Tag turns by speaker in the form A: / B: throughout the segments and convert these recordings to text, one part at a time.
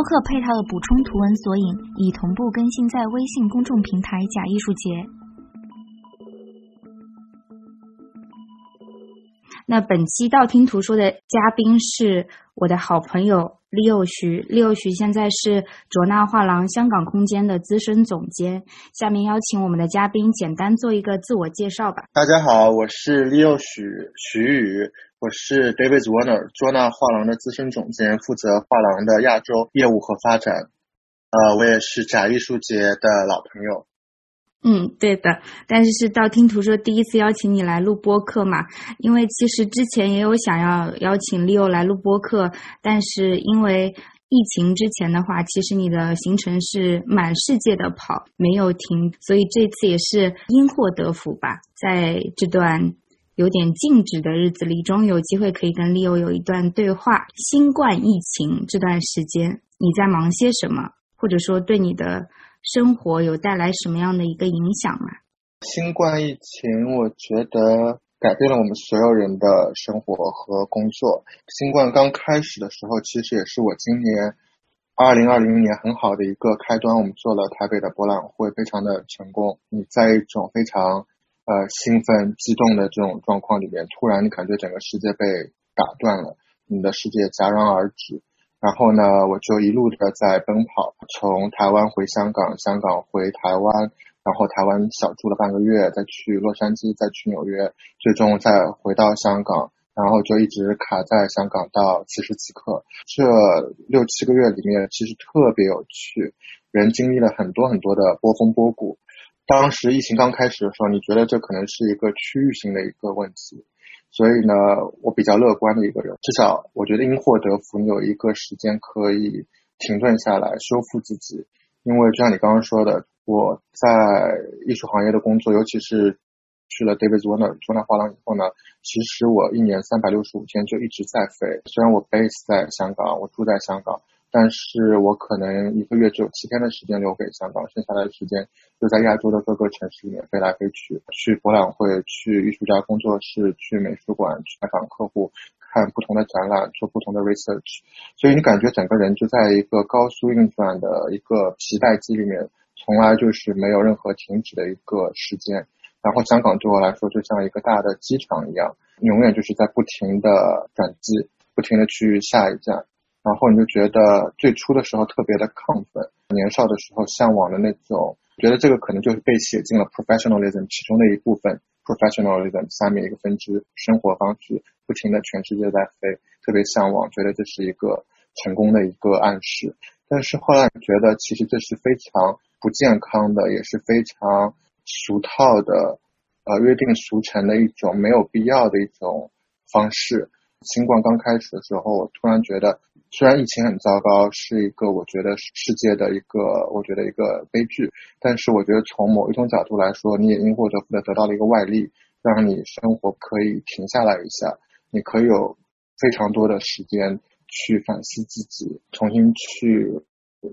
A: 播客配套的补充图文索引已同步更新在微信公众平台“假艺术节”。那本期道听途说的嘉宾是我的好朋友 Leo 徐，Leo 徐现在是卓纳画廊香港空间的资深总监。下面邀请我们的嘉宾简单做一个自我介绍吧。
B: 大家好，我是 Leo 徐徐宇。我是 David Warner，卓纳画廊的资深总监，负责画廊的亚洲业务和发展。呃，我也是假艺术节的老朋友。
A: 嗯，对的。但是是道听途说第一次邀请你来录播客嘛？因为其实之前也有想要邀请 Leo 来录播客，但是因为疫情之前的话，其实你的行程是满世界的跑，没有停，所以这次也是因祸得福吧，在这段。有点静止的日子里，终于有机会可以跟 Leo 有一段对话。新冠疫情这段时间，你在忙些什么？或者说，对你的生活有带来什么样的一个影响吗？
B: 新冠疫情，我觉得改变了我们所有人的生活和工作。新冠刚开始的时候，其实也是我今年二零二零年很好的一个开端。我们做了台北的博览会，非常的成功。你在一种非常。呃，兴奋、激动的这种状况里面，突然你感觉整个世界被打断了，你的世界戛然而止。然后呢，我就一路的在奔跑，从台湾回香港，香港回台湾，然后台湾小住了半个月，再去洛杉矶，再去纽约，最终再回到香港，然后就一直卡在香港到此时此刻。这六七个月里面，其实特别有趣，人经历了很多很多的波峰波谷。当时疫情刚开始的时候，你觉得这可能是一个区域性的一个问题，所以呢，我比较乐观的一个人，至少我觉得因祸得福，你有一个时间可以停顿下来修复自己。因为就像你刚刚说的，我在艺术行业的工作，尤其是去了 David Warner 卓纳画廊以后呢，其实我一年三百六十五天就一直在飞。虽然我 base 在香港，我住在香港。但是我可能一个月只有七天的时间留给香港，剩下来的时间就在亚洲的各个城市里面飞来飞去，去博览会，去艺术家工作室，去美术馆，去拜访客户，看不同的展览，做不同的 research。所以你感觉整个人就在一个高速运转的一个皮带机里面，从来就是没有任何停止的一个时间。然后香港对我来说就像一个大的机场一样，永远就是在不停的转机，不停的去下一站。然后你就觉得最初的时候特别的亢奋，年少的时候向往的那种，觉得这个可能就是被写进了 professionalism 其中的一部分，professionalism 下面一个分支，生活方式，不停的全世界在飞，特别向往，觉得这是一个成功的一个暗示。但是后来觉得其实这是非常不健康的，也是非常俗套的，呃，约定俗成的一种没有必要的一种方式。新冠刚开始的时候，我突然觉得。虽然疫情很糟糕，是一个我觉得世界的一个我觉得一个悲剧，但是我觉得从某一种角度来说，你也因祸得福的得到了一个外力，让你生活可以停下来一下，你可以有非常多的时间去反思自己，重新去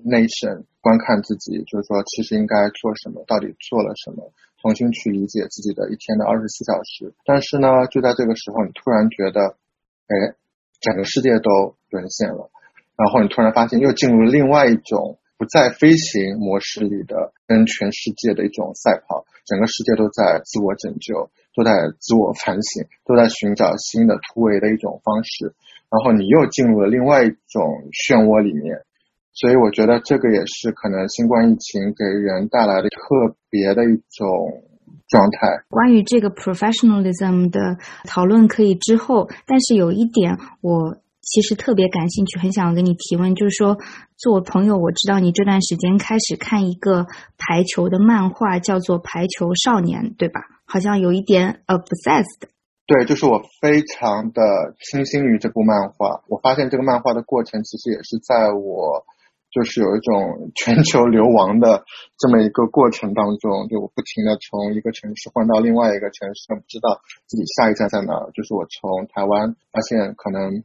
B: 内审观看自己，就是说其实应该做什么，到底做了什么，重新去理解自己的一天的二十四小时。但是呢，就在这个时候，你突然觉得，哎。整个世界都沦陷了，然后你突然发现又进入了另外一种不在飞行模式里的跟全世界的一种赛跑，整个世界都在自我拯救，都在自我反省，都在寻找新的突围的一种方式，然后你又进入了另外一种漩涡里面，所以我觉得这个也是可能新冠疫情给人带来的特别的一种。状态。
A: 关于这个 professionalism 的讨论可以之后，但是有一点我其实特别感兴趣，很想跟你提问，就是说，作为朋友，我知道你这段时间开始看一个排球的漫画，叫做《排球少年》，对吧？好像有一点 obsessed。
B: 对，就是我非常的倾心于这部漫画。我发现这个漫画的过程，其实也是在我就是有一种全球流亡的这么一个过程当中，就我不停的从一个城市换到另外一个城市，不知道自己下一站在哪儿。就是我从台湾发现可能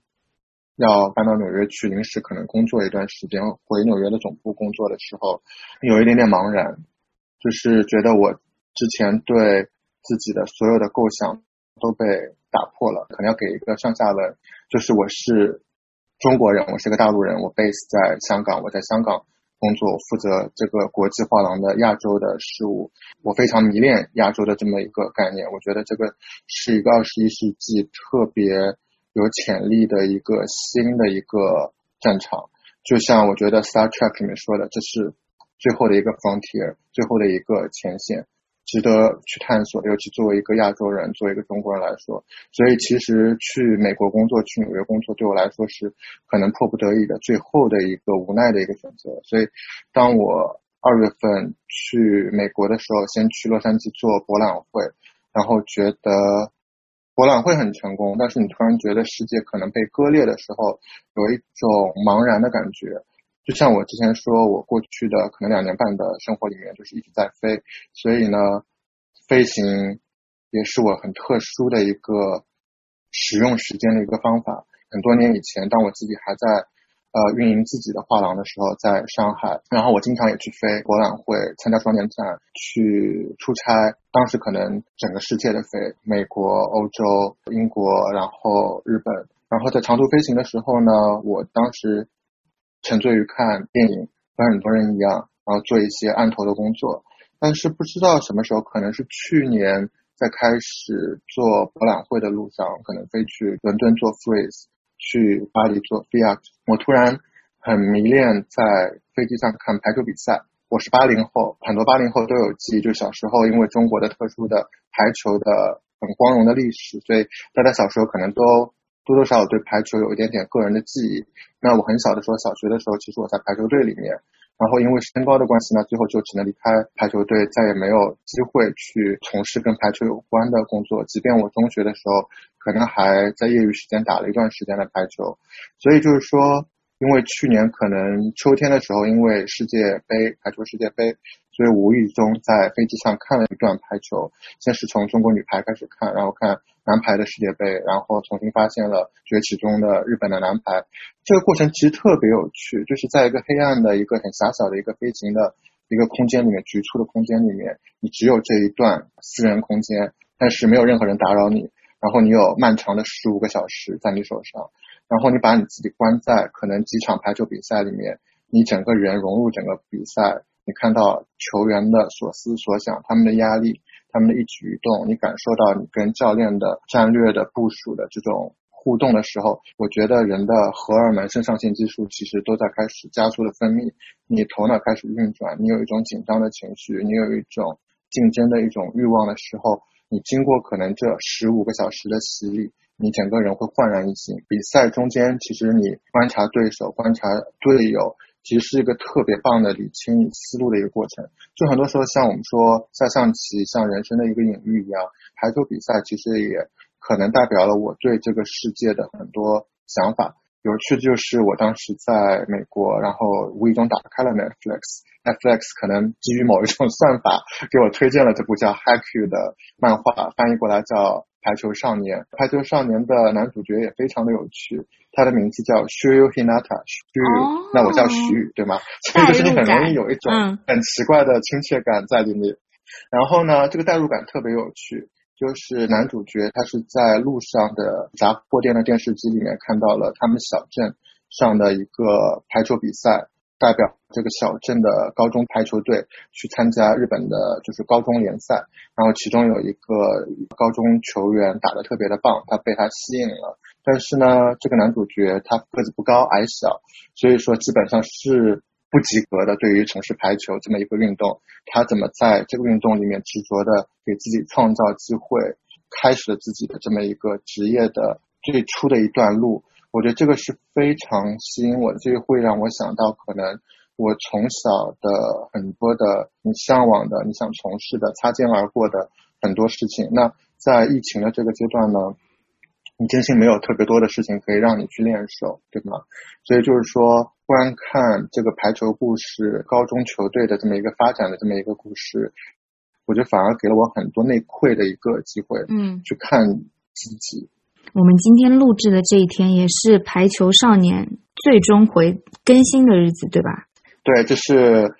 B: 要搬到纽约去，临时可能工作一段时间，回纽约的总部工作的时候，有一点点茫然，就是觉得我之前对自己的所有的构想。都被打破了，可能要给一个上下文，就是我是中国人，我是个大陆人，我 base 在香港，我在香港工作，负责这个国际画廊的亚洲的事务，我非常迷恋亚洲的这么一个概念，我觉得这个是一个二十一世纪特别有潜力的一个新的一个战场，就像我觉得 Star Trek 里面说的，这是最后的一个 frontier，最后的一个前线。值得去探索，尤其作为一个亚洲人，作为一个中国人来说，所以其实去美国工作，去纽约工作，对我来说是可能迫不得已的最后的一个无奈的一个选择。所以，当我二月份去美国的时候，先去洛杉矶做博览会，然后觉得博览会很成功，但是你突然觉得世界可能被割裂的时候，有一种茫然的感觉。就像我之前说，我过去的可能两年半的生活里面，就是一直在飞，所以呢，飞行也是我很特殊的一个使用时间的一个方法。很多年以前，当我自己还在呃运营自己的画廊的时候，在上海，然后我经常也去飞博览会，参加双年展，去出差。当时可能整个世界的飞，美国、欧洲、英国，然后日本，然后在长途飞行的时候呢，我当时。沉醉于看电影，和很多人一样，然后做一些案头的工作。但是不知道什么时候，可能是去年在开始做博览会的路上，可能飞去伦敦做 Freeze，去巴黎做 Fiat。我突然很迷恋在飞机上看排球比赛。我是八零后，很多八零后都有记忆，就小时候因为中国的特殊的排球的很光荣的历史，所以大家小时候可能都。多多少少对排球有一点点个人的记忆。那我很小的时候，小学的时候，其实我在排球队里面。然后因为身高的关系呢，最后就只能离开排球队，再也没有机会去从事跟排球有关的工作。即便我中学的时候，可能还在业余时间打了一段时间的排球。所以就是说。因为去年可能秋天的时候，因为世界杯排球世界杯，所以无意中在飞机上看了一段排球。先是从中国女排开始看，然后看男排的世界杯，然后重新发现了崛起中的日本的男排。这个过程其实特别有趣，就是在一个黑暗的一个很狭小的一个飞行的一个空间里面，局促的空间里面，你只有这一段私人空间，但是没有任何人打扰你，然后你有漫长的十五个小时在你手上。然后你把你自己关在可能几场排球比赛里面，你整个人融入整个比赛，你看到球员的所思所想，他们的压力，他们的一举一动，你感受到你跟教练的战略的部署的这种互动的时候，我觉得人的荷尔蒙、肾上腺激素其实都在开始加速的分泌，你头脑开始运转，你有一种紧张的情绪，你有一种竞争的一种欲望的时候，你经过可能这十五个小时的洗礼。你整个人会焕然一新。比赛中间，其实你观察对手、观察队友，其实是一个特别棒的理清思路的一个过程。就很多时候，像我们说下象棋，像人生的一个隐喻一样，排球比赛其实也可能代表了我对这个世界的很多想法。有趣的就是我当时在美国，然后无意中打开了 Netflix，Netflix 可能基于某一种算法给我推荐了这部叫《Haiku》的漫画，翻译过来叫。排球少年，排球少年的男主角也非常的有趣，他的名字叫 Shu Hinata，徐宇，那我叫徐宇，对吗？所以就是你很容易有一种很奇怪的亲切感在里面。然后呢，这个代入感特别有趣，就是男主角他是在路上的杂货店的电视机里面看到了他们小镇上的一个排球比赛。代表这个小镇的高中排球队去参加日本的就是高中联赛，然后其中有一个高中球员打得特别的棒，他被他吸引了。但是呢，这个男主角他个子不高，矮小，所以说基本上是不及格的。对于从事排球这么一个运动，他怎么在这个运动里面执着的给自己创造机会，开始了自己的这么一个职业的最初的一段路。我觉得这个是非常吸引我，这个会让我想到，可能我从小的很多的你向往的、你想从事的、擦肩而过的很多事情。那在疫情的这个阶段呢，你真心没有特别多的事情可以让你去练手，对吗？所以就是说，观看这个排球故事，高中球队的这么一个发展的这么一个故事，我觉得反而给了我很多内窥的一个机会，
A: 嗯，
B: 去看自己。
A: 我们今天录制的这一天也是《排球少年》最终回更新的日子，对吧？
B: 对，这是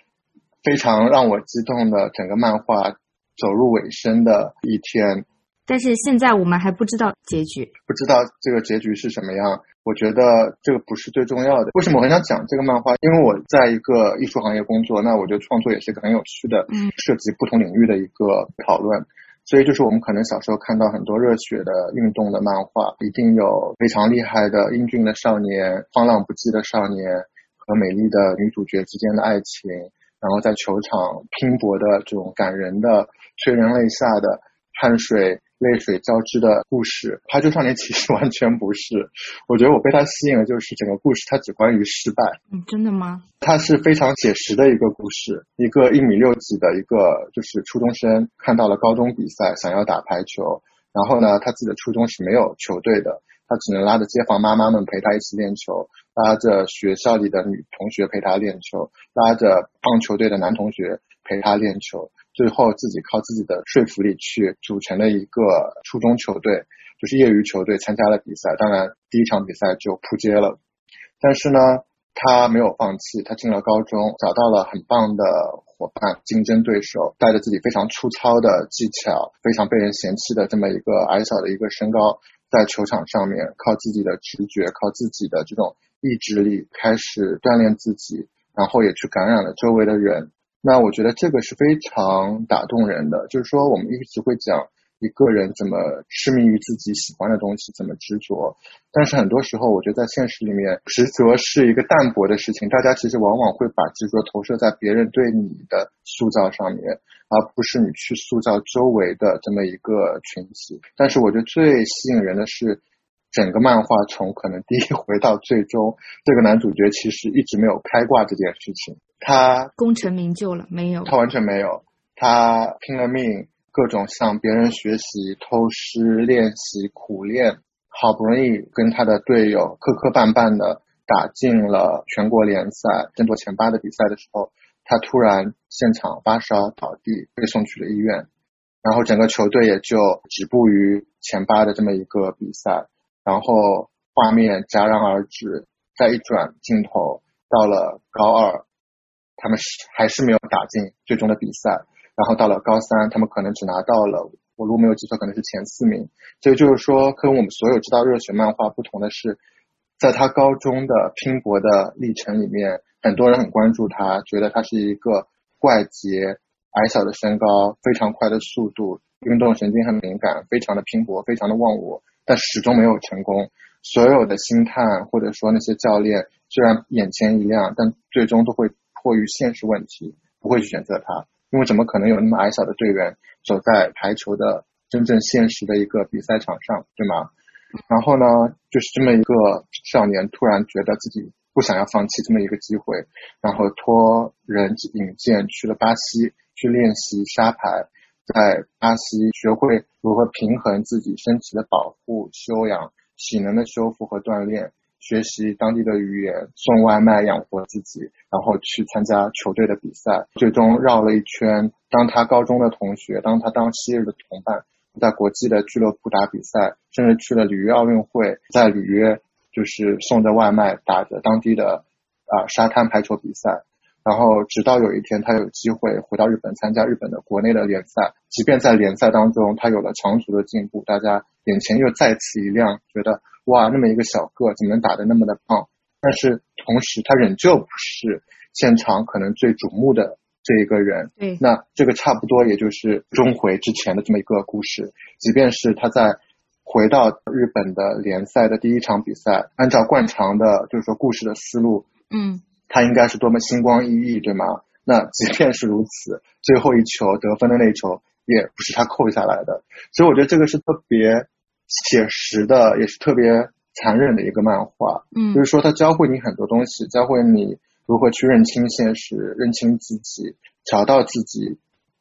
B: 非常让我激动的，整个漫画走入尾声的一天。
A: 但是现在我们还不知道结局，
B: 不知道这个结局是什么样。我觉得这个不是最重要的。为什么我很想讲这个漫画？因为我在一个艺术行业工作，那我觉得创作也是一个很有趣的，
A: 嗯，
B: 涉及不同领域的一个讨论。所以就是我们可能小时候看到很多热血的运动的漫画，一定有非常厉害的英俊的少年、放浪不羁的少年和美丽的女主角之间的爱情，然后在球场拼搏的这种感人的、催人泪下的汗水。泪水交织的故事，《排球少年》其实完全不是。我觉得我被他吸引了，就是整个故事它只关于失败。
A: 嗯，真的吗？
B: 它是非常写实的一个故事。一个一米六几的一个就是初中生，看到了高中比赛，想要打排球。然后呢，他自己的初中是没有球队的，他只能拉着街坊妈妈们陪他一起练球，拉着学校里的女同学陪他练球，拉着棒球队的男同学陪他练球。最后自己靠自己的说服力去组成了一个初中球队，就是业余球队参加了比赛。当然第一场比赛就扑街了，但是呢，他没有放弃，他进了高中，找到了很棒的伙伴、竞争对手，带着自己非常粗糙的技巧、非常被人嫌弃的这么一个矮小的一个身高，在球场上面靠自己的直觉、靠自己的这种意志力开始锻炼自己，然后也去感染了周围的人。那我觉得这个是非常打动人的，就是说我们一直会讲一个人怎么痴迷于自己喜欢的东西，怎么执着。但是很多时候，我觉得在现实里面，执着是一个淡薄的事情。大家其实往往会把执着投射在别人对你的塑造上面，而不是你去塑造周围的这么一个群体。但是我觉得最吸引人的是。整个漫画从可能第一回到最终，这个男主角其实一直没有开挂这件事情。他
A: 功成名就了没有？
B: 他完全没有。他拼了命，各种向别人学习、偷师练习、苦练，好不容易跟他的队友磕磕绊绊的打进了全国联赛，争夺前八的比赛的时候，他突然现场发烧倒地，被送去了医院，然后整个球队也就止步于前八的这么一个比赛。然后画面戛然而止，再一转镜头到了高二，他们是还是没有打进最终的比赛。然后到了高三，他们可能只拿到了，我如果没有记错，可能是前四名。所以就是说，跟我们所有知道热血漫画不同的是，在他高中的拼搏的历程里面，很多人很关注他，觉得他是一个怪杰，矮小的身高，非常快的速度，运动神经很敏感，非常的拼搏，非常的忘我。但始终没有成功。所有的星探或者说那些教练，虽然眼前一亮，但最终都会迫于现实问题，不会去选择他。因为怎么可能有那么矮小的队员走在排球的真正现实的一个比赛场上，对吗？然后呢，就是这么一个少年，突然觉得自己不想要放弃这么一个机会，然后托人引荐去了巴西去练习沙排。在巴西学会如何平衡自己身体的保护、修养、体能的修复和锻炼，学习当地的语言，送外卖养活自己，然后去参加球队的比赛，最终绕了一圈。当他高中的同学，当他当昔日的同伴，在国际的俱乐部打比赛，甚至去了里约奥运会，在里约就是送着外卖，打着当地的啊沙滩排球比赛。然后，直到有一天，他有机会回到日本参加日本的国内的联赛。即便在联赛当中，他有了长足的进步，大家眼前又再次一亮，觉得哇，那么一个小个怎么能打得那么的棒？但是同时，他仍旧不是现场可能最瞩目的这一个人。
A: 嗯，
B: 那这个差不多也就是中回之前的这么一个故事。即便是他在回到日本的联赛的第一场比赛，按照惯常的，就是说故事的思路，
A: 嗯。
B: 他应该是多么星光熠熠，对吗？那即便是如此，最后一球得分的那球也不是他扣下来的。所以我觉得这个是特别写实的，也是特别残忍的一个漫画。
A: 嗯，
B: 就是说他教会你很多东西，教会你如何去认清现实，认清自己，找到自己，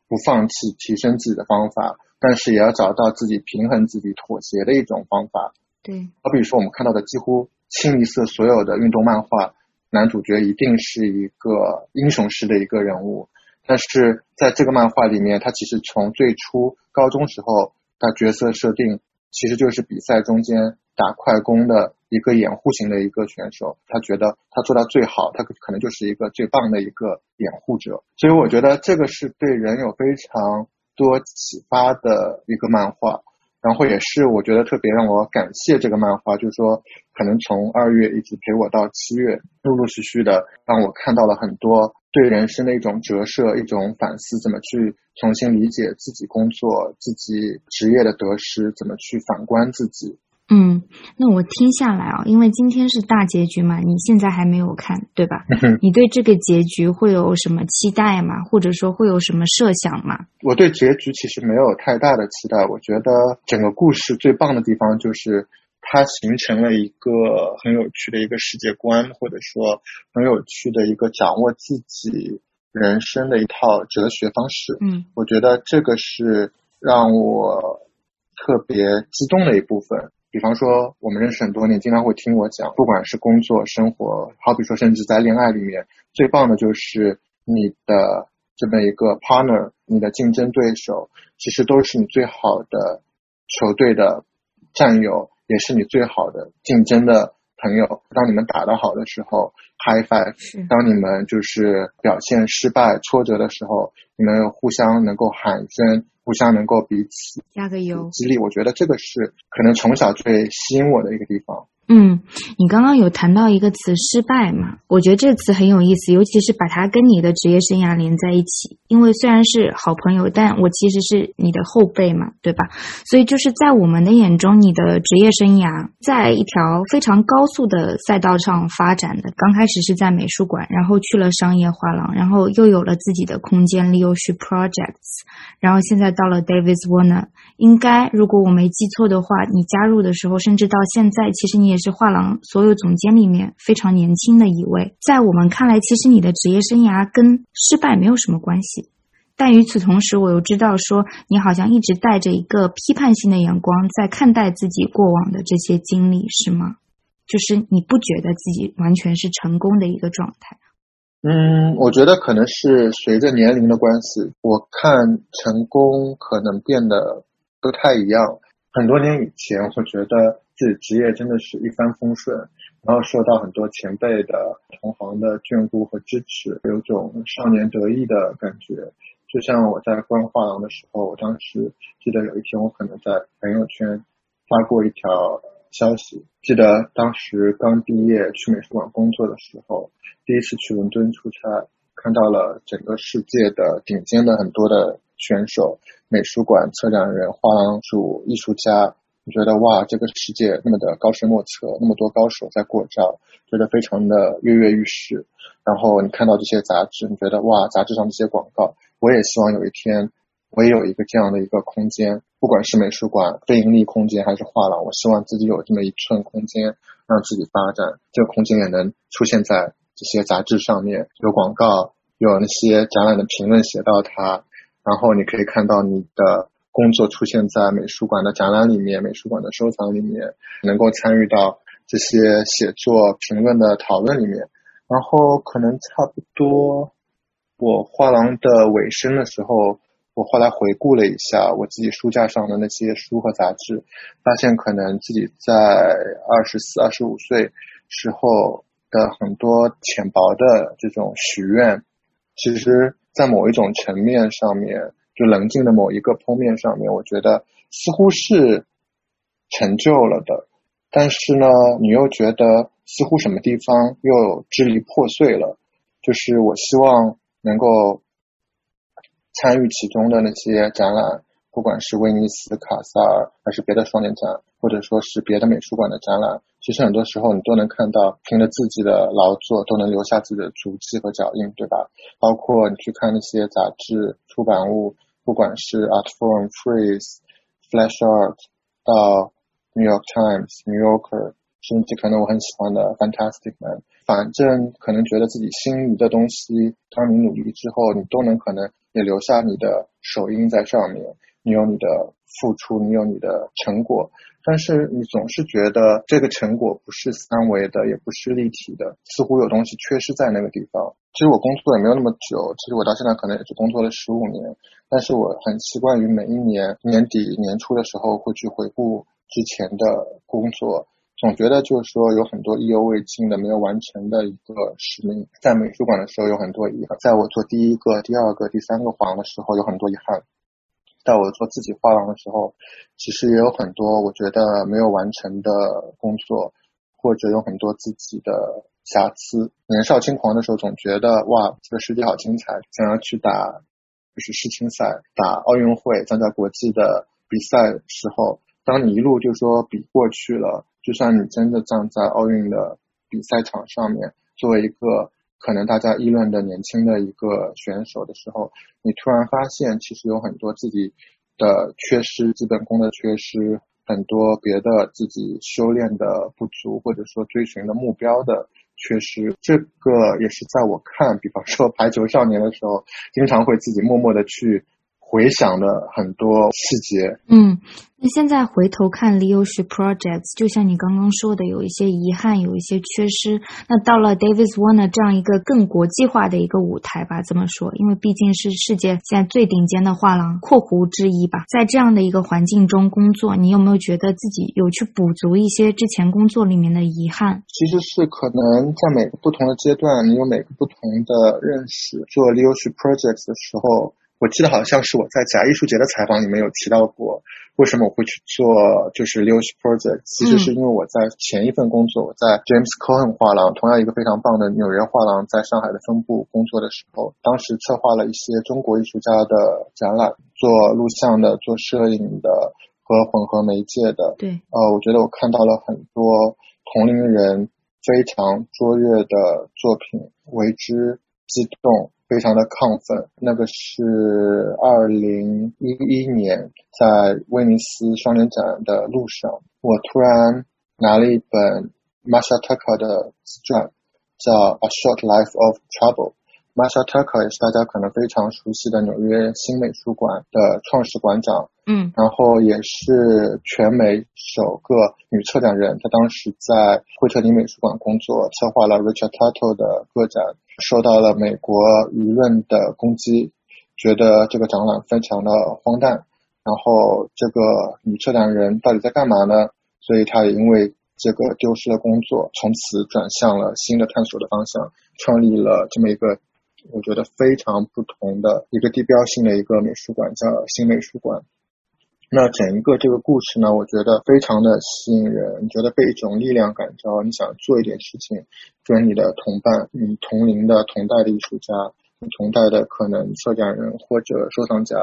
B: 不放弃提升自己的方法，但是也要找到自己平衡自己、妥协的一种方法。
A: 对，
B: 好比说我们看到的几乎清一色所有的运动漫画，男主角一定是一个英雄式的一个人物，但是在这个漫画里面，他其实从最初高中时候，他角色设定其实就是比赛中间打快攻的一个掩护型的一个选手，他觉得他做到最好，他可可能就是一个最棒的一个掩护者，所以我觉得这个是对人有非常多启发的一个漫画。然后也是我觉得特别让我感谢这个漫画，就是说可能从二月一直陪我到七月，陆陆续续的让我看到了很多对人生的一种折射、一种反思，怎么去重新理解自己工作、自己职业的得失，怎么去反观自己。
A: 嗯，那我听下来啊，因为今天是大结局嘛，你现在还没有看，对吧？你对这个结局会有什么期待吗？或者说会有什么设想吗？
B: 我对结局其实没有太大的期待。我觉得整个故事最棒的地方就是它形成了一个很有趣的一个世界观，或者说很有趣的一个掌握自己人生的一套哲学方式。
A: 嗯，
B: 我觉得这个是让我特别激动的一部分。比方说，我们认识很多年，经常会听我讲，不管是工作、生活，好比说，甚至在恋爱里面，最棒的就是你的这么一个 partner，你的竞争对手，其实都是你最好的球队的战友，也是你最好的竞争的朋友。当你们打得好的时候，high five；当你们就是表现失败、挫折的时候，你们互相能够寒暄。互相能够彼此
A: 加个油
B: 激励，我觉得这个是可能从小最吸引我的一个地方。
A: 嗯，你刚刚有谈到一个词“失败”嘛？我觉得这词很有意思，尤其是把它跟你的职业生涯连在一起。因为虽然是好朋友，但我其实是你的后辈嘛，对吧？所以就是在我们的眼中，你的职业生涯在一条非常高速的赛道上发展的。刚开始是在美术馆，然后去了商业画廊，然后又有了自己的空间 Leo s h i Projects，然后现在到了 Davis Warner。应该，如果我没记错的话，你加入的时候，甚至到现在，其实你也是画廊所有总监里面非常年轻的一位。在我们看来，其实你的职业生涯跟失败没有什么关系。但与此同时，我又知道说，你好像一直带着一个批判性的眼光在看待自己过往的这些经历，是吗？就是你不觉得自己完全是成功的一个状态？
B: 嗯，我觉得可能是随着年龄的关系，我看成功可能变得。不太一样。很多年以前，我觉得自己职业真的是一帆风顺，然后受到很多前辈的、同行的眷顾和支持，有种少年得意的感觉。就像我在关画廊的时候，我当时记得有一天，我可能在朋友圈发过一条消息。记得当时刚毕业去美术馆工作的时候，第一次去伦敦出差，看到了整个世界的顶尖的很多的。选手、美术馆策展人、画廊主、艺术家，你觉得哇，这个世界那么的高深莫测，那么多高手在过招，觉得非常的跃跃欲试。然后你看到这些杂志，你觉得哇，杂志上这些广告，我也希望有一天我也有一个这样的一个空间，不管是美术馆、非盈利空间还是画廊，我希望自己有这么一寸空间，让自己发展。这个空间也能出现在这些杂志上面，有广告，有那些展览的评论写到它。然后你可以看到你的工作出现在美术馆的展览里面，美术馆的收藏里面，能够参与到这些写作评论的讨论里面。然后可能差不多，我画廊的尾声的时候，我后来回顾了一下我自己书架上的那些书和杂志，发现可能自己在二十四、二十五岁时候的很多浅薄的这种许愿，其实。在某一种层面上面，就棱镜的某一个剖面上面，我觉得似乎是成就了的，但是呢，你又觉得似乎什么地方又支离破碎了。就是我希望能够参与其中的那些展览，不管是威尼斯、卡萨尔，还是别的双年展，或者说是别的美术馆的展览。其实很多时候你都能看到，凭着自己的劳作都能留下自己的足迹和脚印，对吧？包括你去看那些杂志出版物，不管是 Artforum、Freeze、Flash Art，到 New York Times、New Yorker，甚至可能我很喜欢的 Fantastic Man，反正可能觉得自己心仪的东西，当你努力之后，你都能可能也留下你的手印在上面。你有你的付出，你有你的成果，但是你总是觉得这个成果不是三维的，也不是立体的，似乎有东西缺失在那个地方。其实我工作也没有那么久，其实我到现在可能也是工作了十五年，但是我很习惯于每一年年底年初的时候会去回顾之前的工作。总觉得就是说有很多意犹未尽的、没有完成的一个使命。在美术馆的时候有很多遗憾，在我做第一个、第二个、第三个画廊的时候有很多遗憾，在我做自己画廊的时候，其实也有很多我觉得没有完成的工作，或者有很多自己的瑕疵。年少轻狂的时候总觉得哇，这个世界好精彩，想要去打就是世青赛、打奥运会、参加国际的比赛时候，当你一路就说比过去了。就算你真的站在奥运的比赛场上面，作为一个可能大家议论的年轻的一个选手的时候，你突然发现其实有很多自己的缺失，基本功的缺失，很多别的自己修炼的不足，或者说追寻的目标的缺失。这个也是在我看，比方说排球少年的时候，经常会自己默默的去。回想了很多细节。
A: 嗯，那现在回头看 Leoshi Projects，就像你刚刚说的，有一些遗憾，有一些缺失。那到了 Davis Warner 这样一个更国际化的一个舞台吧，这么说，因为毕竟是世界现在最顶尖的画廊（括弧之一吧）。在这样的一个环境中工作，你有没有觉得自己有去补足一些之前工作里面的遗憾？
B: 其实是可能在每个不同的阶段，你有每个不同的认识。做 Leoshi Projects 的时候。我记得好像是我在假艺术节的采访里面有提到过，为什么我会去做就是 l e o s Project，其实是因为我在前一份工作，我在 James Cohen 画廊，同样一个非常棒的纽约画廊，在上海的分部工作的时候，当时策划了一些中国艺术家的展览，做录像的，做摄影的和混合媒介的。
A: 对，
B: 呃，我觉得我看到了很多同龄人非常卓越的作品，为之激动。非常的亢奋，那个是二零一一年在威尼斯双年展的路上，我突然拿了一本 Masha Tucker 的自传，叫《A Short Life of Trouble》。Masha Tucker 也是大家可能非常熟悉的纽约新美术馆的创始馆长，
A: 嗯，
B: 然后也是全美首个女策展人。她当时在惠特尼美术馆工作，策划了 Richard Tuttle 的个展。受到了美国舆论的攻击，觉得这个展览非常的荒诞，然后这个女策展人到底在干嘛呢？所以她也因为这个丢失了工作，从此转向了新的探索的方向，创立了这么一个我觉得非常不同的一个地标性的一个美术馆，叫新美术馆。那整一个这个故事呢，我觉得非常的吸引人，你觉得被一种力量感召，你想做一点事情，跟你的同伴、你同龄的同代的艺术家、你同代的可能策展人或者收藏家，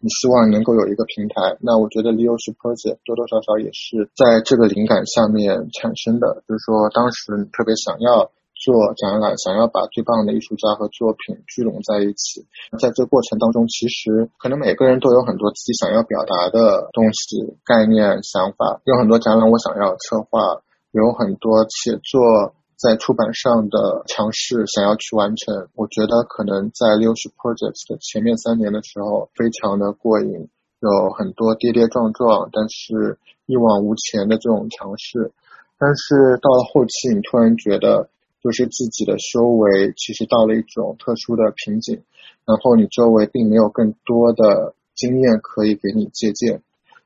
B: 你希望能够有一个平台。那我觉得 Leo Project 多多少少也是在这个灵感下面产生的，就是说当时特别想要。做展览，想要把最棒的艺术家和作品聚拢在一起，在这过程当中，其实可能每个人都有很多自己想要表达的东西、概念、想法。有很多展览我想要策划，有很多写作在出版上的尝试想要去完成。我觉得可能在六十 projects 的前面三年的时候，非常的过瘾，有很多跌跌撞撞，但是一往无前的这种尝试。但是到了后期，你突然觉得。就是自己的修为其实到了一种特殊的瓶颈，然后你周围并没有更多的经验可以给你借鉴。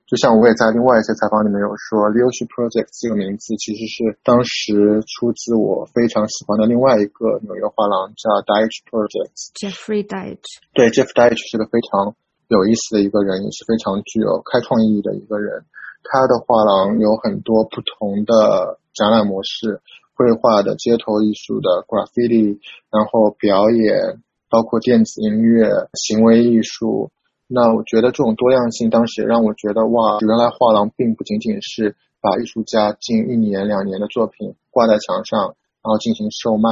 B: 就像我也在另外一些采访里面有说，Leoshi Project 这个名字其实是当时出自我非常喜欢的另外一个纽约画廊叫 Deitch Project。
A: Jeffrey Deitch。
B: 对，Jeff Deitch 是个非常有意思的一个人，也是非常具有开创意义的一个人。他的画廊有很多不同的展览模式。绘画的、街头艺术的、graffiti，然后表演，包括电子音乐、行为艺术。那我觉得这种多样性，当时也让我觉得哇，原来画廊并不仅仅是把艺术家近一年、两年的作品挂在墙上，然后进行售卖。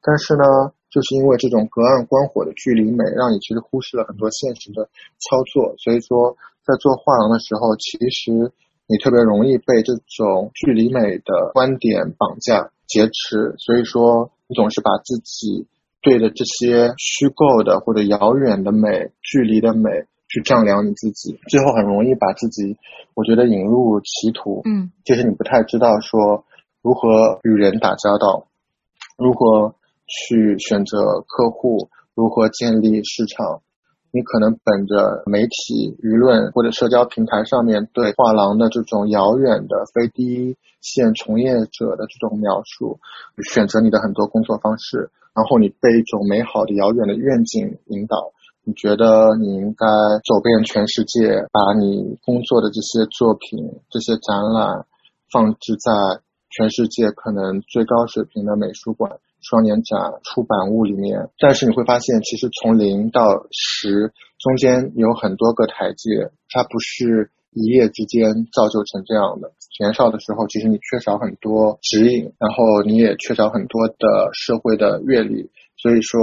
B: 但是呢，就是因为这种隔岸观火的距离美，让你其实忽视了很多现实的操作。所以说，在做画廊的时候，其实你特别容易被这种距离美的观点绑架。劫持，所以说你总是把自己对着这些虚构的或者遥远的美、距离的美去丈量你自己，最后很容易把自己，我觉得引入歧途。
A: 嗯，
B: 就是你不太知道说如何与人打交道，如何去选择客户，如何建立市场。你可能本着媒体舆论或者社交平台上面对画廊的这种遥远的非第一线从业者的这种描述，选择你的很多工作方式，然后你被一种美好的遥远的愿景引导，你觉得你应该走遍全世界，把你工作的这些作品、这些展览放置在全世界可能最高水平的美术馆。双年展出版物里面，但是你会发现，其实从零到十中间有很多个台阶，它不是一夜之间造就成这样的。年少的时候，其实你缺少很多指引，然后你也缺少很多的社会的阅历，所以说，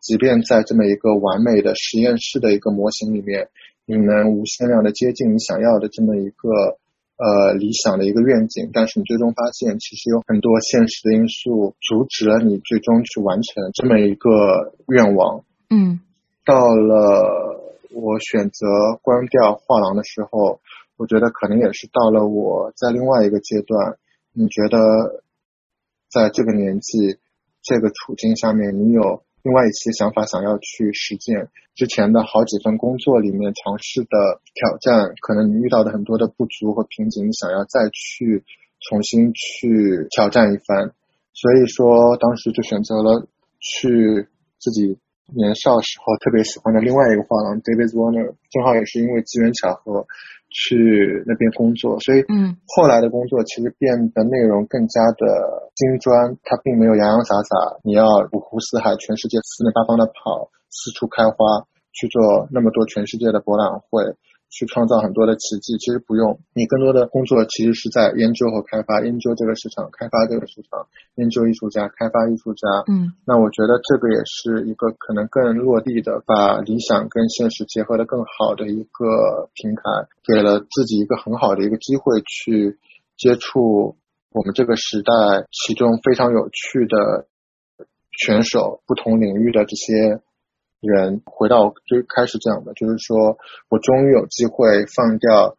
B: 即便在这么一个完美的实验室的一个模型里面，你能无限量的接近你想要的这么一个。呃，理想的一个愿景，但是你最终发现，其实有很多现实的因素阻止了你最终去完成这么一个愿望。
A: 嗯，
B: 到了我选择关掉画廊的时候，我觉得可能也是到了我在另外一个阶段。你觉得，在这个年纪、这个处境下面，你有？另外一些想法想要去实践之前的好几份工作里面尝试的挑战，可能你遇到的很多的不足和瓶颈，想要再去重新去挑战一番。所以说，当时就选择了去自己年少时候特别喜欢的另外一个画廊 David Warner，正好也是因为机缘巧合。去那边工作，所以
A: 嗯，
B: 后来的工作其实变得内容更加的精专，它并没有洋洋洒洒，你要五湖四海、全世界四面八方的跑，四处开花，去做那么多全世界的博览会。去创造很多的奇迹，其实不用。你更多的工作其实是在研究和开发，研究这个市场，开发这个市场，研究艺术家，开发艺术家。
A: 嗯，
B: 那我觉得这个也是一个可能更落地的，把理想跟现实结合的更好的一个平台，给了自己一个很好的一个机会去接触我们这个时代其中非常有趣的选手，不同领域的这些。人回到最开始讲的，就是说我终于有机会放掉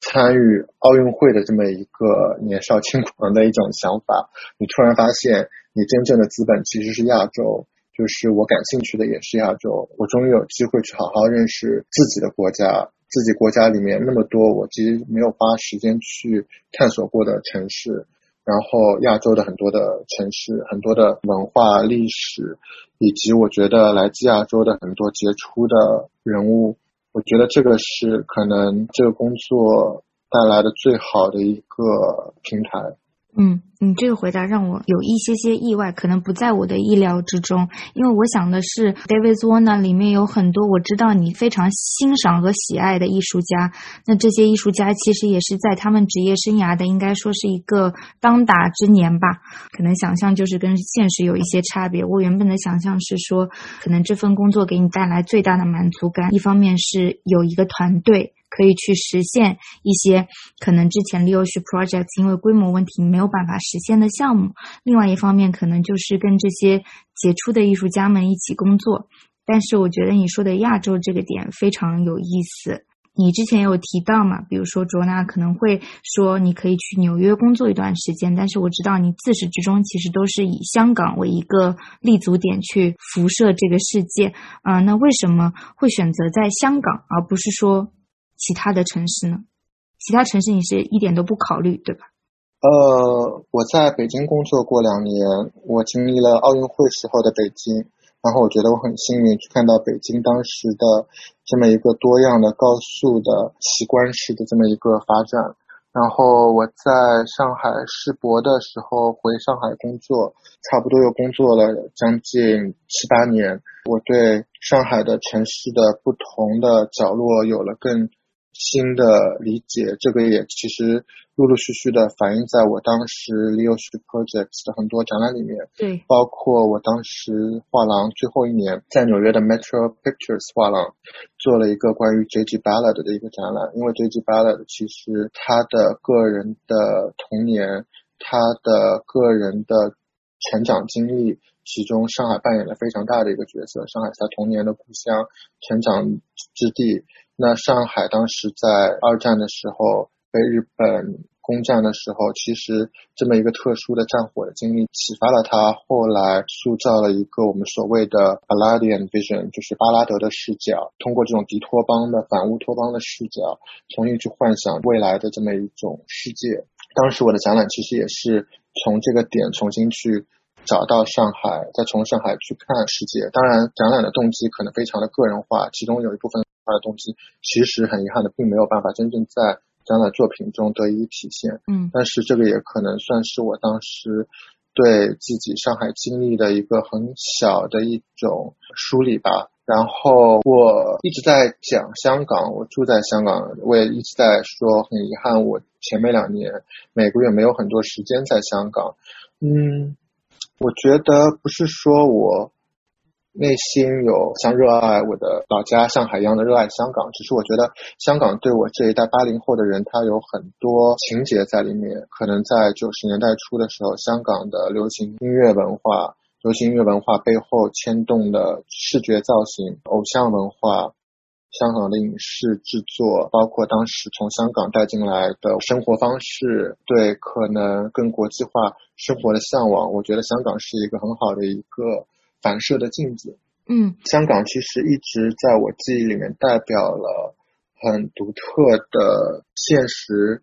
B: 参与奥运会的这么一个年少轻狂的一种想法。你突然发现，你真正的资本其实是亚洲，就是我感兴趣的也是亚洲。我终于有机会去好好认识自己的国家，自己国家里面那么多我其实没有花时间去探索过的城市。然后亚洲的很多的城市，很多的文化历史，以及我觉得来自亚洲的很多杰出的人物，我觉得这个是可能这个工作带来的最好的一个平台。
A: 嗯，你这个回答让我有一些些意外，可能不在我的意料之中。因为我想的是，David Warner 里面有很多我知道你非常欣赏和喜爱的艺术家。那这些艺术家其实也是在他们职业生涯的，应该说是一个当打之年吧。可能想象就是跟现实有一些差别。我原本的想象是说，可能这份工作给你带来最大的满足感，一方面是有一个团队。可以去实现一些可能之前 Leo 是 projects 因为规模问题没有办法实现的项目。另外一方面，可能就是跟这些杰出的艺术家们一起工作。但是，我觉得你说的亚洲这个点非常有意思。你之前有提到嘛？比如说卓娜可能会说你可以去纽约工作一段时间，但是我知道你自始至终其实都是以香港为一个立足点去辐射这个世界。啊，那为什么会选择在香港，而不是说？其他的城市呢？其他城市你是一点都不考虑，对吧？
B: 呃，我在北京工作过两年，我经历了奥运会时候的北京，然后我觉得我很幸运去看到北京当时的这么一个多样的、高速的奇观式的这么一个发展。然后我在上海世博的时候回上海工作，差不多又工作了将近七八年，我对上海的城市的不同的角落有了更。新的理解，这个也其实陆陆续续的反映在我当时 Leo Projects 的很多展览里面。
A: 对，
B: 包括我当时画廊最后一年在纽约的 Metro Pictures 画廊做了一个关于 J.G. Ballard 的一个展览，因为 J.G. Ballard 其实他的个人的童年，他的个人的成长经历，其中上海扮演了非常大的一个角色。上海是他童年的故乡，成长之地。那上海当时在二战的时候被日本。攻占的时候，其实这么一个特殊的战火的经历，启发了他后来塑造了一个我们所谓的 Balladian vision，就是巴拉德的视角，通过这种敌托邦的反乌托邦的视角，重新去幻想未来的这么一种世界。当时我的展览其实也是从这个点重新去找到上海，再从上海去看世界。当然，展览的动机可能非常的个人化，其中有一部分的东西，其实很遗憾的并没有办法真正在。展览作品中得以体现，
A: 嗯，
B: 但是这个也可能算是我当时对自己上海经历的一个很小的一种梳理吧。然后我一直在讲香港，我住在香港，我也一直在说很遗憾，我前面两年每个月没有很多时间在香港。嗯，我觉得不是说我。内心有像热爱我的老家上海一样的热爱香港，只是我觉得香港对我这一代八零后的人，他有很多情节在里面。可能在九十年代初的时候，香港的流行音乐文化、流行音乐文化背后牵动的视觉造型、偶像文化，香港的影视制作，包括当时从香港带进来的生活方式，对可能更国际化生活的向往，我觉得香港是一个很好的一个。反射的镜子，
A: 嗯，
B: 香港其实一直在我记忆里面代表了很独特的现实、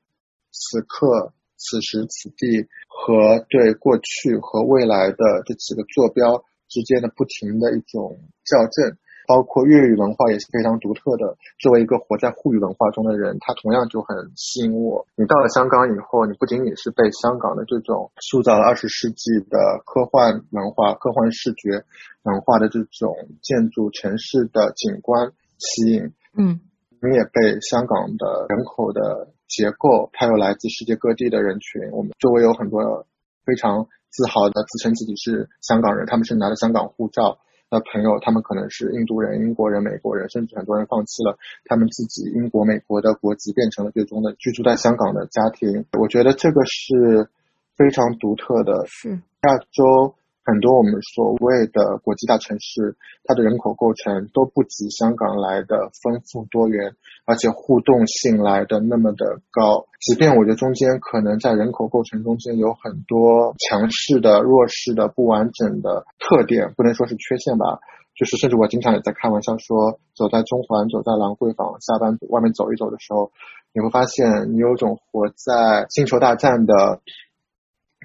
B: 此刻、此时此地和对过去和未来的这几个坐标之间的不停的一种校正。包括粤语文化也是非常独特的。作为一个活在沪语文化中的人，他同样就很吸引我。你到了香港以后，你不仅仅是被香港的这种塑造了二十世纪的科幻文化、科幻视觉文化的这种建筑、城市的景观吸引，
A: 嗯，
B: 你也被香港的人口的结构，它有来自世界各地的人群。我们周围有很多非常自豪的自称自己是香港人，他们是拿着香港护照。的朋友，他们可能是印度人、英国人、美国人，甚至很多人放弃了他们自己英国、美国的国籍，变成了最终的居住在香港的家庭。我觉得这个是非常独特的。
A: 是
B: 亚洲。很多我们所谓的国际大城市，它的人口构成都不及香港来的丰富多元，而且互动性来的那么的高。即便我觉得中间可能在人口构成中间有很多强势的、弱势的、不完整的特点，不能说是缺陷吧。就是甚至我经常也在开玩笑说，走在中环、走在兰桂坊，下班外面走一走的时候，你会发现你有种活在星球大战的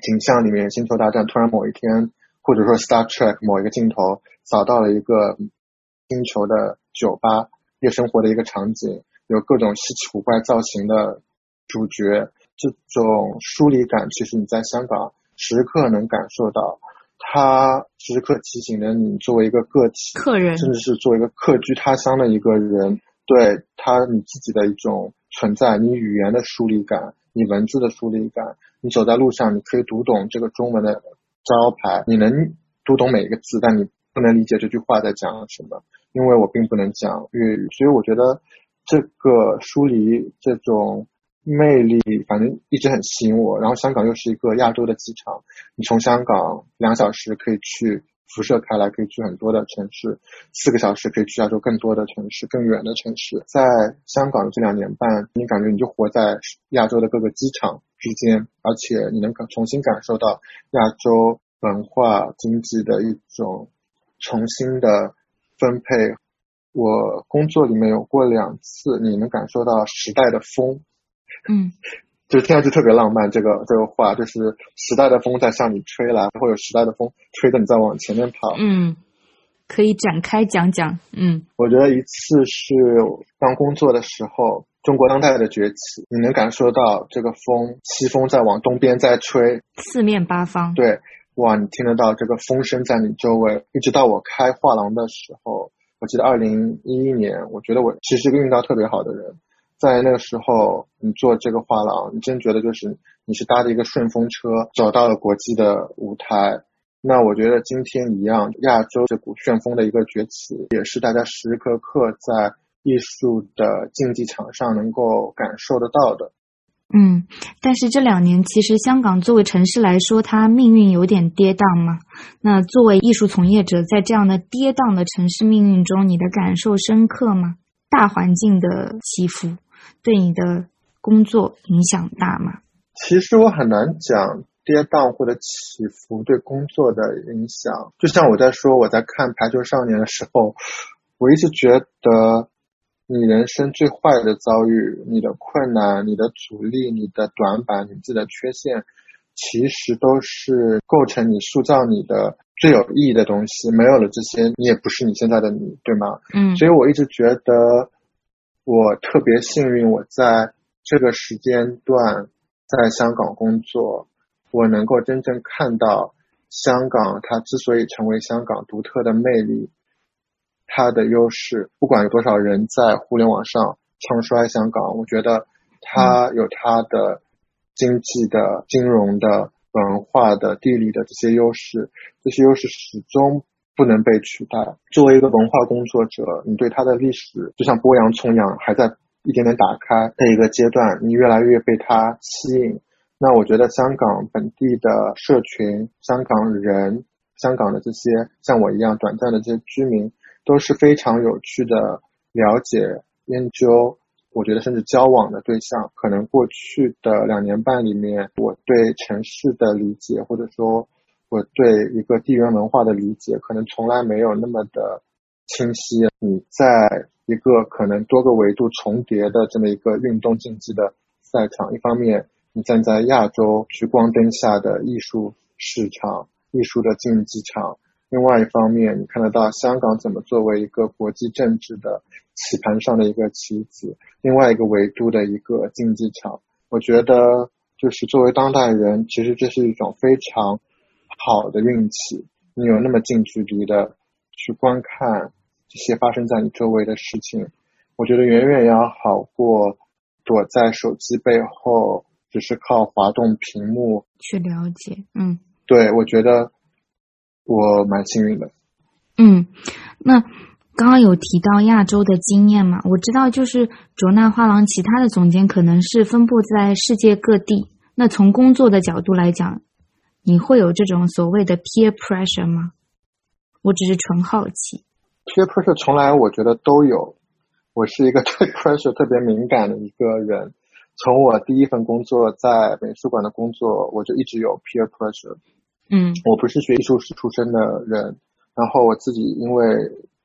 B: 景象里面。星球大战突然某一天。或者说，Star Trek 某一个镜头扫到了一个星球的酒吧夜生活的一个场景，有各种稀奇古怪造型的主角，这种疏离感，其实你在香港时刻能感受到，它时刻提醒着你作为一个个体，
A: 客人，
B: 甚至是作为一个客居他乡的一个人，对他你自己的一种存在，你语言的疏离感，你文字的疏离感，你走在路上，你可以读懂这个中文的。招牌，你能读懂每一个字，但你不能理解这句话在讲什么，因为我并不能讲粤语，所以我觉得这个疏离这种魅力，反正一直很吸引我。然后香港又是一个亚洲的机场，你从香港两小时可以去辐射开来，可以去很多的城市，四个小时可以去亚洲更多的城市，更远的城市。在香港的这两年半，你感觉你就活在亚洲的各个机场。之间，而且你能感重新感受到亚洲文化经济的一种重新的分配。我工作里面有过两次，你能感受到时代的风，
A: 嗯，
B: 就听上去特别浪漫。这个这个话就是时代的风在向你吹来，会有时代的风吹着你在往前面跑。
A: 嗯，可以展开讲讲。嗯，
B: 我觉得一次是刚工作的时候。中国当代的崛起，你能感受到这个风，西风在往东边在吹，
A: 四面八方。
B: 对，哇，你听得到这个风声在你周围。一直到我开画廊的时候，我记得二零一一年，我觉得我其实是个运道特别好的人，在那个时候，你做这个画廊，你真觉得就是你是搭着一个顺风车走到了国际的舞台。那我觉得今天一样，亚洲这股旋风的一个崛起，也是大家时时刻刻在。艺术的竞技场上能够感受得到的，
A: 嗯，但是这两年其实香港作为城市来说，它命运有点跌宕嘛。那作为艺术从业者，在这样的跌宕的城市命运中，你的感受深刻吗？大环境的起伏对你的工作影响大吗？
B: 其实我很难讲跌宕或者起伏对工作的影响。就像我在说我在看《排球少年》的时候，我一直觉得你人生最坏的遭遇、你的困难、你的阻力、你的短板、你自己的缺陷，其实都是构成你塑造你的最有意义的东西。没有了这些，你也不是你现在的你，对吗？
A: 嗯
B: 所以我一直觉得我特别幸运，我在这个时间段在香港工作，我能够真正看到香港它之所以成为香港独特的魅力，它的优势。不管有多少人在互联网上唱衰香港，我觉得它有它的经济的、金融的、文化的、地理的这些优势，这些优势始终不能被取代。作为一个文化工作者，你对它的历史就像剥洋葱一样，还在一点点打开的一个阶段，你越来越被它吸引。那我觉得香港本地的社群、香港人、香港的这些像我一样短暂的这些居民，都是非常有趣的了解、研究，我觉得甚至交往的对象。可能过去的两年半里面，我对城市的理解，或者说我对一个地缘文化的理解，可能从来没有那么的清晰。你在一个可能多个维度重叠的这么一个运动竞技的赛场，一方面你站在亚洲聚光灯下的艺术市场、艺术的竞技场，另外一方面你看得到香港怎么作为一个国际政治的棋盘上的一个棋子，另外一个维度的一个竞技场。我觉得就是作为当代人，其实这是一种非常好的运气，你有那么近距离的去观看这些发生在你周围的事情，我觉得远远要好过躲在手机背后，只是靠滑动屏幕。
A: 去了解，嗯
B: 对，我觉得我蛮幸运的。
A: 嗯，那刚刚有提到亚洲的经验嘛？我知道，就是卓纳画廊其他的总监可能是分布在世界各地。那从工作的角度来讲，你会有这种所谓的 peer pressure 吗？我只是纯好奇。
B: peer pressure 从来我觉得都有，我是一个 对 pressure 特别敏感的一个人。从我第一份工作在美术馆的工作，我就一直有 peer pressure。
A: 嗯
B: 我不是学艺术史出身的人，然后我自己因为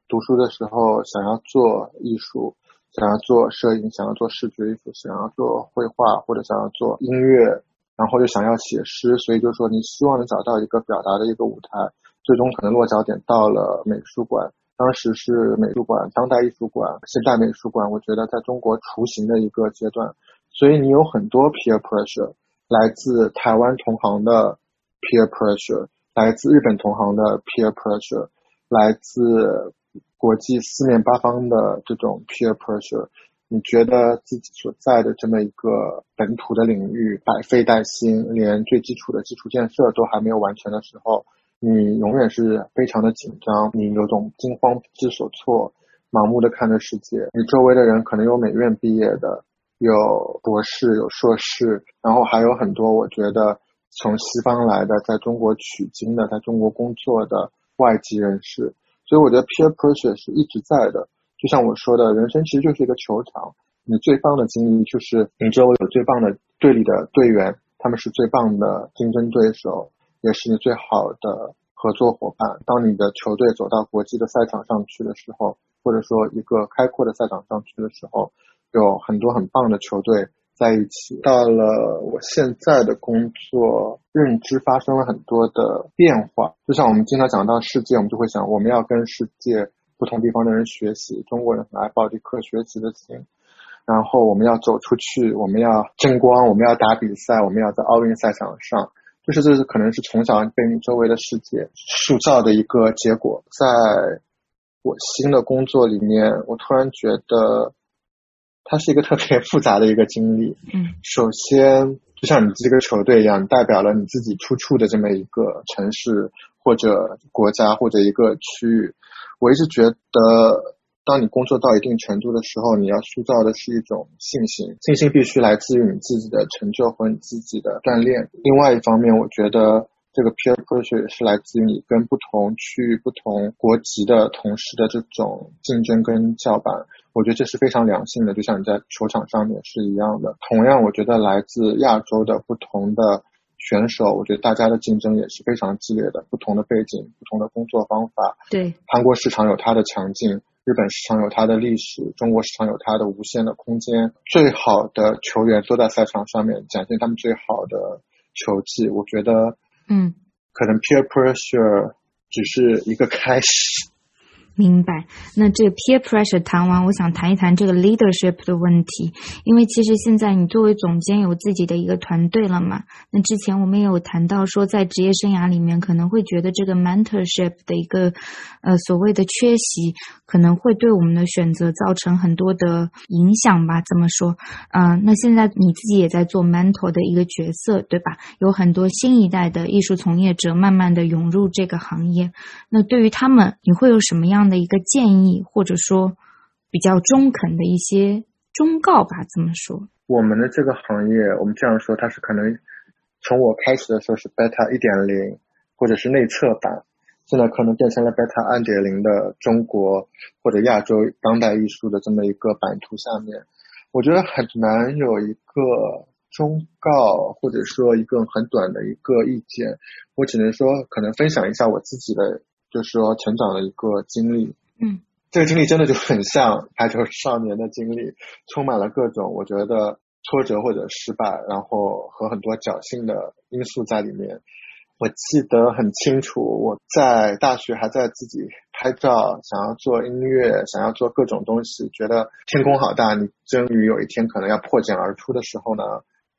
B: 读书的时候想要做艺术，想要做摄影，想要做视觉艺术，想要做绘画或者想要做音乐，然后又想要写诗，所以就说你希望能找到一个表达的一个舞台，最终可能落脚点到了美术馆。当时是美术馆、当代艺术馆、现代美术馆，我觉得在中国雏形的一个阶段，所以你有很多 peer pressure，来自台湾同行的 peer pressure，来自日本同行的 peer pressure，来自国际四面八方的这种 peer pressure。你觉得自己所在的这么一个本土的领域百废待兴，连最基础的基础建设都还没有完成的时候，你永远是非常的紧张，你有种惊慌不知所措，盲目的看着世界。你周围的人可能有美院毕业的，有博士，有硕士，然后还有很多我觉得从西方来的，在中国取经的，在中国工作的外籍人士。所以我觉得 peer pressure 是一直在的。就像我说的，人生其实就是一个球场，你最棒的经历就是你周围有最棒的队里的队员，他们是最棒的竞争对手，也是你最好的合作伙伴。当你的球队走到国际的赛场上去的时候，或者说一个开阔的赛场上去的时候，有很多很棒的球队在一起。到了我现在的工作，认知发生了很多的变化。就像我们经常讲到世界，我们就会想我们要跟世界不同地方的人学习。中国人很爱抱着课学习的心，然后我们要走出去，我们要争光，我们要打比赛，我们要在奥运赛场上。就是这是可能是从小被你周围的世界塑造的一个结果。在我新的工作里面，我突然觉得它是一个特别复杂的一个经历。
A: 嗯
B: 首先，就像你这个球队一样，你代表了你自己出处的这么一个城市或者国家或者一个区域。我一直觉得，当你工作到一定程度的时候，你要塑造的是一种信心，信心必须来自于你自己的成就和你自己的锻炼。另外一方面，我觉得这个 peer pressure 是来自于你跟不同区域、不同国籍的同事的这种竞争跟叫板。我觉得这是非常良性的，就像你在球场上面是一样的。同样，我觉得来自亚洲的不同的选手，我觉得大家的竞争也是非常激烈的。不同的背景、不同的工作方法。
A: 对，
B: 韩国市场有它的强劲。日本市场有它的历史，中国市场有它的无限的空间。最好的球员都在赛场上面展现他们最好的球技。我觉得，
A: 嗯，
B: 可能 peer pressure 只是一个开始。
A: 明白，那这个 peer pressure 谈完，我想谈一谈这个 leadership 的问题。因为其实现在你作为总监有自己的一个团队了嘛。那之前我们也有谈到说，在职业生涯里面可能会觉得这个 mentorship 的一个呃所谓的缺席，可能会对我们的选择造成很多的影响吧。怎么说，嗯，那现在你自己也在做 mentor 的一个角色，对吧？有很多新一代的艺术从业者慢慢的涌入这个行业。那对于他们，你会有什么样？的一个建议，或者说比较中肯的一些忠告吧，这么说。
B: 我们的这个行业，我们这样说，它是可能从我开始的时候是 beta 一点零，或者是内测版，现在可能变成了 beta 二点零的中国或者亚洲当代艺术的这么一个版图下面，我觉得很难有一个忠告，或者说一个很短的一个意见。我只能说，可能分享一下我自己的。就是说，成长的一个经历，
A: 嗯，
B: 这个经历真的就很像排球少年的经历，充满了各种我觉得挫折或者失败，然后和很多侥幸的因素在里面。我记得很清楚，我在大学还在自己拍照，想要做音乐，想要做各种东西，觉得天空好大，你终于有一天可能要破茧而出的时候呢，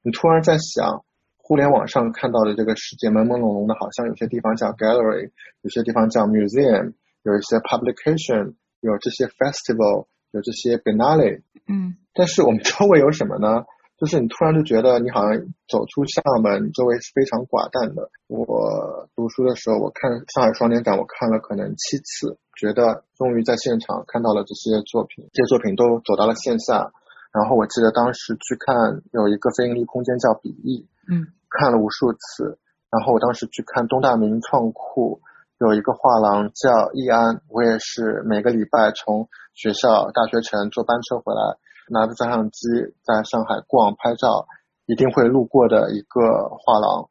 B: 你突然在想。互联网上看到的这个世界朦朦胧胧的，好像有些地方叫 gallery，有些地方叫 museum，有一些 publication，有这些 festival，有这些 biennale。
A: 嗯。
B: 但是我们周围有什么呢？就是你突然就觉得你好像走出厦门，周围是非常寡淡的。我读书的时候，我看上海双年展，我看了可能七次，觉得终于在现场看到了这些作品，这些作品都走到了线下。然后我记得当时去看有一个非盈利空间叫比翼。
A: 嗯，
B: 看了无数次。然后我当时去看东大名创库有一个画廊叫易安，我也是每个礼拜从学校大学城坐班车回来，拿着照相机在上海逛拍照，一定会路过的一个画廊。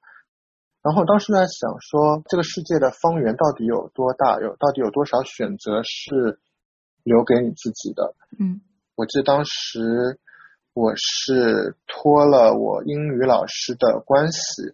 B: 然后当时在想说，这个世界的方圆到底有多大？有到底有多少选择是留给你自己的？
A: 嗯，
B: 我记得当时。我是托了我英语老师的关系，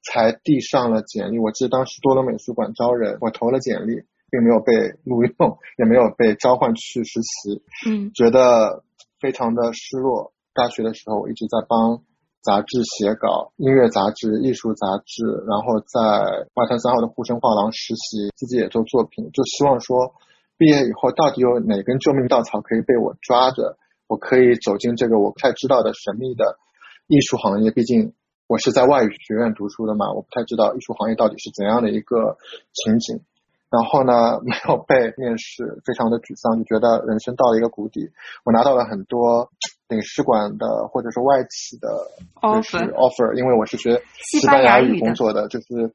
B: 才递上了简历。我记得当时多伦美术馆招人，我投了简历，并没有被录用，也没有被召唤去实习。
A: 嗯，
B: 觉得非常的失落。大学的时候，我一直在帮杂志写稿，音乐杂志、艺术杂志，然后在外滩三号的沪深画廊实习，自己也做作品，就希望说，毕业以后到底有哪根救命稻草可以被我抓着。我可以走进这个我不太知道的神秘的艺术行业，毕竟我是在外语学院读书的嘛，我不太知道艺术行业到底是怎样的一个情景。然后呢，没有被面试，非常的沮丧，就觉得人生到了一个谷底。我拿到了很多领事馆的或者是外企的 offer offer，因为我是学西班牙语工作的，就是。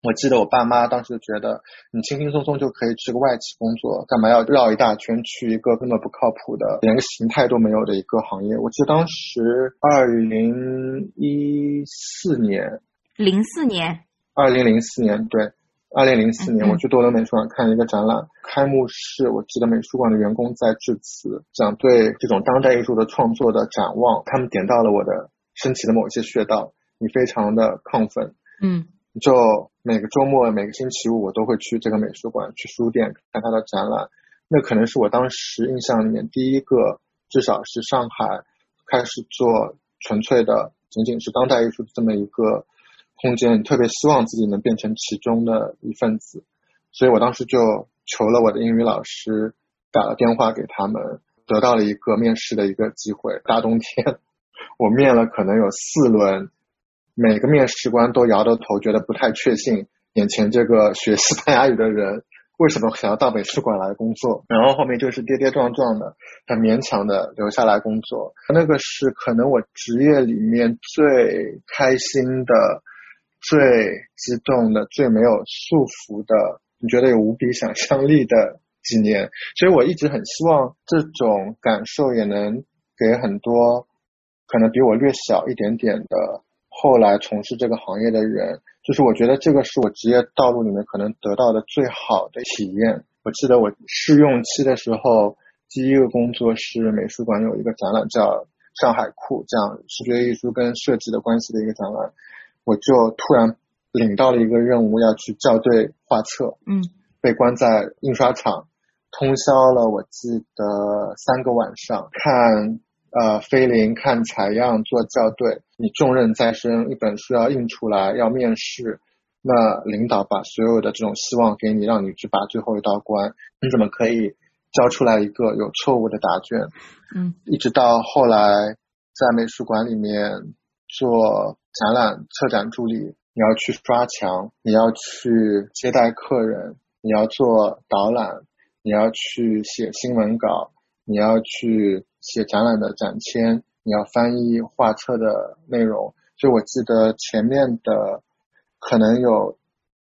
B: 我记得我爸妈当时觉得你轻轻松松就可以去个外企工作，干嘛要绕一大圈去一个根本不靠谱的、连个形态都没有的一个行业？我记得当时二零一四年，
A: 零四年，
B: 二零零四年，对，二零零四年，我去多伦美术馆看一个展览，开幕式，我记得美术馆的员工在致辞，讲对这种当代艺术的创作的展望，他们点到了我的身体的某一些穴道，你非常的亢奋，
A: 嗯。
B: 就每个周末、每个星期五，我都会去这个美术馆、去书店看他的展览。那可能是我当时印象里面第一个，至少是上海开始做纯粹的、仅仅是当代艺术这么一个空间。特别希望自己能变成其中的一份子，所以我当时就求了我的英语老师，打了电话给他们，得到了一个面试的一个机会。大冬天，我面了可能有四轮。每个面试官都摇着头，觉得不太确信，眼前这个学西班牙语的人为什么想要到美术馆来工作？然后后面就是跌跌撞撞的，很勉强的留下来工作。那个是可能我职业里面最开心的最激动的、最没有束缚的，你觉得有无比想象力的几年。所以我一直很希望这种感受也能给很多可能比我略小一点点的后来从事这个行业的人，就是我觉得这个是我职业道路里面可能得到的最好的体验。我记得我试用期的时候，第一个工作是美术馆有一个展览叫。上海库这样视觉艺术跟设计的关系的一个展览，我就突然领到了一个任务，要去校对画册。
A: 嗯，
B: 被关在印刷厂，通宵了，我记得三个晚上，看呃菲林，看采样，做校对。你重任在身，一本书要印出来，要面试，那领导把所有的这种希望给你，让你去把最后一道关，你怎么可以？交出来一个有错误的答卷，
A: 嗯，
B: 一直到后来在美术馆里面做展览策展助理，你要去刷墙，你要去接待客人，你要做导览，你要去写新闻稿，你要去写展览的展签，你要翻译画册的内容。所以我记得前面的可能有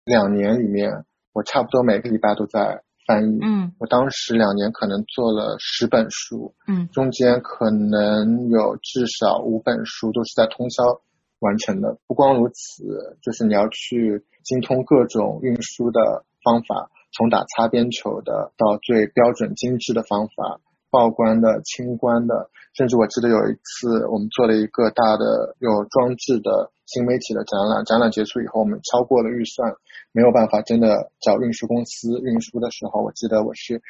B: 两年里面，我差不多每个礼拜都在。翻译，
A: 嗯，
B: 我当时两年可能做了十本书，
A: 嗯，
B: 中间可能有至少五本书都是在通宵完成的。不光如此，就是你要去精通各种运输的方法，从打擦边球的到最标准精致的方法。报关的、清关的，甚至我记得有一次，我们做了一个大的有装置的新媒体的展览。展览结束以后，我们超过了预算，没有办法真的找运输公司运输的时候，我记得我是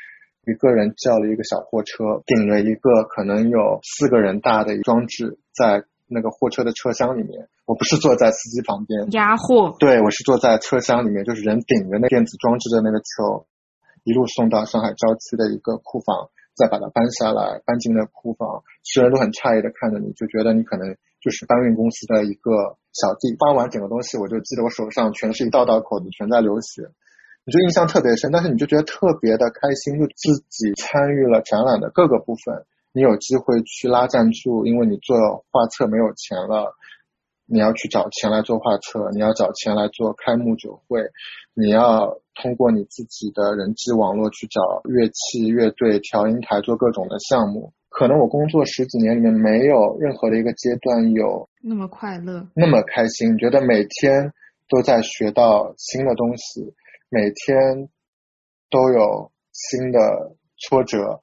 B: 一个人叫了一个小货车，顶了一个可能有四个人大的装置在那个货车的车厢里面。我不是坐在司机旁边
A: 压货，
B: 对我是坐在车厢里面，就是人顶着那电子装置的那个球，一路送到上海郊区的一个库房。再把它搬下来，搬进了库房，所有人都很诧异的看着你，就觉得你可能就是搬运公司的一个小弟。搬完整个东西，我就记得我手上全是一道道口子，全在流血，你就印象特别深。但是你就觉得特别的开心，就自己参与了展览的各个部分，你有机会去拉赞助，因为你做画册没有钱了。你要去找钱来做画册，你要找钱来做开幕酒会，你要通过你自己的人际网络去找乐器、乐队、调音台做各种的项目。可能我工作十几年里面没有任何的一个阶段有
A: 那么快乐、
B: 那么开心，觉得每天都在学到新的东西，每天都有新的挫折，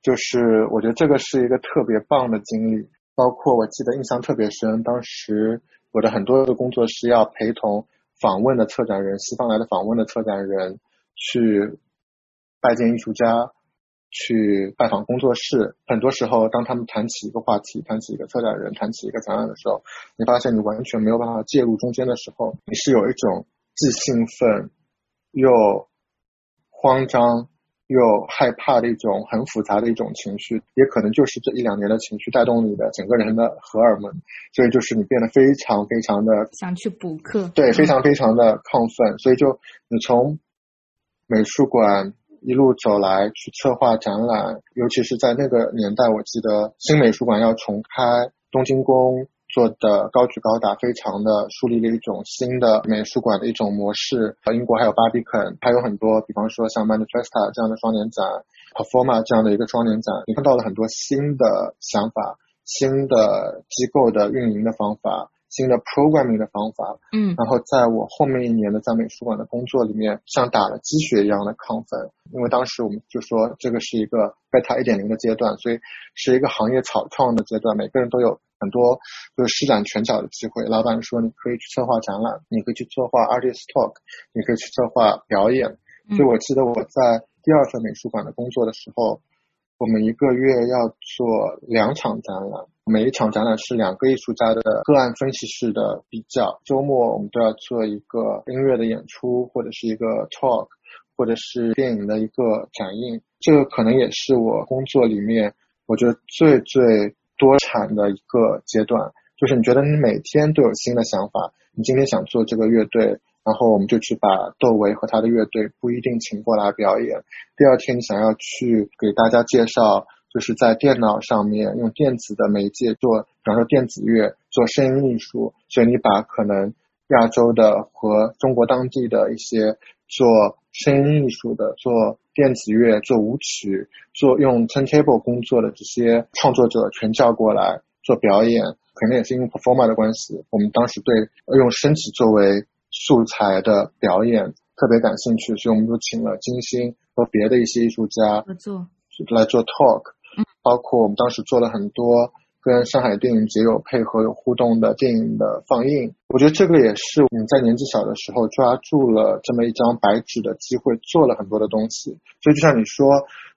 B: 就是我觉得这个是一个特别棒的经历。包括我记得印象特别深，当时我的很多的工作是要陪同访问的策展人，西方来的访问的策展人去拜见艺术家，去拜访工作室。很多时候，当他们谈起一个话题，谈起一个策展人，谈起一个展览的时候，你发现你完全没有办法介入中间的时候，你是有一种既兴奋又慌张。又害怕的一种很复杂的一种情绪，也可能就是这一两年的情绪带动你的整个人的荷尔蒙，所以就是你变得非常非常的
A: 想去补课，
B: 对，非常非常的亢奋，所以就你从美术馆一路走来去策划展览，尤其是在那个年代，我记得新美术馆要重开，东京宫。做的高举高打，非常的树立了一种新的美术馆的一种模式。英国还有巴比肯，还有很多，比方说像 Manifesta 这样的双年展，Performa 这样的一个双年展，你看到了很多新的想法，新的机构的运营的方法。新的 programming 的方法，
A: 嗯，
B: 然后在我后面一年的在美术馆的工作里面，像打了鸡血一样的亢奋，因为当时我们就说这个是一个 beta 一点零的阶段，所以是一个行业草创的阶段，每个人都有很多就是施展拳脚的机会。老板说你可以去策划展览，你可以去策划 artist talk，你可以去策划表演。所以我记得我在第二份美术馆的工作的时候。我们一个月要做两场展览，每一场展览是两个艺术家的个案分析式的比较。周末我们都要做一个音乐的演出，或者是一个 talk，或者是电影的一个展映。这个可能也是我工作里面我觉得最最多产的一个阶段，就是你觉得你每天都有新的想法。你今天想做这个乐队。然后我们就去把窦唯和他的乐队不一定请过来表演。第二天你想要去给大家介绍，就是在电脑上面用电子的媒介做，比方说电子乐做声音艺术，所以你把可能亚洲的和中国当地的一些做声音艺术的、做电子乐、做舞曲、做用 turntable 工作的这些创作者全叫过来做表演。可能也是因为 performer 的关系，我们当时对用身体作为素材的表演特别感兴趣，所以我们就请了金星和别的一些艺术家
A: 合作
B: 来做 talk，包括我们当时做了很多跟上海电影节有配合有互动的电影的放映。我觉得这个也是我们在年纪小的时候抓住了这么一张白纸的机会，做了很多的东西。所以就像你说，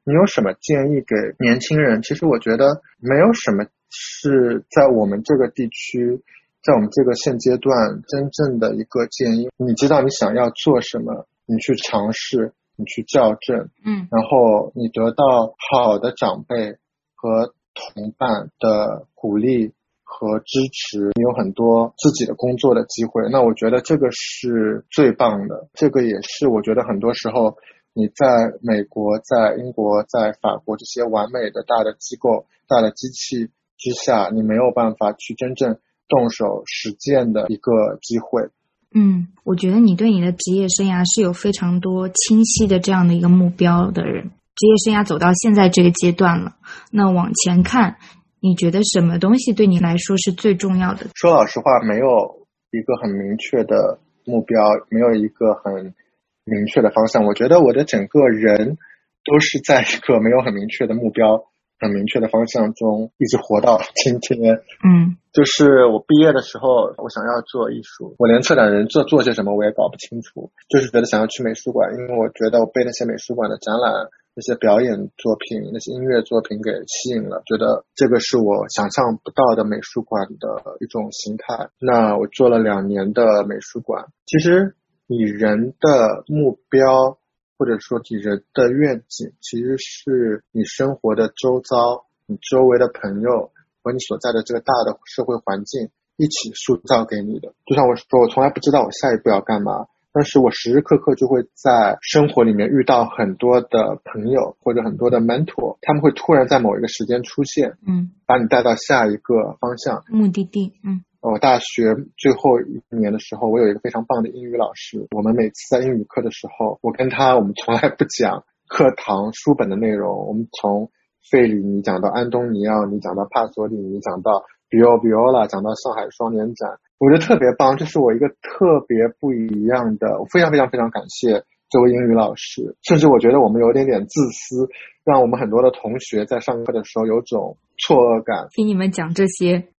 B: 你有什么建议给年轻人？其实我觉得没有什么是在我们这个地区。在我们这个现阶段，真正的一个建议，你知道你想要做什么，你去尝试，你去校正，
A: 嗯，
B: 然后你得到好的长辈和同伴的鼓励和支持，你有很多自己的工作的机会。那我觉得这个是最棒的，这个也是我觉得很多时候你在美国、在英国、在法国这些完美的大的机构、大的机器之下，你没有办法去真正。动手实践的一个机会。
A: 嗯，我觉得你对你的职业生涯是有非常多清晰的这样的一个目标的人。职业生涯走到现在这个阶段了，那往前看，你觉得什么东西对你来说是最重要的？
B: 说老实话，没有一个很明确的目标，没有一个很明确的方向。我觉得我的整个人都是在一个没有很明确的目标。很明确的方向中一直活到今天。
A: 嗯，
B: 就是我毕业的时候，我想要做艺术，我连策展人做做些什么我也搞不清楚，就是觉得想要去美术馆，因为我觉得我被那些美术馆的展览、那些表演作品、那些音乐作品给吸引了，觉得这个是我想象不到的美术馆的一种形态。那我做了两年的美术馆，其实你人的目标。或者说，你人的愿景其实是你生活的周遭、你周围的朋友和你所在的这个大的社会环境一起塑造给你的。就像我说，我从来不知道我下一步要干嘛，但是我时时刻刻就会在生活里面遇到很多的朋友或者很多的 mentor，他们会突然在某一个时间出现，
A: 嗯，
B: 把你带到下一个方向、
A: 目的地，嗯。
B: 我大学最后一年的时候，我有一个非常棒的英语老师。我们每次在英语课的时候，我跟他，我们从来不讲课堂书本的内容。我们从费里尼讲到安东尼奥，你讲到帕索里尼，讲到比奥比奥拉，讲到上海双年展，我觉得特别棒。这是我一个特别不一样的，我非常非常非常感谢这位英语老师。甚至我觉得我们有点点自私，让我们很多的同学在上课的时候有种错愕感。
A: 听你们讲这些。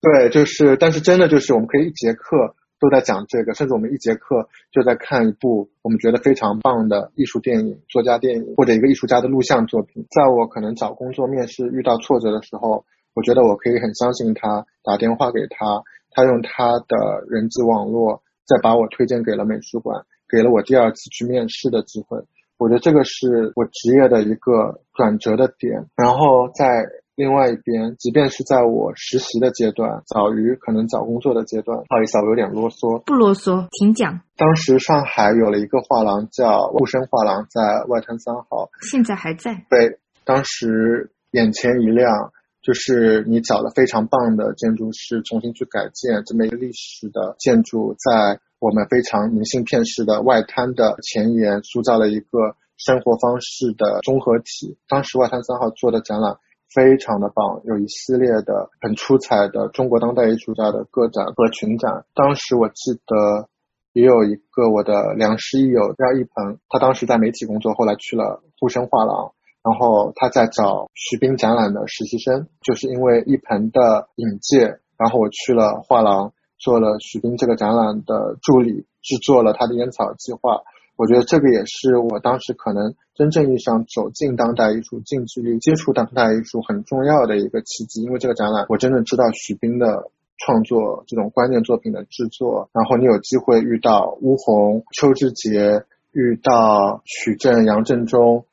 B: 对，就是，但是真的就是，我们可以一节课都在讲这个，甚至我们一节课就在看一部我们觉得非常棒的艺术电影、作家电影或者一个艺术家的录像作品。在我可能找工作面试遇到挫折的时候，我觉得我可以很相信他，打电话给他，他用他的人际网络再把我推荐给了美术馆，给了我第二次去面试的机会。我觉得这个是我职业的一个转折的点，然后在。另外一边，即便是在我实习的阶段，早于可能找工作的阶段，不好意思，我有点啰嗦。
A: 不啰嗦，请讲。
B: 当时上海有了一个画廊叫沪生画廊，在外滩三号，
A: 现在还在。
B: 对，当时眼前一亮，就是你找了非常棒的建筑师，重新去改建这么一个历史的建筑，在我们非常明信片式的外滩的前沿，塑造了一个生活方式的综合体。当时外滩三号做的展览。非常的棒，有一系列的很出彩的中国当代艺术家的个展和群展。当时我记得也有一个我的良师益友廖一鹏，他当时在媒体工作，后来去了沪生画廊，然后他在找徐冰展览的实习生，就是因为一盆的引荐，然后我去了画廊，做了徐冰这个展览的助理，制作了他的烟草计划。我觉得这个也是我当时可能真正意义上走进当代艺术、近距离接触当代艺术很重要的一个契机。因为这个展览，我真的知道徐冰的创作这种关键作品的制作。然后你有机会遇到乌红、邱志杰，遇到许正、杨振中，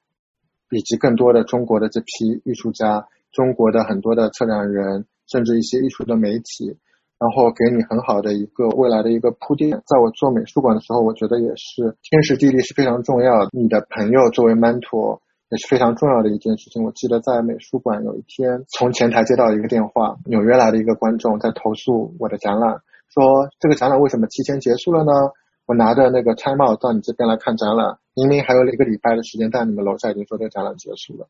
B: 以及更多的中国的这批艺术家、中国的很多的策展人，甚至一些艺术的媒体。然后给你很好的一个未来的一个铺垫。在我做美术馆的时候，我觉得也是天时地利是非常重要的。你的朋友作为 mentor 也是非常重要的一件事情。我记得在美术馆有一天，从前台接到一个电话，纽约来的一个观众在投诉我的展览，说这个展览为什么提前结束了呢？我拿着那个 time out 到你这边来看展览，明明还有一个礼拜的时间，但你们楼下已经说这个展览结束了，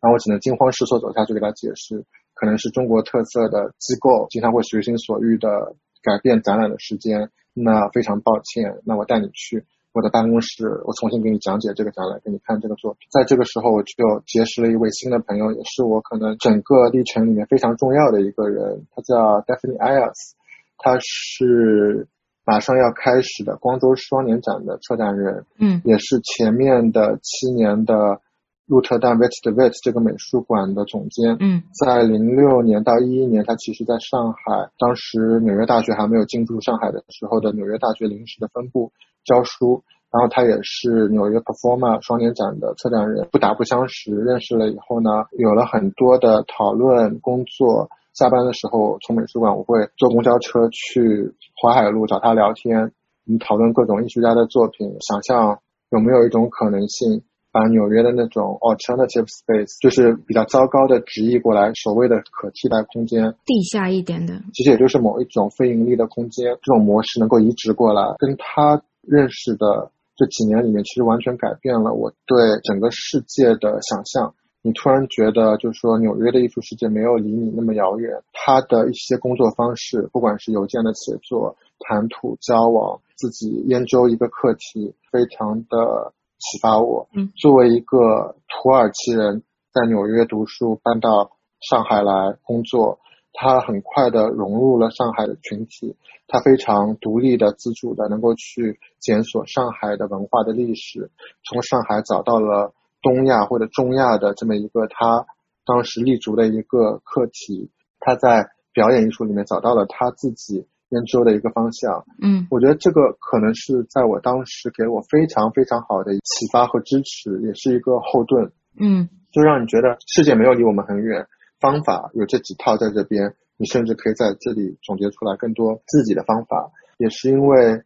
B: 然后我只能惊慌失措走下去给他解释，可能是中国特色的机构经常会随心所欲的改变展览的时间，那非常抱歉，那我带你去我的办公室，我重新给你讲解这个展览，给你看这个作品。在这个时候，我就结识了一位新的朋友，也是我可能整个历程里面非常重要的一个人，他叫 Daphne Ayers，他是。马上要开始的光州双年展的策展人，
A: 嗯，
B: 也是前面的七年的鹿特丹 Vet de Vet 这个美术馆的总监，
A: 嗯，
B: 在零六年到一一年，他其实在上海，当时纽约大学还没有进驻上海的时候的纽约大学临时的分部教书，然后他也是纽约 Performa 双年展的策展人，不打不相识，认识了以后呢，有了很多的讨论工作。下班的时候，从美术馆我会坐公交车去淮海路找他聊天，我们讨论各种艺术家的作品，想象有没有一种可能性，把纽约的那种 alternative space，就是比较糟糕的直译过来，所谓的可替代空间，
A: 地下一点的，
B: 其实也就是某一种非盈利的空间，这种模式能够移植过来，跟他认识的这几年里面，其实完全改变了我对整个世界的想象。你突然觉得，就是说，纽约的艺术世界没有离你那么遥远。他的一些工作方式，不管是邮件的写作、谈吐、交往，自己研究一个课题，非常的启发我。
A: 嗯，
B: 作为一个土耳其人，在纽约读书，搬到上海来工作，他很快的融入了上海的群体。他非常独立的、自主的，能够去检索上海的文化的历史，从上海找到了。东亚或者中亚的这么一个他当时立足的一个课题，他在表演艺术里面找到了他自己研究的一个方向。
A: 嗯，
B: 我觉得这个可能是在我当时给我非常非常好的启发和支持，也是一个后盾。
A: 嗯，
B: 就让你觉得世界没有离我们很远，方法有这几套在这边，你甚至可以在这里总结出来更多自己的方法。也是因为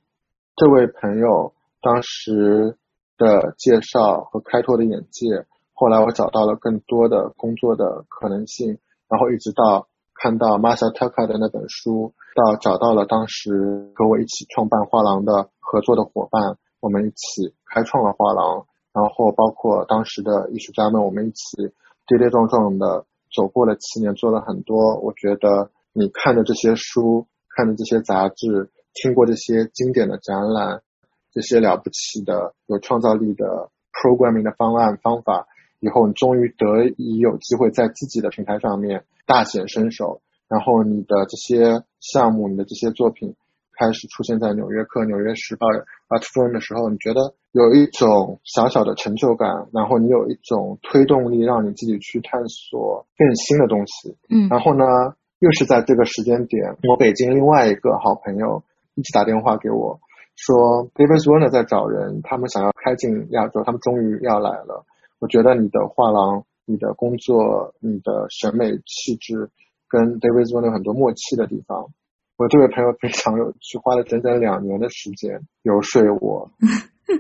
B: 这位朋友当时。的介绍和开拓的眼界，后来我找到了更多的工作的可能性，然后一直到看到 Masa Taka 的那本书，到找到了当时和我一起创办画廊的合作的伙伴，我们一起开创了画廊，然后包括当时的艺术家们，我们一起跌跌撞撞的走过了七年，做了很多。我觉得你看的这些书，看的这些杂志，听过这些经典的展览。这些了不起的、有创造力的 programming 的方案方法，以后你终于得以有机会在自己的平台上面大显身手，然后你的这些项目、你的这些作品开始出现在《纽约客》《纽约时报》Art Forum 的时候，你觉得有一种小小的成就感，然后你有一种推动力，让你自己去探索更新的东西。
A: 嗯，
B: 然后呢，又是在这个时间点，我北京另外一个好朋友一起打电话给我。说 David Warner 在找人，他们想要开进亚洲，他们终于要来了。我觉得你的画廊、你的工作、你的审美气质，跟 David Warner 很多默契的地方。我这位朋友非常有趣，花了整整两年的时间游说我。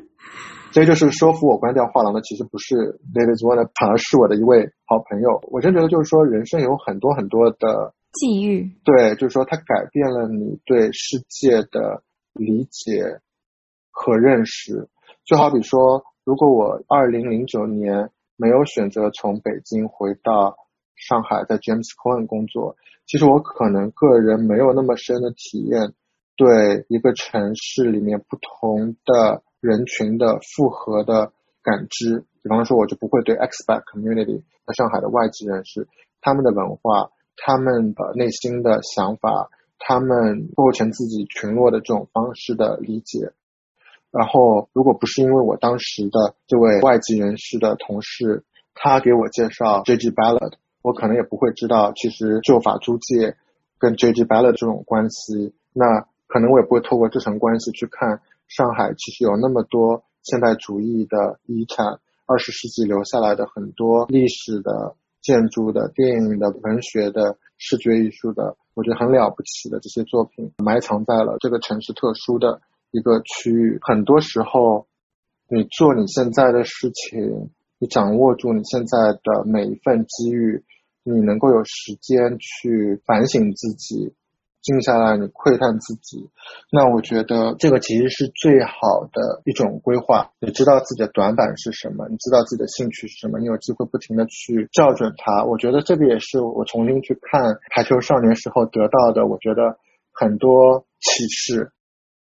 B: 这就是说服我关掉画廊的，其实不是 David Warner，反而是我的一位好朋友。我真觉得就是说，人生有很多很多的
A: 际遇，
B: 对，就是说它改变了你对世界的。理解和认识，就好比说，如果我二零零九年没有选择从北京回到上海，在 James Cohen 工作，其实我可能个人没有那么深的体验，对一个城市里面不同的人群的复合的感知。比方说，我就不会对 expat community 在上海的外籍人士，他们的文化，他们的内心的想法。他们构成自己群落的这种方式的理解，然后如果不是因为我当时的这位外籍人士的同事，他给我介绍 J.G. Ballard，我可能也不会知道其实旧法租界跟 J.G. Ballard 这种关系。那可能我也不会透过这层关系去看上海其实有那么多现代主义的遗产，二十世纪留下来的很多历史的建筑的、电影的、文学的、视觉艺术的。我觉得很了不起的这些作品，埋藏在了这个城市特殊的一个区域。很多时候，你做你现在的事情，你掌握住你现在的每一份机遇，你能够有时间去反省自己，静下来，你窥探自己。那我觉得这个其实是最好的一种规划。你知道自己的短板是什么，你知道自己的兴趣是什么，你有机会不停的去校准它。我觉得这个也是我重新去看《排球少年》时候得到的，我觉得很多启示。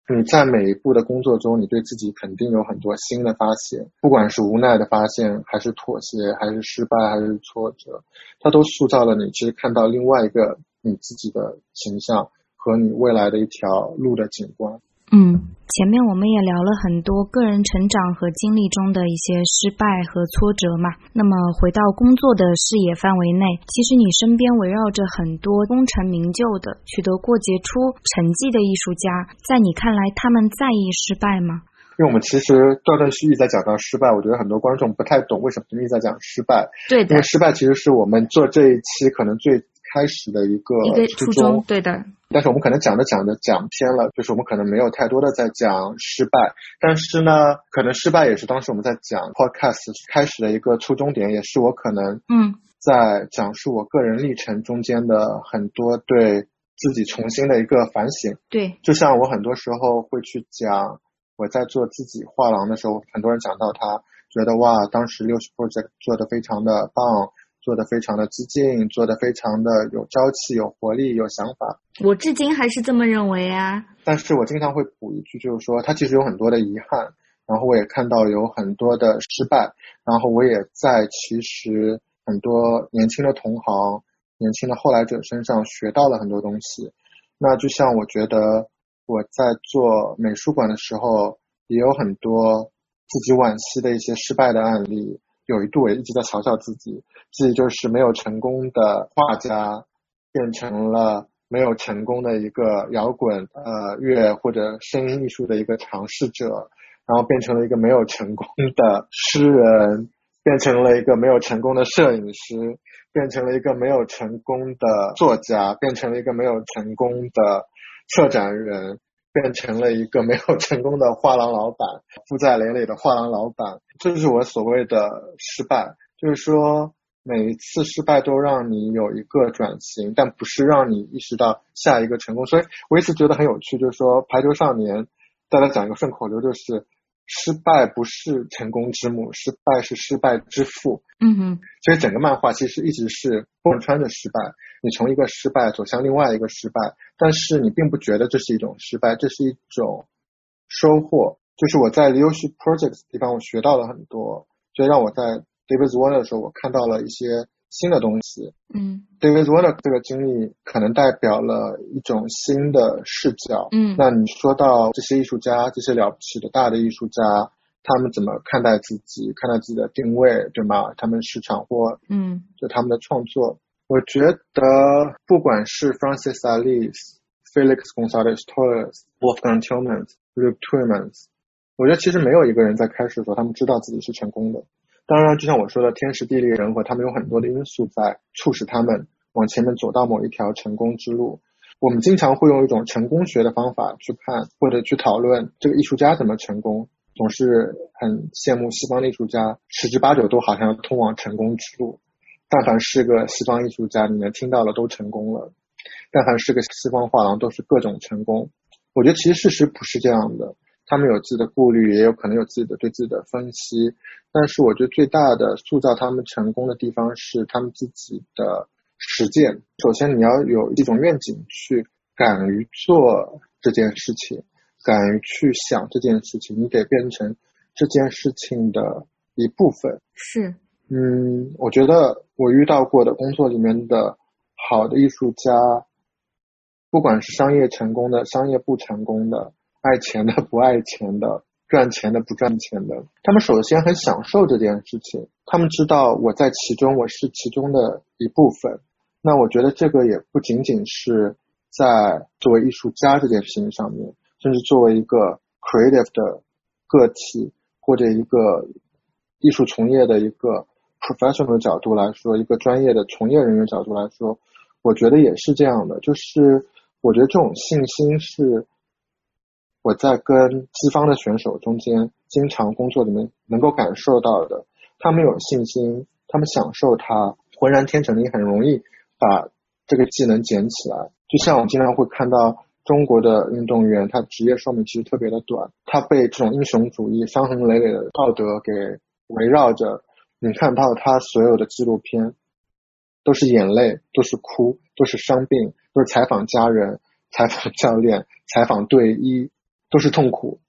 B: 你在每一步的工作中，你对自己肯定有很多新的发现，不管是无奈的发现，还是妥协，还是失败，还是挫折，它都塑造了你。其实看到另外一个你自己的形象和你未来的一条路的景观。
A: 嗯，前面我们也聊了很多个人成长和经历中的一些失败和挫折嘛。那么回到工作的视野范围内，其实你身边围绕着很多功成名就的、取得过杰出成绩的艺术家，在你看来，他们在意失败吗？
B: 因为我们其实断断续续在讲到失败，我觉得很多观众不太懂为什么一直在讲失败。
A: 对的，
B: 因为失败其实是我们做这一期可能最。开始的一个初衷，
A: 对的。
B: 但是我们可能讲着讲着讲偏了，就是我们可能没有太多的在讲失败。但是呢，可能失败也是当时我们在讲 podcast 开始的一个初衷点，也是我可能
A: 嗯
B: 在讲述我个人历程中间的很多对自己重新的一个反省。
A: 对，
B: 就像我很多时候会去讲我在做自己画廊的时候，很多人讲到他觉得哇，当时六十 project 做的非常的棒。做的非常的激进，做的非常的有朝气、有活力、有想法。
A: 我至今还是这么认为啊。
B: 但是我经常会补一句，就是说他其实有很多的遗憾，然后我也看到有很多的失败，然后我也在其实很多年轻的同行、年轻的后来者身上学到了很多东西。那就像我觉得我在做美术馆的时候，也有很多自己惋惜的一些失败的案例。有一度也一直在嘲笑自己，自己就是没有成功的画家，变成了没有成功的一个摇滚呃乐或者声音艺术的一个尝试者，然后变成了一个没有成功的诗人，变成了一个没有成功的摄影师，变成了一个没有成功的作家，变成了一个没有成功的策展人。变成了一个没有成功的画廊老板，负债累累的画廊老板，这就是我所谓的失败。就是说，每一次失败都让你有一个转型，但不是让你意识到下一个成功。所以我一直觉得很有趣，就是说，排球少年，大家讲一个顺口溜，就是。失败不是成功之母，失败是失败之父。
A: 嗯哼，
B: 所以整个漫画其实一直是贯穿着失败。你从一个失败走向另外一个失败，但是你并不觉得这是一种失败，这是一种收获。就是我在 Leadership Projects 地方，我学到了很多，所以让我在 David Warner 的时候，我看到了一些。新的东西，
A: 嗯
B: ，David Warner 这个经历可能代表了一种新的视角，
A: 嗯，
B: 那你说到这些艺术家，这些了不起的大的艺术家，他们怎么看待自己，看待自己的定位，对吗？他们市场或，
A: 嗯，
B: 就他们的创作，我觉得不管是 Francis Alice、Felix Gonzalez Torres、Wolfgang Tillmans、Luke Tillmans，我觉得其实没有一个人在开始的时候，他们知道自己是成功的。当然，就像我说的，天时地利人和，他们有很多的因素在促使他们往前面走到某一条成功之路。我们经常会用一种成功学的方法去看或者去讨论这个艺术家怎么成功，总是很羡慕西方艺术家，十之八九都好像通往成功之路。但凡是个西方艺术家，你们听到了都成功了；但凡是个西方画廊，都是各种成功。我觉得其实事实不是这样的。他们有自己的顾虑，也有可能有自己的对自己的分析，但是我觉得最大的塑造他们成功的地方是他们自己的实践。首先，你要有一种愿景，去敢于做这件事情，敢于去想这件事情，你得变成这件事情的一部分。
A: 是，
B: 嗯，我觉得我遇到过的工作里面的好的艺术家，不管是商业成功的，商业不成功的。爱钱的不爱钱的，赚钱的不赚钱的，他们首先很享受这件事情，他们知道我在其中，我是其中的一部分。那我觉得这个也不仅仅是在作为艺术家这件事情上面，甚至作为一个 creative 的个体或者一个艺术从业的一个 professional 的角度来说，一个专业的从业人员角度来说，我觉得也是这样的。就是我觉得这种信心是。我在跟西方的选手中间经常工作里面能够感受到的，他们有信心，他们享受它，浑然天成的，你很容易把这个技能捡起来。就像我经常会看到中国的运动员，他职业寿命其实特别的短，他被这种英雄主义、伤痕累累的道德给围绕着。你看到他所有的纪录片，都是眼泪，都是哭，都是伤病，都是采访家人、采访教练、采访队医，都是痛苦，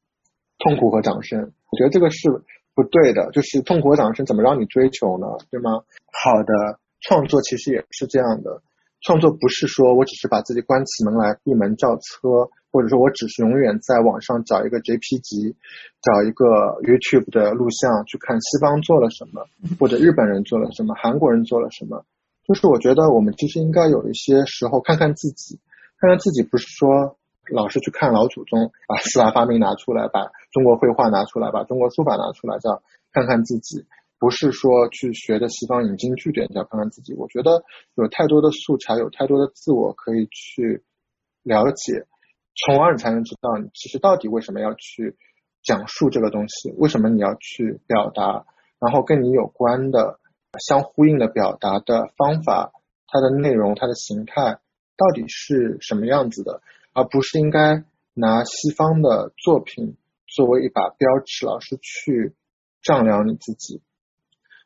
B: 痛苦和掌声。我觉得这个是不对的，就是痛苦和掌声怎么让你追求呢？对吗？好的创作其实也是这样的。创作不是说我只是把自己关起门来闭门造车，或者说我只是永远在网上找一个 JPG，找一个 YouTube 的录像去看西方做了什么，或者日本人做了什么，韩国人做了什么。就是我觉得我们其实应该有一些时候看看自己，看看自己不是说老是去看老祖宗，把四大发明拿出来，把中国绘画拿出来，把中国书法拿出来，叫看看自己。不是说去学的西方引经据典，要看看自己。我觉得有太多的素材，有太多的自我可以去了解，从而你才能知道你其实到底为什么要去讲述这个东西，为什么你要去表达，然后跟你有关的相呼应的表达的方法，它的内容、它的形态到底是什么样子的，而不是应该拿西方的作品作为一把标尺，老是去丈量你自己。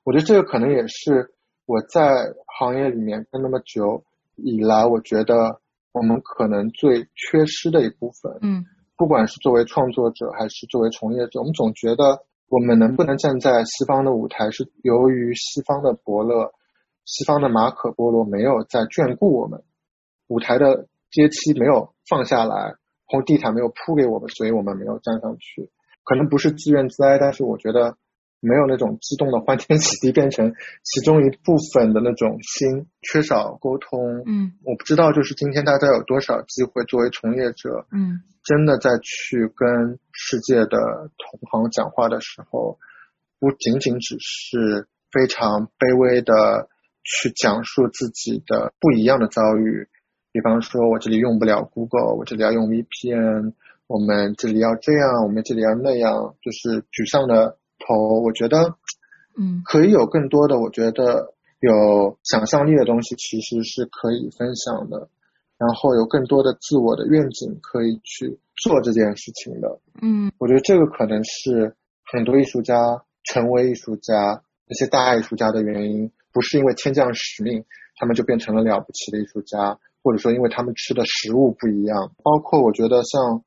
B: 我觉得这个可能也是我在行业里面跟那么久以来，我觉得我们可能最缺失的一部分。
A: 嗯，
B: 不管是作为创作者还是作为从业者，我们总觉得我们能不能站在西方的舞台，是由于西方的伯乐、西方的马可波罗没有在眷顾我们，舞台的阶梯没有放下来，红地毯没有铺给我们，所以我们没有站上去。可能不是自怨自艾，但是我觉得。没有那种激动的欢天喜地，变成其中一部分的那种心，缺少沟通。
A: 嗯，
B: 我不知道，就是今天大家有多少机会作为从业者，
A: 嗯，
B: 真的在去跟世界的同行讲话的时候，不仅仅只是非常卑微的去讲述自己的不一样的遭遇，比方说我这里用不了 Google，我这里要用 VPN，我们这里要这样，我们这里要那样，就是沮丧的。头，我觉得，
A: 嗯，
B: 可以有更多的，我觉得有想象力的东西其实是可以分享的，然后有更多的自我的愿景可以去做这件事情的，
A: 嗯，
B: 我觉得这个可能是很多艺术家成为艺术家那些大艺术家的原因，不是因为天降使命，他们就变成了了不起的艺术家，或者说因为他们吃的食物不一样，包括我觉得像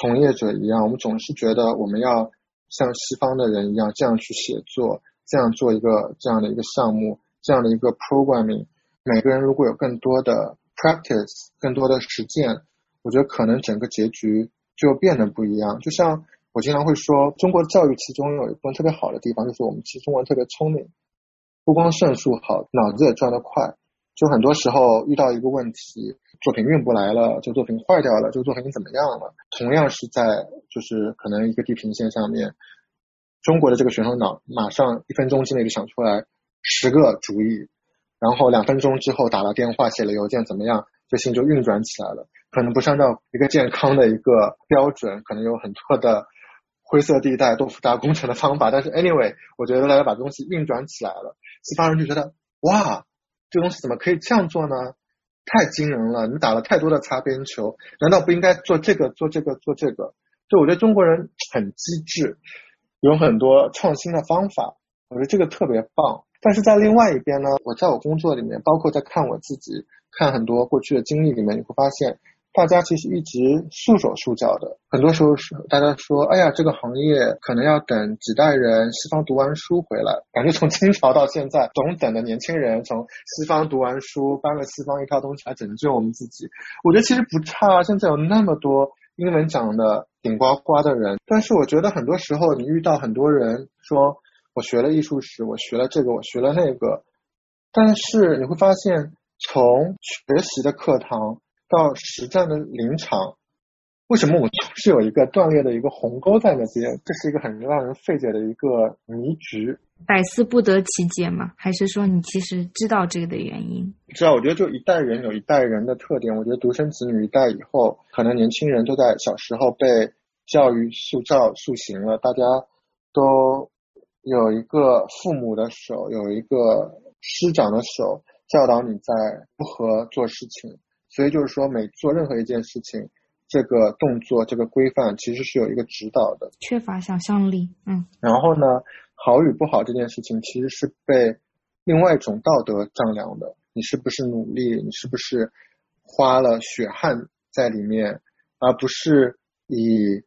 B: 从业者一样，我们总是觉得我们要。像西方的人一样，这样去写作，这样做一个这样的一个项目，这样的一个 programming，每个人如果有更多的 practice，更多的实践，我觉得可能整个结局就变得不一样。就像我经常会说，中国教育其中有一部分特别好的地方，就是我们其实中国人特别聪明，不光算术好，脑子也转得快。就很多时候遇到一个问题，作品运不来了，这个作品坏掉了，这个作品怎么样了？同样是在就是可能一个地平线上面，中国的这个选手脑马上一分钟之内就想出来十个主意，然后两分钟之后打了电话写了邮件怎么样？这心就运转起来了。可能不是按照一个健康的一个标准，可能有很多的灰色地带、豆腐渣工程的方法，但是 anyway，我觉得大家把东西运转起来了，西方人就觉得哇。这东西怎么可以这样做呢？太惊人了！你打了太多的擦边球，难道不应该做这个、做这个、做这个？就我觉得中国人很机智，有很多创新的方法，我觉得这个特别棒。但是在另外一边呢，我在我工作里面，包括在看我自己、看很多过去的经历里面，你会发现。大家其实一直束手束脚的，很多时候是大家说，哎呀，这个行业可能要等几代人西方读完书回来，感觉从清朝到现在，总等的年轻人从西方读完书，搬了西方一套东西来拯救我们自己。我觉得其实不差，现在有那么多英文讲的顶呱呱的人，但是我觉得很多时候你遇到很多人说，我学了艺术史，我学了这个，我学了那个，但是你会发现，从学习的课堂。到实战的临场，为什么我总是有一个断裂的一个鸿沟在那边？这是一个很让人费解的一个迷局，
A: 百思不得其解吗？还是说你其实知道这个的原因？
B: 知道，我觉得就一代人有一代人的特点。我觉得独生子女一代以后，可能年轻人都在小时候被教育塑造塑形了，大家都有一个父母的手，有一个师长的手教导你在如何做事情。所以就是说，每做任何一件事情，这个动作、这个规范其实是有一个指导的。
A: 缺乏想象力，嗯。
B: 然后呢，好与不好这件事情其实是被另外一种道德丈量的。你是不是努力？你是不是花了血汗在里面？而不是以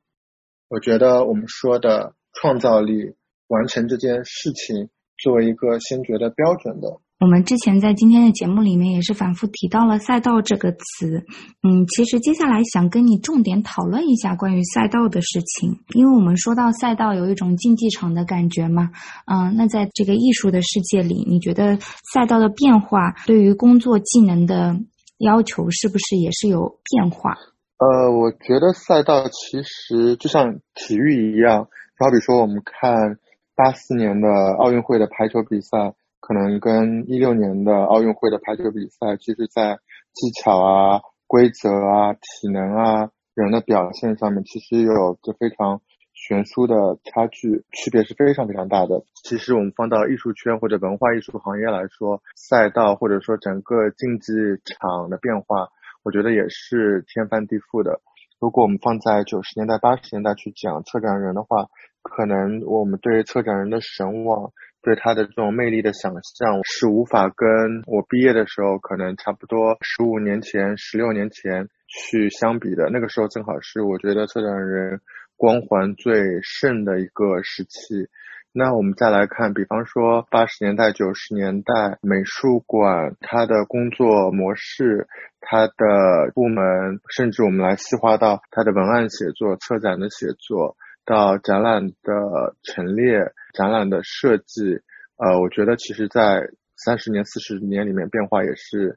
B: 我觉得我们说的创造力完成这件事情作为一个先决的标准的。
A: 我们之前在今天的节目里面也是反复提到了赛道这个词，嗯，其实接下来想跟你重点讨论一下关于赛道的事情，因为我们说到赛道有一种竞技场的感觉嘛，嗯，那在这个艺术的世界里，你觉得赛道的变化对于工作技能的要求是不是也是有变化？
B: 呃，我觉得赛道其实就像体育一样，好比说我们看八四年的奥运会的排球比赛。可能跟一六年的奥运会的排球比赛，其实，在技巧啊、规则啊、体能啊、人的表现上面，其实有着非常悬殊的差距，区别是非常非常大的。其实我们放到艺术圈或者文化艺术行业来说，赛道或者说整个竞技场的变化，我觉得也是天翻地覆的。如果我们放在九十年代、八十年代去讲策展人的话，可能我们对策展人的神往。对他的这种魅力的想象是无法跟我毕业的时候可能差不多十五年前、十六年前去相比的。那个时候正好是我觉得策展人光环最盛的一个时期。那我们再来看，比方说八十年代、九十年代美术馆它的工作模式、它的部门，甚至我们来细化到它的文案写作、策展的写作。到展览的陈列、展览的设计，呃，我觉得其实，在三十年、四十年里面变化也是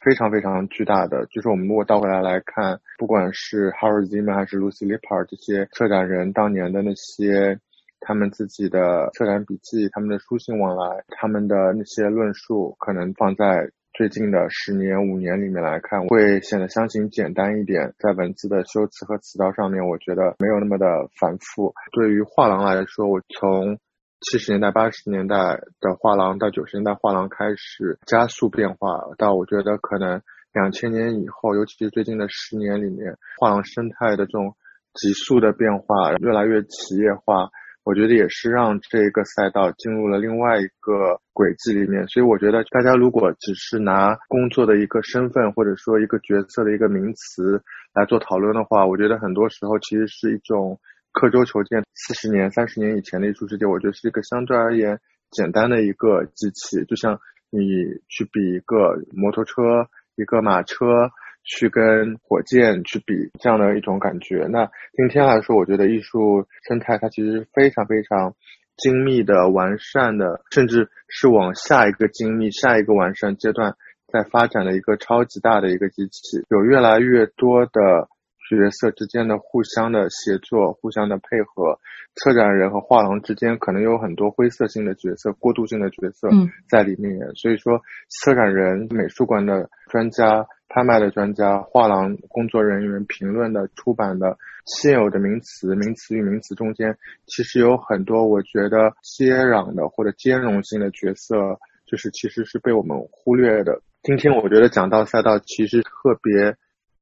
B: 非常非常巨大的。就是我们如果倒回来来看，不管是 Howard Ziman 还是 Lucy Lippard 这些策展人当年的那些他们自己的策展笔记、他们的书信往来、他们的那些论述，可能放在。最近的十年、五年里面来看，会显得相形简单一点。在文字的修辞和词藻上面，我觉得没有那么的繁复。对于画廊来说，我从七十年代、八十年代的画廊到九十年代画廊开始加速变化，到我觉得可能两千年以后，尤其是最近的十年里面，画廊生态的这种急速的变化，越来越企业化。我觉得也是让这个赛道进入了另外一个轨迹里面，所以我觉得大家如果只是拿工作的一个身份或者说一个角色的一个名词来做讨论的话，我觉得很多时候其实是一种刻舟求剑。四十年、三十年以前的艺术世界，我觉得是一个相对而言简单的一个机器，就像你去比一个摩托车、一个马车。去跟火箭去比这样的一种感觉。那今天来说，我觉得艺术生态它其实非常非常精密的、完善的，甚至是往下一个精密、下一个完善阶段在发展的一个超级大的一个机器。有越来越多的角色之间的互相的协作、互相的配合。策展人和画廊之间可能有很多灰色性的角色、过渡性的角色在里面。所以说，策展人、美术馆的专家。拍卖的专家、画廊工作人员、评论的、出版的现有的名词、名词与名词中间，其实有很多我觉得接壤的或者兼容性的角色，就是其实是被我们忽略的。今天我觉得讲到赛道，其实特别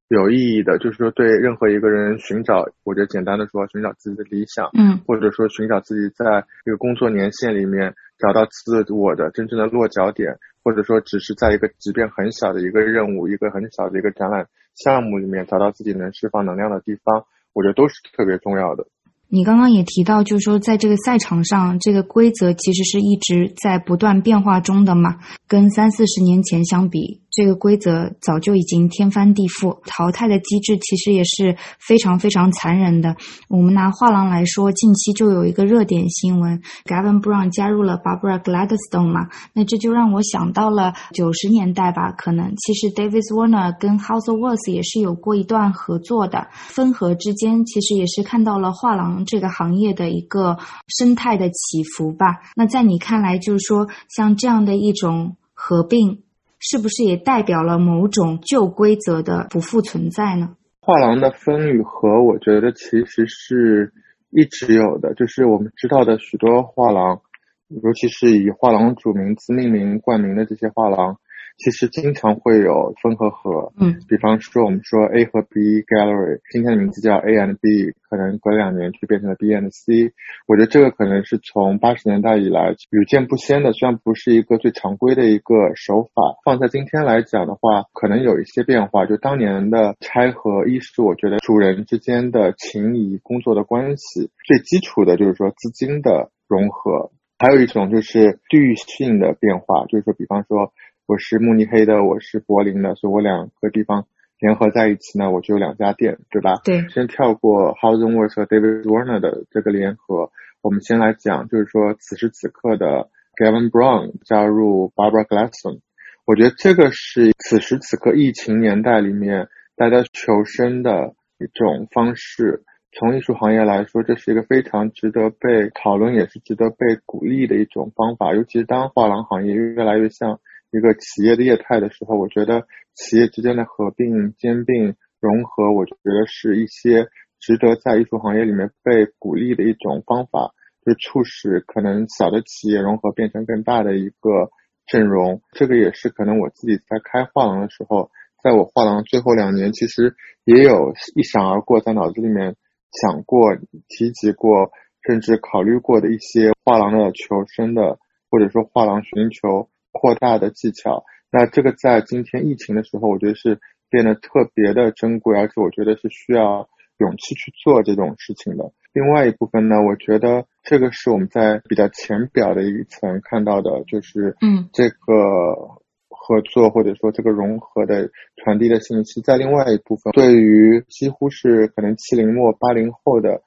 B: 有意义的，就是说对任何一个人寻找，我觉得简单的说，寻找自己的理想，
A: 嗯，
B: 或者说寻找自己在这个工作年限里面找到自我的真正的落脚点。或者说，只是在一个即便很小的一个任务、一个很小的一个展览项目里面，找到自己能释放能量的地方，我觉得都是特别重要的。
A: 你刚刚也提到，就是说，在这个赛场上，这个规则其实是一直在不断变化中的嘛。跟三四十年前相比，这个规则早就已经天翻地覆，淘汰的机制其实也是非常非常残忍的。我们拿画廊来说，近期就有一个热点新闻，Gavin Brown 加入了 Barbara Gladstone 嘛，那这就让我想到了九十年代吧。可能其实 David Warner 跟 House of Words 也是有过一段合作的，分合之间其实也是看到了画廊。这个行业的一个生态的起伏吧。那在你看来，就是说，像这样的一种合并，是不是也代表了某种旧规则的不复存在呢？
B: 画廊的分与合，我觉得其实是一直有的。就是我们知道的许多画廊，尤其是以画廊主名字命名冠名的这些画廊，其实经常会有分和合。
A: 嗯，
B: 比方说我们说 A 和 B Gallery，今天的名字叫 A and B，可能隔两年就变成了 B and C。我觉得这个可能是从八十年代以来屡见不鲜的，虽然不是一个最常规的一个手法，放在今天来讲的话，可能有一些变化。就当年的拆和，一是我觉得主人之间的情谊、工作的关系，最基础的就是说资金的融合。还有一种就是地域性的变化，就是说，比方说我是慕尼黑的，我是柏林的，所以我两个地方联合在一起呢，我就有两家店，对吧？
A: 对。
B: 先跳过 Housen Works 和 David Warner 的这个联合，我们先来讲，就是说此时此刻的 Gavin Brown 加入 Barbara Glasson，我觉得这个是此时此刻疫情年代里面大家求生的一种方式。从艺术行业来说，这是一个非常值得被讨论，也是值得被鼓励的一种方法。尤其是当画廊行业越来越像一个企业的业态的时候，我觉得企业之间的合并、兼并、融合，我觉得是一些值得在艺术行业里面被鼓励的一种方法，就促使可能小的企业融合变成更大的一个阵容。这个也是可能我自己在开画廊的时候，在我画廊最后两年，其实也有一闪而过在脑子里面。想过、提及过，甚至考虑过的一些画廊的求生的，或者说画廊寻求扩大的技巧。那这个在今天疫情的时候，我觉得是变得特别的珍贵，而且我觉得是需要勇气去做这种事情的。另外一部分呢，我觉得这个是我们在比较浅表的一层看到的，就是
A: 嗯，
B: 这个。合作或者说这个融合的传递的信息，在另外一部分，对于几乎是可能七零末八零后的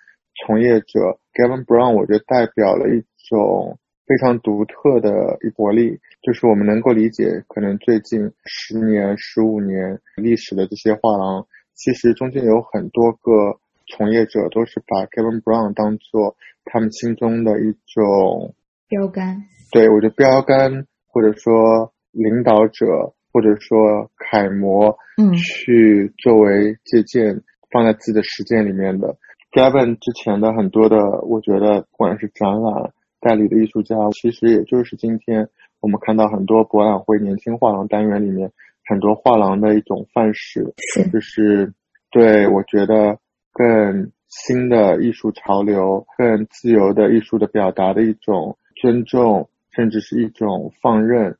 B: 从业者，Gavin Brown，我觉得代表了一种非常独特的一活力，就是我们能够理解，可能最近十年、十五年历史的这些画廊，其实中间有很多个从业者都是把 Kevin Brown 当做他们心中的一种
A: 标杆。
B: 对，我觉得标杆或者说。领导者或者说楷模，
A: 嗯，
B: 去作为借鉴放在自己的实践里面的。Gavin 之前的很多的，我觉得不管是展览代理的艺术家，其实也就是今天我们看到很多博览会年轻画廊单元里面很多画廊的一种范式，就是对我觉得更新的艺术潮流、更自由的艺术的表达的一种尊重，甚至是一种放任。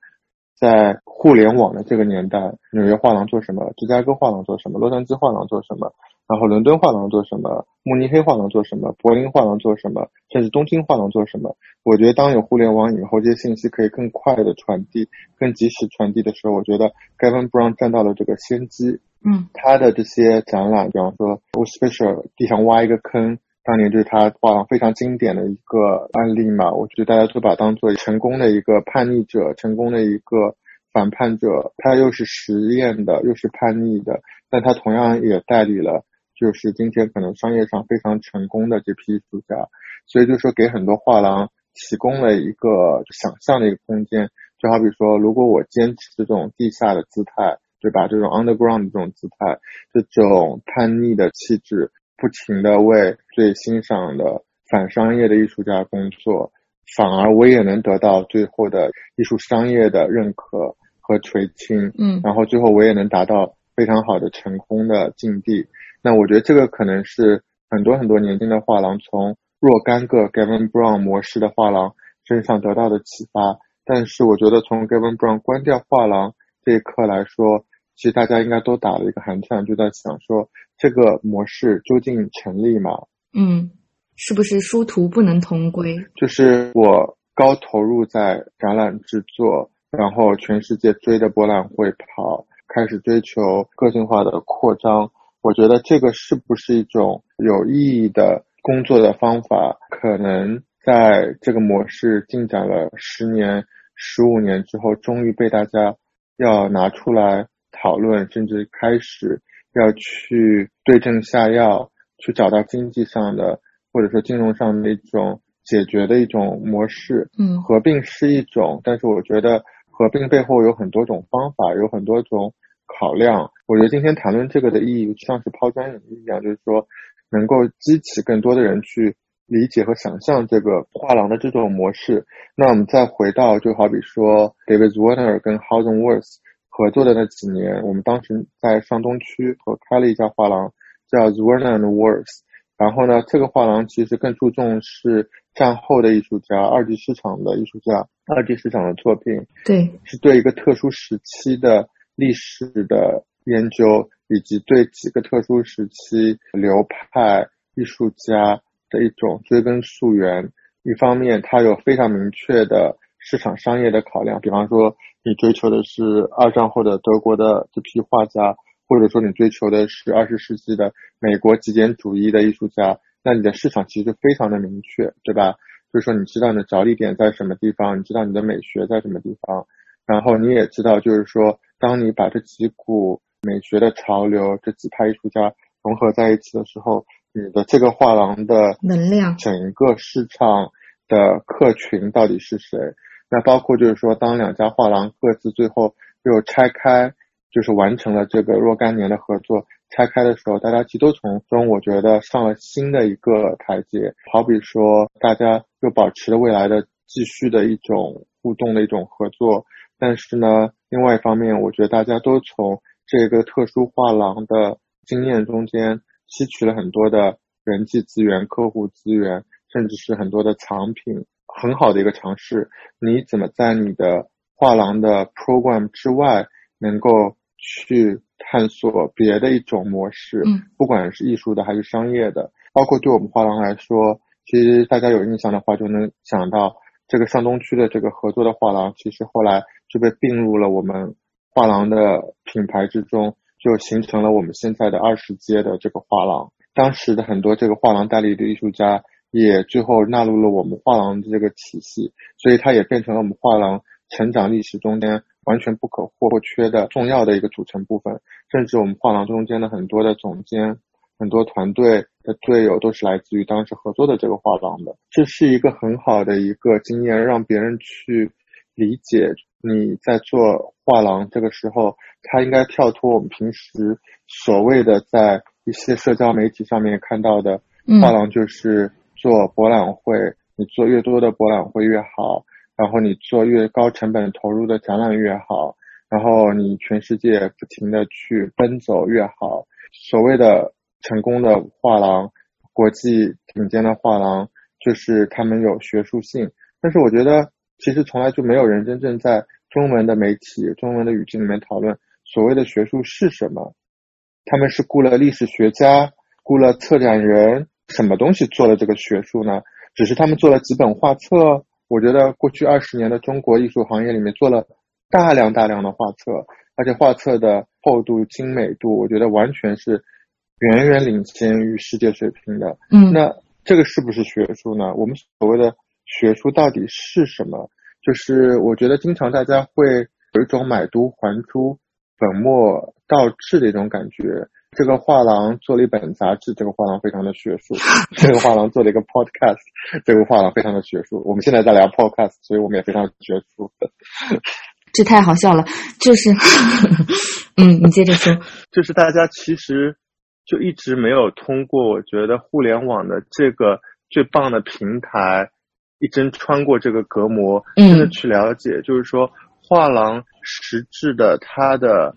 B: 在互联网的这个年代，纽约画廊做什么？芝加哥画廊做什么？洛杉矶画廊做什么？然后伦敦画廊做什么？慕尼黑画廊做什么？柏林画廊做什么？甚至东京画廊做什么？我觉得当有互联网以后，这些信息可以更快的传递、更及时传递的时候，我觉得 Gavin Brown 占到了这个先机。
A: 嗯，
B: 他的这些展览，比方说 w o s p e c i a l 地上挖一个坑。当年就是他画廊非常经典的一个案例嘛，我觉得大家都把当做成功的一个叛逆者，成功的一个反叛者。他又是实验的，又是叛逆的，但他同样也代理了，就是今天可能商业上非常成功的这批艺术家。所以就说给很多画廊提供了一个想象的一个空间。就好比说，如果我坚持这种地下的姿态，对吧？这种 underground 的这种姿态，这种叛逆的气质。不停的为最欣赏的反商业的艺术家工作，反而我也能得到最后的艺术商业的认可和垂青，
A: 嗯，
B: 然后最后我也能达到非常好的成功的境地。那我觉得这个可能是很多很多年轻的画廊从若干个 Gavin Brown 模式的画廊身上得到的启发。但是我觉得从 Gavin Brown 关掉画廊这一刻来说，其实大家应该都打了一个寒颤，就在想说。这个模式究竟成立吗？
A: 嗯，是不是殊途不能同归？
B: 就是我高投入在展览制作，然后全世界追着博览会跑，开始追求个性化的扩张。我觉得这个是不是一种有意义的工作的方法？可能在这个模式进展了十年、十五年之后，终于被大家要拿出来讨论，甚至开始。要去对症下药，去找到经济上的或者说金融上的一种解决的一种模式。
A: 嗯，
B: 合并是一种，但是我觉得合并背后有很多种方法，有很多种考量。我觉得今天谈论这个的意义，像是抛砖引玉一样，就是说能够激起更多的人去理解和想象这个画廊的这种模式。那我们再回到，就好比说 David Warner 跟 Housen Worth 合作的那几年，我们当时在上东区和开了一家画廊，叫 zwerner and Worth。然后呢，这个画廊其实更注重是战后的艺术家、二级市场的艺术家、二级市场的作品，
A: 对，
B: 是对一个特殊时期的历史的研究，以及对几个特殊时期流派艺术家的一种追根溯源。一方面，它有非常明确的市场商业的考量，比方说，你追求的是二战后的德国的这批画家。或者说你追求的是二十世纪的美国极简主义的艺术家，那你的市场其实非常的明确，对吧？就是说你知道你的着力点在什么地方，你知道你的美学在什么地方，然后你也知道，就是说当你把这几股美学的潮流、这几派艺术家融合在一起的时候，你的这个画廊的
A: 能量，
B: 整个市场的客群到底是谁？那包括就是说，当两家画廊各自最后又拆开。就是完成了这个若干年的合作，拆开的时候，大家其实都从中，我觉得上了新的一个台阶。好比说，大家又保持了未来的继续的一种互动的一种合作，但是呢，另外一方面，我觉得大家都从这个特殊画廊的经验中间吸取了很多的人际资源、客户资源，甚至是很多的藏品，很好的一个尝试。你怎么在你的画廊的 program 之外，能够去探索别的一种模式，
A: 嗯，
B: 不管是艺术的还是商业的，包括对我们画廊来说，其实大家有印象的话，就能想到这个上东区的这个合作的画廊，其实后来就被并入了我们画廊的品牌之中，就形成了我们现在的二十街的这个画廊。当时的很多这个画廊代理的艺术家，也最后纳入了我们画廊的这个体系，所以它也变成了我们画廊成长历史中间。完全不可或缺的重要的一个组成部分，甚至我们画廊中间的很多的总监、很多团队的队友都是来自于当时合作的这个画廊的。这是一个很好的一个经验，让别人去理解你在做画廊这个时候，他应该跳脱我们平时所谓的在一些社交媒体上面看到的画廊就是做博览会，你做越多的博览会越好。然后你做越高成本投入的展览越好，然后你全世界不停的去奔走越好。所谓的成功的画廊，国际顶尖的画廊，就是他们有学术性。但是我觉得，其实从来就没有人真正在中文的媒体、中文的语境里面讨论所谓的学术是什么。他们是雇了历史学家，雇了策展人，什么东西做了这个学术呢？只是他们做了几本画册。我觉得过去二十年的中国艺术行业里面做了大量大量的画册，而且画册的厚度、精美度，我觉得完全是远远领先于世界水平的。
A: 嗯，
B: 那这个是不是学术呢？我们所谓的学术到底是什么？就是我觉得经常大家会有一种买椟还珠、本末倒置的一种感觉。这个画廊做了一本杂志，这个画廊非常的学术；这个画廊做了一个 podcast，这个画廊非常的学术。我们现在在聊 podcast，所以我们也非常学术。
A: 这太好笑了，就是，嗯，你接着说。
B: 就是大家其实就一直没有通过，我觉得互联网的这个最棒的平台，一针穿过这个隔膜，真的去了解，就是说画廊实质的它的。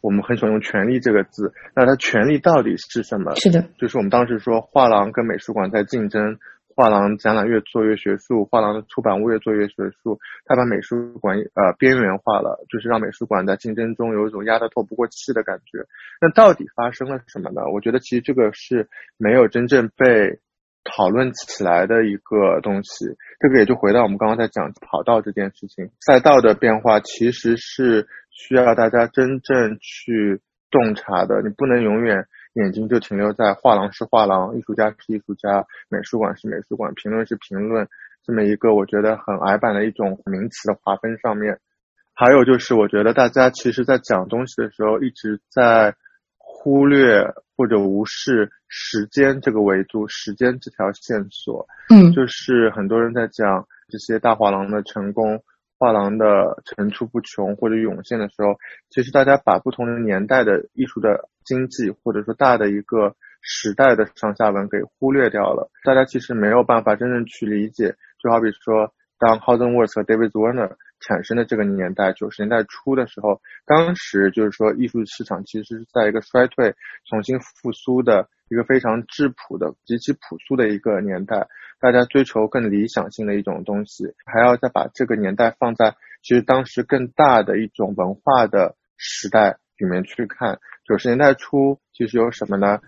B: 我们很喜欢用“权力”这个字，那它权力到底是什么？
A: 是的，
B: 就是我们当时说，画廊跟美术馆在竞争，画廊展览越做越学术，画廊的出版物越做越学术，它把美术馆呃边缘化了，就是让美术馆在竞争中有一种压得透不过气的感觉。那到底发生了什么呢？我觉得其实这个是没有真正被讨论起来的一个东西。这个也就回到我们刚刚在讲跑道这件事情，赛道的变化其实是。需要大家真正去洞察的，你不能永远眼睛就停留在画廊是画廊、艺术家是艺术家、美术馆是美术馆、评论是评论这么一个我觉得很矮板的一种名词的划分上面。还有就是，我觉得大家其实在讲东西的时候，一直在忽略或者无视时间这个维度、时间这条线索。
A: 嗯，
B: 就是很多人在讲这些大画廊的成功。画廊的层出不穷或者涌现的时候，其实大家把不同的年代的艺术的经济或者说大的一个时代的上下文给忽略掉了。大家其实没有办法真正去理解，就好比说，当 Houghton Words 和 David Warner 产生的这个年代，九十年代初的时候，当时就是说艺术市场其实是在一个衰退、重新复苏的一个非常质朴的、极其朴素的一个年代，大家追求更理想性的一种东西，还要再把这个年代放在其实当时更大的一种文化的时代里面去看。九十年代初其实有什么呢？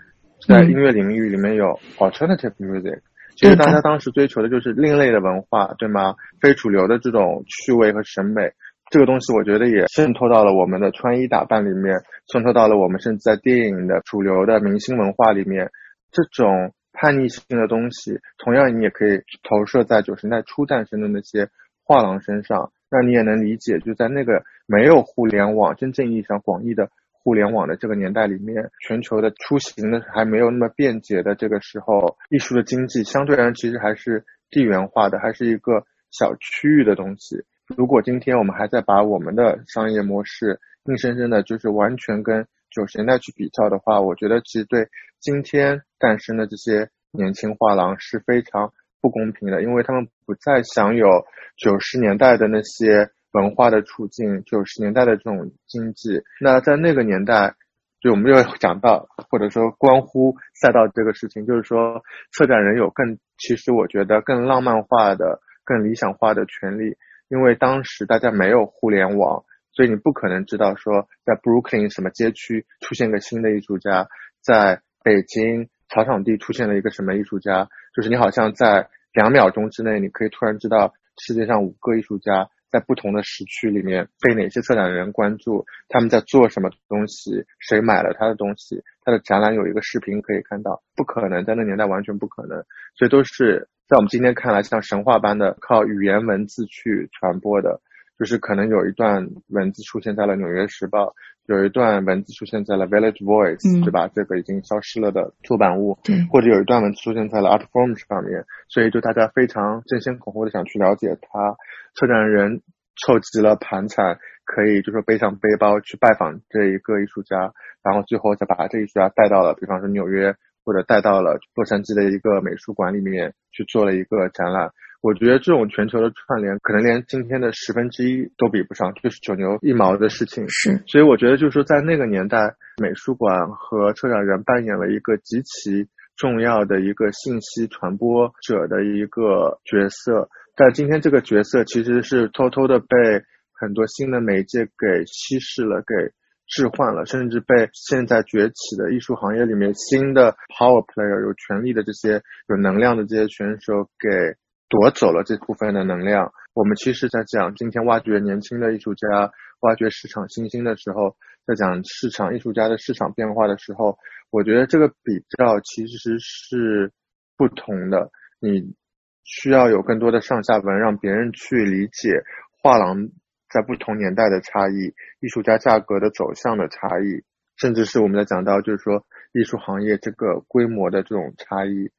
B: 在音乐领域里面有 alternative music。其实大家当时追求的就是另类的文化，对吗？非主流的这种趣味和审美，这个东西我觉得也渗透到了我们的穿衣打扮里面，渗透到了我们甚至在电影的主流的明星文化里面。这种叛逆性的东西，同样你也可以投射在九十年代初诞生的那些画廊身上，那你也能理解，就在那个没有互联网真正意义上广义的。互联网的这个年代里面，全球的出行的还没有那么便捷的这个时候，艺术的经济相对而言其实还是地缘化的，还是一个小区域的东西。如果今天我们还在把我们的商业模式硬生生的，就是完全跟九十年代去比较的话，我觉得其实对今天诞生的这些年轻画廊是非常不公平的，因为他们不再享有九十年代的那些。文化的处境，九十年代的这种经济，那在那个年代，就我们又讲到，或者说关乎赛道这个事情，就是说策展人有更，其实我觉得更浪漫化的、更理想化的权利，因为当时大家没有互联网，所以你不可能知道说在 Brooklyn 什么街区出现个新的艺术家，在北京草场地出现了一个什么艺术家，就是你好像在两秒钟之内，你可以突然知道世界上五个艺术家。在不同的时区里面，被哪些策展人关注？他们在做什么东西？谁买了他的东西？他的展览有一个视频可以看到，不可能在那年代完全不可能，所以都是在我们今天看来像神话般的靠语言文字去传播的。就是可能有一段文字出现在了《纽约时报》，有一段文字出现在了《Village Voice》，对吧？这个已经消失了的出版物，或者有一段文字出现在了《Art Form》上面，所以就大家非常争先恐后的想去了解它。策展人凑齐了盘缠，可以就说背上背包去拜访这一个艺术家，然后最后再把这艺术家带到了，比方说纽约，或者带到了洛杉矶的一个美术馆里面去做了一个展览。我觉得这种全球的串联，可能连今天的十分之一都比不上，就是九牛一毛的事情。
A: 是，
B: 所以我觉得就是说，在那个年代，美术馆和策展人扮演了一个极其重要的一个信息传播者的一个角色。但今天这个角色其实是偷偷的被很多新的媒介给稀释了，给置换了，甚至被现在崛起的艺术行业里面新的 power player 有权力的这些有能量的这些选手给。夺走了这部分的能量。我们其实，在讲今天挖掘年轻的艺术家、挖掘市场新兴的时候，在讲市场艺术家的市场变化的时候，我觉得这个比较其实是不同的。你需要有更多的上下文，让别人去理解画廊在不同年代的差异、艺术家价格的走向的差异，甚至是我们在讲到就是说艺术行业这个规模的这种差异。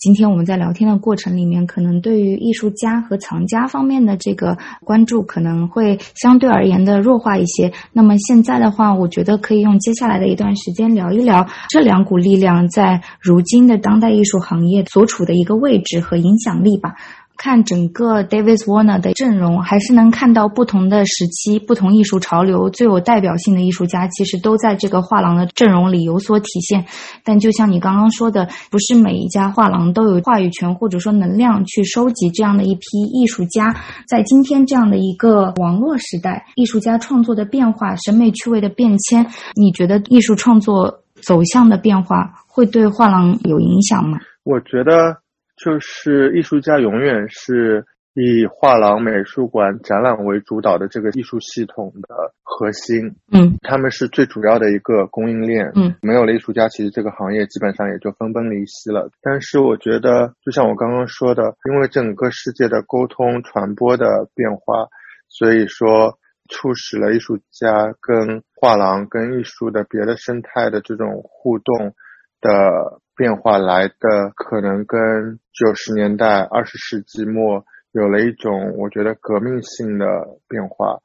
A: 今天我们在聊天的过程里面，可能对于艺术家和藏家方面的这个关注可能会相对而言的弱化一些。那么现在的话，我觉得可以用接下来的一段时间聊一聊这两股力量在如今的当代艺术行业所处的一个位置和影响力吧。看整个 Davis Warner 的阵容，还是能看到不同的时期、不同艺术潮流最有代表性的艺术家，其实都在这个画廊的阵容里有所体现。但就像你刚刚说的，不是每一家画廊都有话语权或者说能量去收集这样的一批艺术家。在今天这样的一个网络时代，艺术家创作的变化、审美趣味的变迁，你觉得艺术创作走向的变化会对画廊有影响吗？
B: 我觉得。就是艺术家永远是以画廊、美术馆、展览为主导的这个艺术系统的核心。
A: 嗯，
B: 他们是最主要的一个供应链。
A: 嗯，
B: 没有了艺术家，其实这个行业基本上也就分崩离析了。但是我觉得，就像我刚刚说的，因为整个世界的沟通传播的变化，所以说促使了艺术家跟画廊、跟艺术的别的生态的这种互动的。变化来的可能跟九十年代、二十世纪末有了一种我觉得革命性的变化。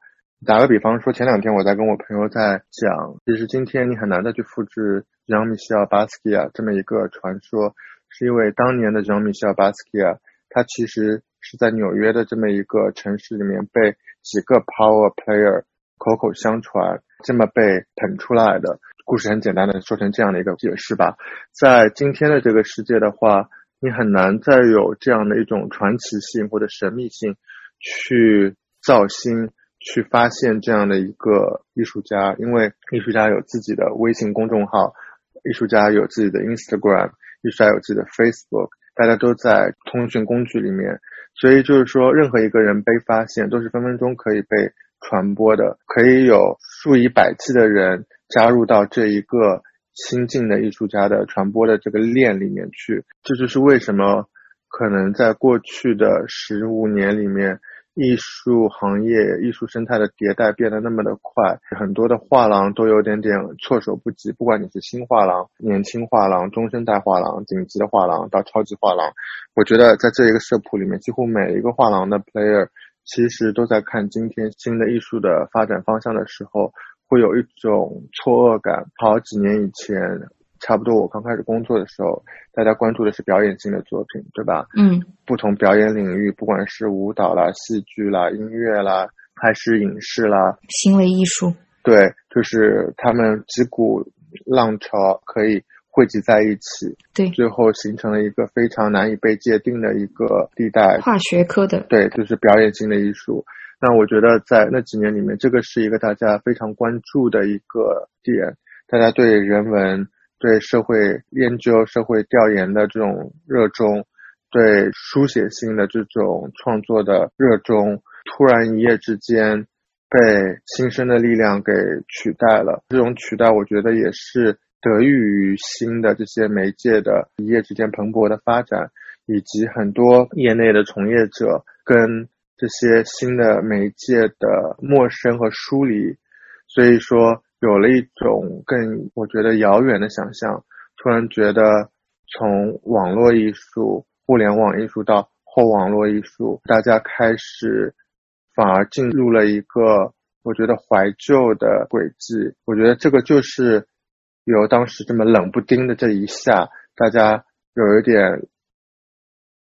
B: 打个比方说，前两天我在跟我朋友在讲，其实今天你很难再去复制 Jean Michel Basquiat 这么一个传说，是因为当年的 Jean Michel Basquiat 他其实是在纽约的这么一个城市里面被几个 power player 口口相传，这么被捧出来的。故事很简单的说成这样的一个解释吧。在今天的这个世界的话，你很难再有这样的一种传奇性或者神秘性去造星。去发现这样的一个艺术家，因为艺术家有自己的微信公众号，艺术家有自己的 Instagram，艺术家有自己的 Facebook，大家都在通讯工具里面，所以就是说，任何一个人被发现，都是分分钟可以被传播的，可以有数以百计的人加入到这一个新晋的艺术家的传播的这个链里面去。这就是为什么可能在过去的十五年里面。艺术行业、艺术生态的迭代变得那么的快，很多的画廊都有点点措手不及。不管你是新画廊、年轻画廊、中生代画廊、顶级的画廊到超级画廊，我觉得在这一个社谱里面，几乎每一个画廊的 player 其实都在看今天新的艺术的发展方向的时候，会有一种错愕感。好几年以前。差不多，我刚开始工作的时候，大家关注的是表演性的作品，对吧？
A: 嗯。
B: 不同表演领域，不管是舞蹈啦、戏剧啦、音乐啦，还是影视啦，
A: 行为艺术，
B: 对，就是他们几股浪潮可以汇集在一起，
A: 对，
B: 最后形成了一个非常难以被界定的一个地带。
A: 跨学科的，
B: 对，就是表演性的艺术。那我觉得在那几年里面，这个是一个大家非常关注的一个点，大家对人文。对社会研究、社会调研的这种热衷，对书写性的这种创作的热衷，突然一夜之间被新生的力量给取代了。这种取代，我觉得也是得益于新的这些媒介的一夜之间蓬勃的发展，以及很多业内的从业者跟这些新的媒介的陌生和疏离。所以说。有了一种更我觉得遥远的想象，突然觉得从网络艺术、互联网艺术到后网络艺术，大家开始反而进入了一个我觉得怀旧的轨迹。我觉得这个就是由当时这么冷不丁的这一下，大家有一点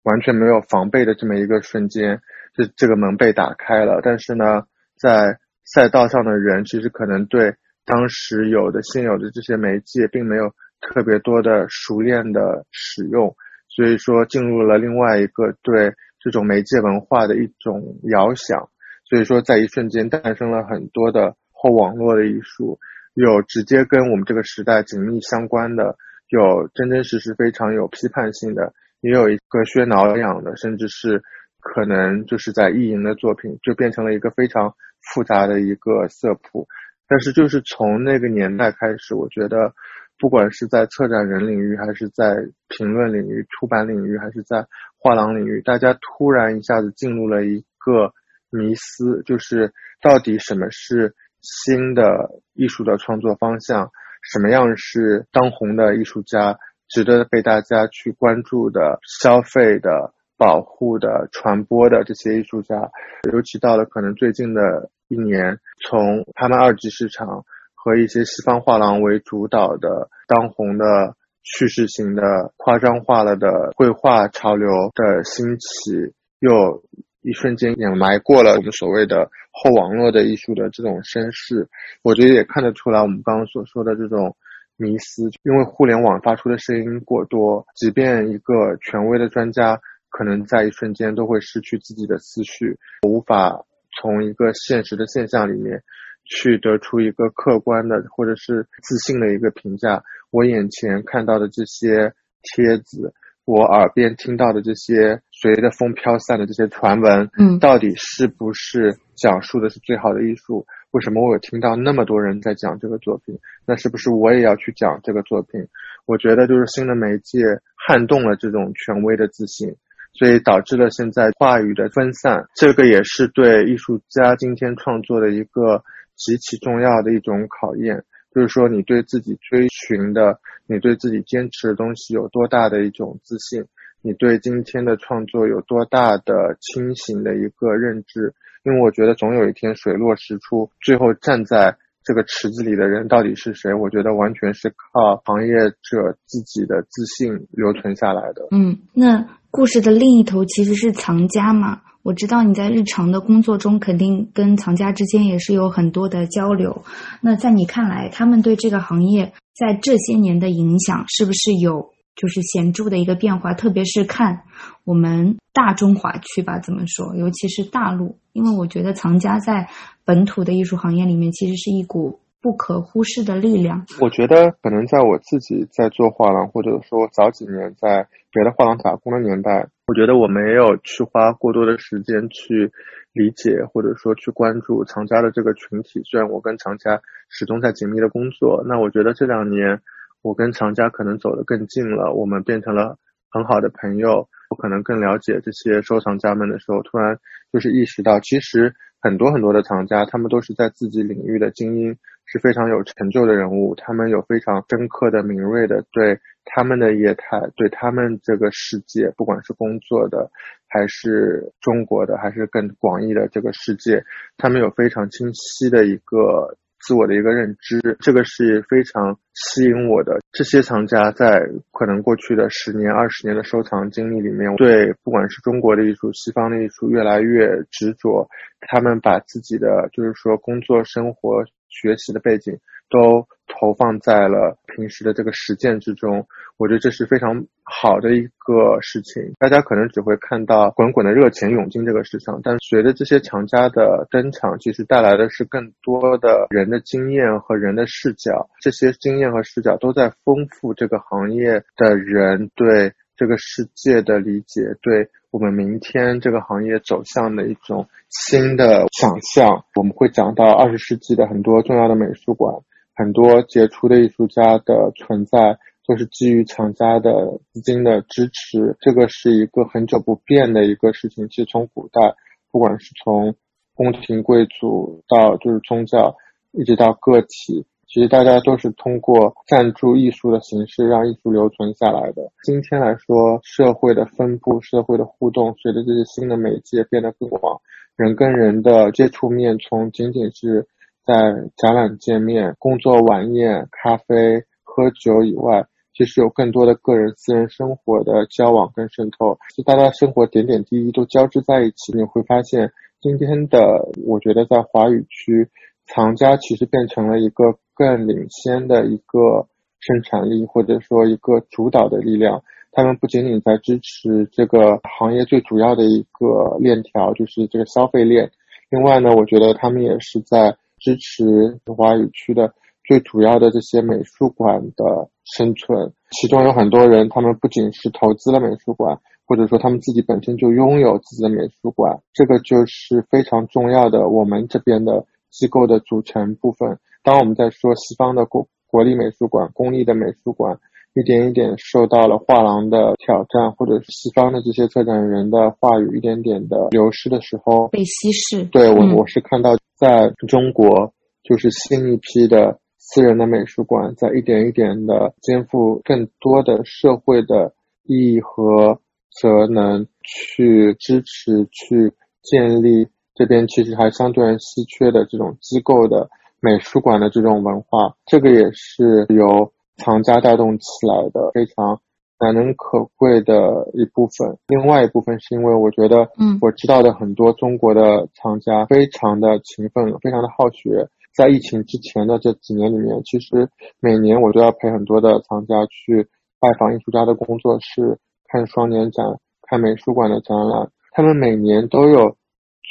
B: 完全没有防备的这么一个瞬间，这这个门被打开了。但是呢，在赛道上的人其实可能对。当时有的现有的这些媒介并没有特别多的熟练的使用，所以说进入了另外一个对这种媒介文化的一种遥想，所以说在一瞬间诞生了很多的后网络的艺术，有直接跟我们这个时代紧密相关的，有真真实实非常有批判性的，也有一个血挠痒的，甚至是可能就是在意淫的作品，就变成了一个非常复杂的一个色谱。但是，就是从那个年代开始，我觉得，不管是在策展人领域，还是在评论领域、出版领域，还是在画廊领域，大家突然一下子进入了一个迷思，就是到底什么是新的艺术的创作方向，什么样是当红的艺术家，值得被大家去关注的、消费的、保护的、传播的这些艺术家，尤其到了可能最近的。一年，从他们二级市场和一些西方画廊为主导的当红的叙事型的夸张化了的绘画潮流的兴起，又一瞬间掩埋过了我们所谓的后网络的艺术的这种声势。我觉得也看得出来，我们刚刚所说的这种迷思，因为互联网发出的声音过多，即便一个权威的专家，可能在一瞬间都会失去自己的思绪，无法。从一个现实的现象里面，去得出一个客观的或者是自信的一个评价。我眼前看到的这些帖子，我耳边听到的这些随着风飘散的这些传闻，
A: 嗯，
B: 到底是不是讲述的是最好的艺术？为什么我有听到那么多人在讲这个作品？那是不是我也要去讲这个作品？我觉得就是新的媒介撼动了这种权威的自信。所以导致了现在话语的分散，这个也是对艺术家今天创作的一个极其重要的一种考验。就是说，你对自己追寻的，你对自己坚持的东西有多大的一种自信，你对今天的创作有多大的清醒的一个认知。因为我觉得总有一天水落石出，最后站在。这个池子里的人到底是谁？我觉得完全是靠行业者自己的自信留存下来的。
A: 嗯，那故事的另一头其实是藏家嘛。我知道你在日常的工作中肯定跟藏家之间也是有很多的交流。那在你看来，他们对这个行业在这些年的影响是不是有就是显著的一个变化？特别是看我们大中华区吧，怎么说？尤其是大陆，因为我觉得藏家在本土的艺术行业里面其实是一股。不可忽视的力量。
B: 我觉得可能在我自己在做画廊，或者说早几年在别的画廊打工的年代，我觉得我没有去花过多的时间去理解，或者说去关注藏家的这个群体。虽然我跟藏家始终在紧密的工作，那我觉得这两年我跟藏家可能走得更近了，我们变成了很好的朋友。我可能更了解这些收藏家们的时候，突然就是意识到，其实很多很多的藏家，他们都是在自己领域的精英。是非常有成就的人物，他们有非常深刻的、敏锐的对他们的业态、对他们这个世界，不管是工作的，还是中国的，还是更广义的这个世界，他们有非常清晰的一个自我的一个认知，这个是非常吸引我的。这些藏家在可能过去的十年、二十年的收藏经历里面，对不管是中国的艺术、西方的艺术，越来越执着，他们把自己的就是说工作生活。学习的背景都投放在了平时的这个实践之中，我觉得这是非常好的一个事情。大家可能只会看到滚滚的热钱涌进这个市场，但随着这些藏家的登场，其实带来的是更多的人的经验和人的视角。这些经验和视角都在丰富这个行业的人对这个世界的理解，对。我们明天这个行业走向的一种新的想象，我们会讲到二十世纪的很多重要的美术馆，很多杰出的艺术家的存在，都是基于厂家的资金的支持。这个是一个很久不变的一个事情。其实从古代，不管是从宫廷贵族到就是宗教，一直到个体。其实大家都是通过赞助艺术的形式让艺术留存下来的。今天来说，社会的分布、社会的互动，随着这些新的媒介变得更广，人跟人的接触面从仅仅是在展览见面、工作晚宴、咖啡、喝酒以外，其实有更多的个人私人生活的交往跟渗透。就大家生活点点滴滴都交织在一起，你会发现，今天的我觉得在华语区，藏家其实变成了一个。更领先的一个生产力，或者说一个主导的力量，他们不仅仅在支持这个行业最主要的一个链条，就是这个消费链。另外呢，我觉得他们也是在支持华语区的最主要的这些美术馆的生存。其中有很多人，他们不仅是投资了美术馆，或者说他们自己本身就拥有自己的美术馆，这个就是非常重要的。我们这边的机构的组成部分。当我们在说西方的国国立美术馆、公立的美术馆一点一点受到了画廊的挑战，或者是西方的这些策展人的话语一点点的流失的时候，
A: 被稀释。
B: 对我，我是看到在中国，就是新一批的私人的美术馆在一点一点的肩负更多的社会的意义和责能，去支持、去建立这边其实还相对稀缺的这种机构的。美术馆的这种文化，这个也是由藏家带动起来的，非常难能可贵的一部分。另外一部分是因为我觉得，
A: 嗯，
B: 我知道的很多中国的藏家非常的勤奋，非常的好学。在疫情之前的这几年里面，其实每年我都要陪很多的藏家去拜访艺术家的工作室，看双年展，看美术馆的展览。他们每年都有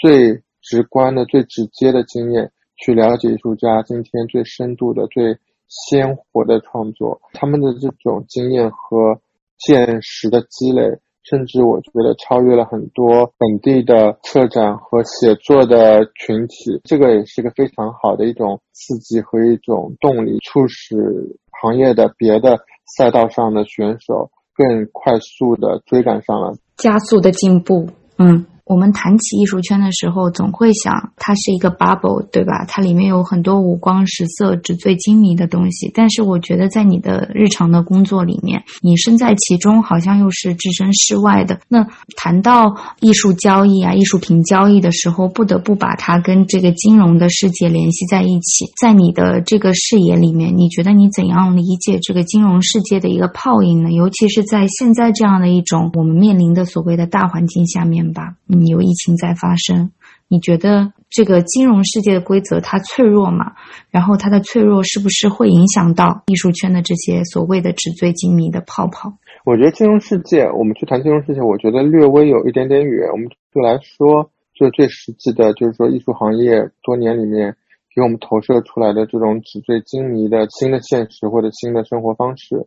B: 最直观的、最直接的经验。去了解艺术家今天最深度的、最鲜活的创作，他们的这种经验和见识的积累，甚至我觉得超越了很多本地的策展和写作的群体。这个也是一个非常好的一种刺激和一种动力，促使行业的别的赛道上的选手更快速的追赶上了，
A: 加速的进步。嗯。我们谈起艺术圈的时候，总会想它是一个 bubble，对吧？它里面有很多五光十色、纸醉金迷的东西。但是我觉得，在你的日常的工作里面，你身在其中，好像又是置身事外的。那谈到艺术交易啊、艺术品交易的时候，不得不把它跟这个金融的世界联系在一起。在你的这个视野里面，你觉得你怎样理解这个金融世界的一个泡影呢？尤其是在现在这样的一种我们面临的所谓的大环境下面吧。你有疫情在发生，你觉得这个金融世界的规则它脆弱吗？然后它的脆弱是不是会影响到艺术圈的这些所谓的纸醉金迷的泡泡？
B: 我觉得金融世界，我们去谈金融世界，我觉得略微有一点点远。我们就来说，就最实际的，就是说艺术行业多年里面给我们投射出来的这种纸醉金迷的新的现实或者新的生活方式。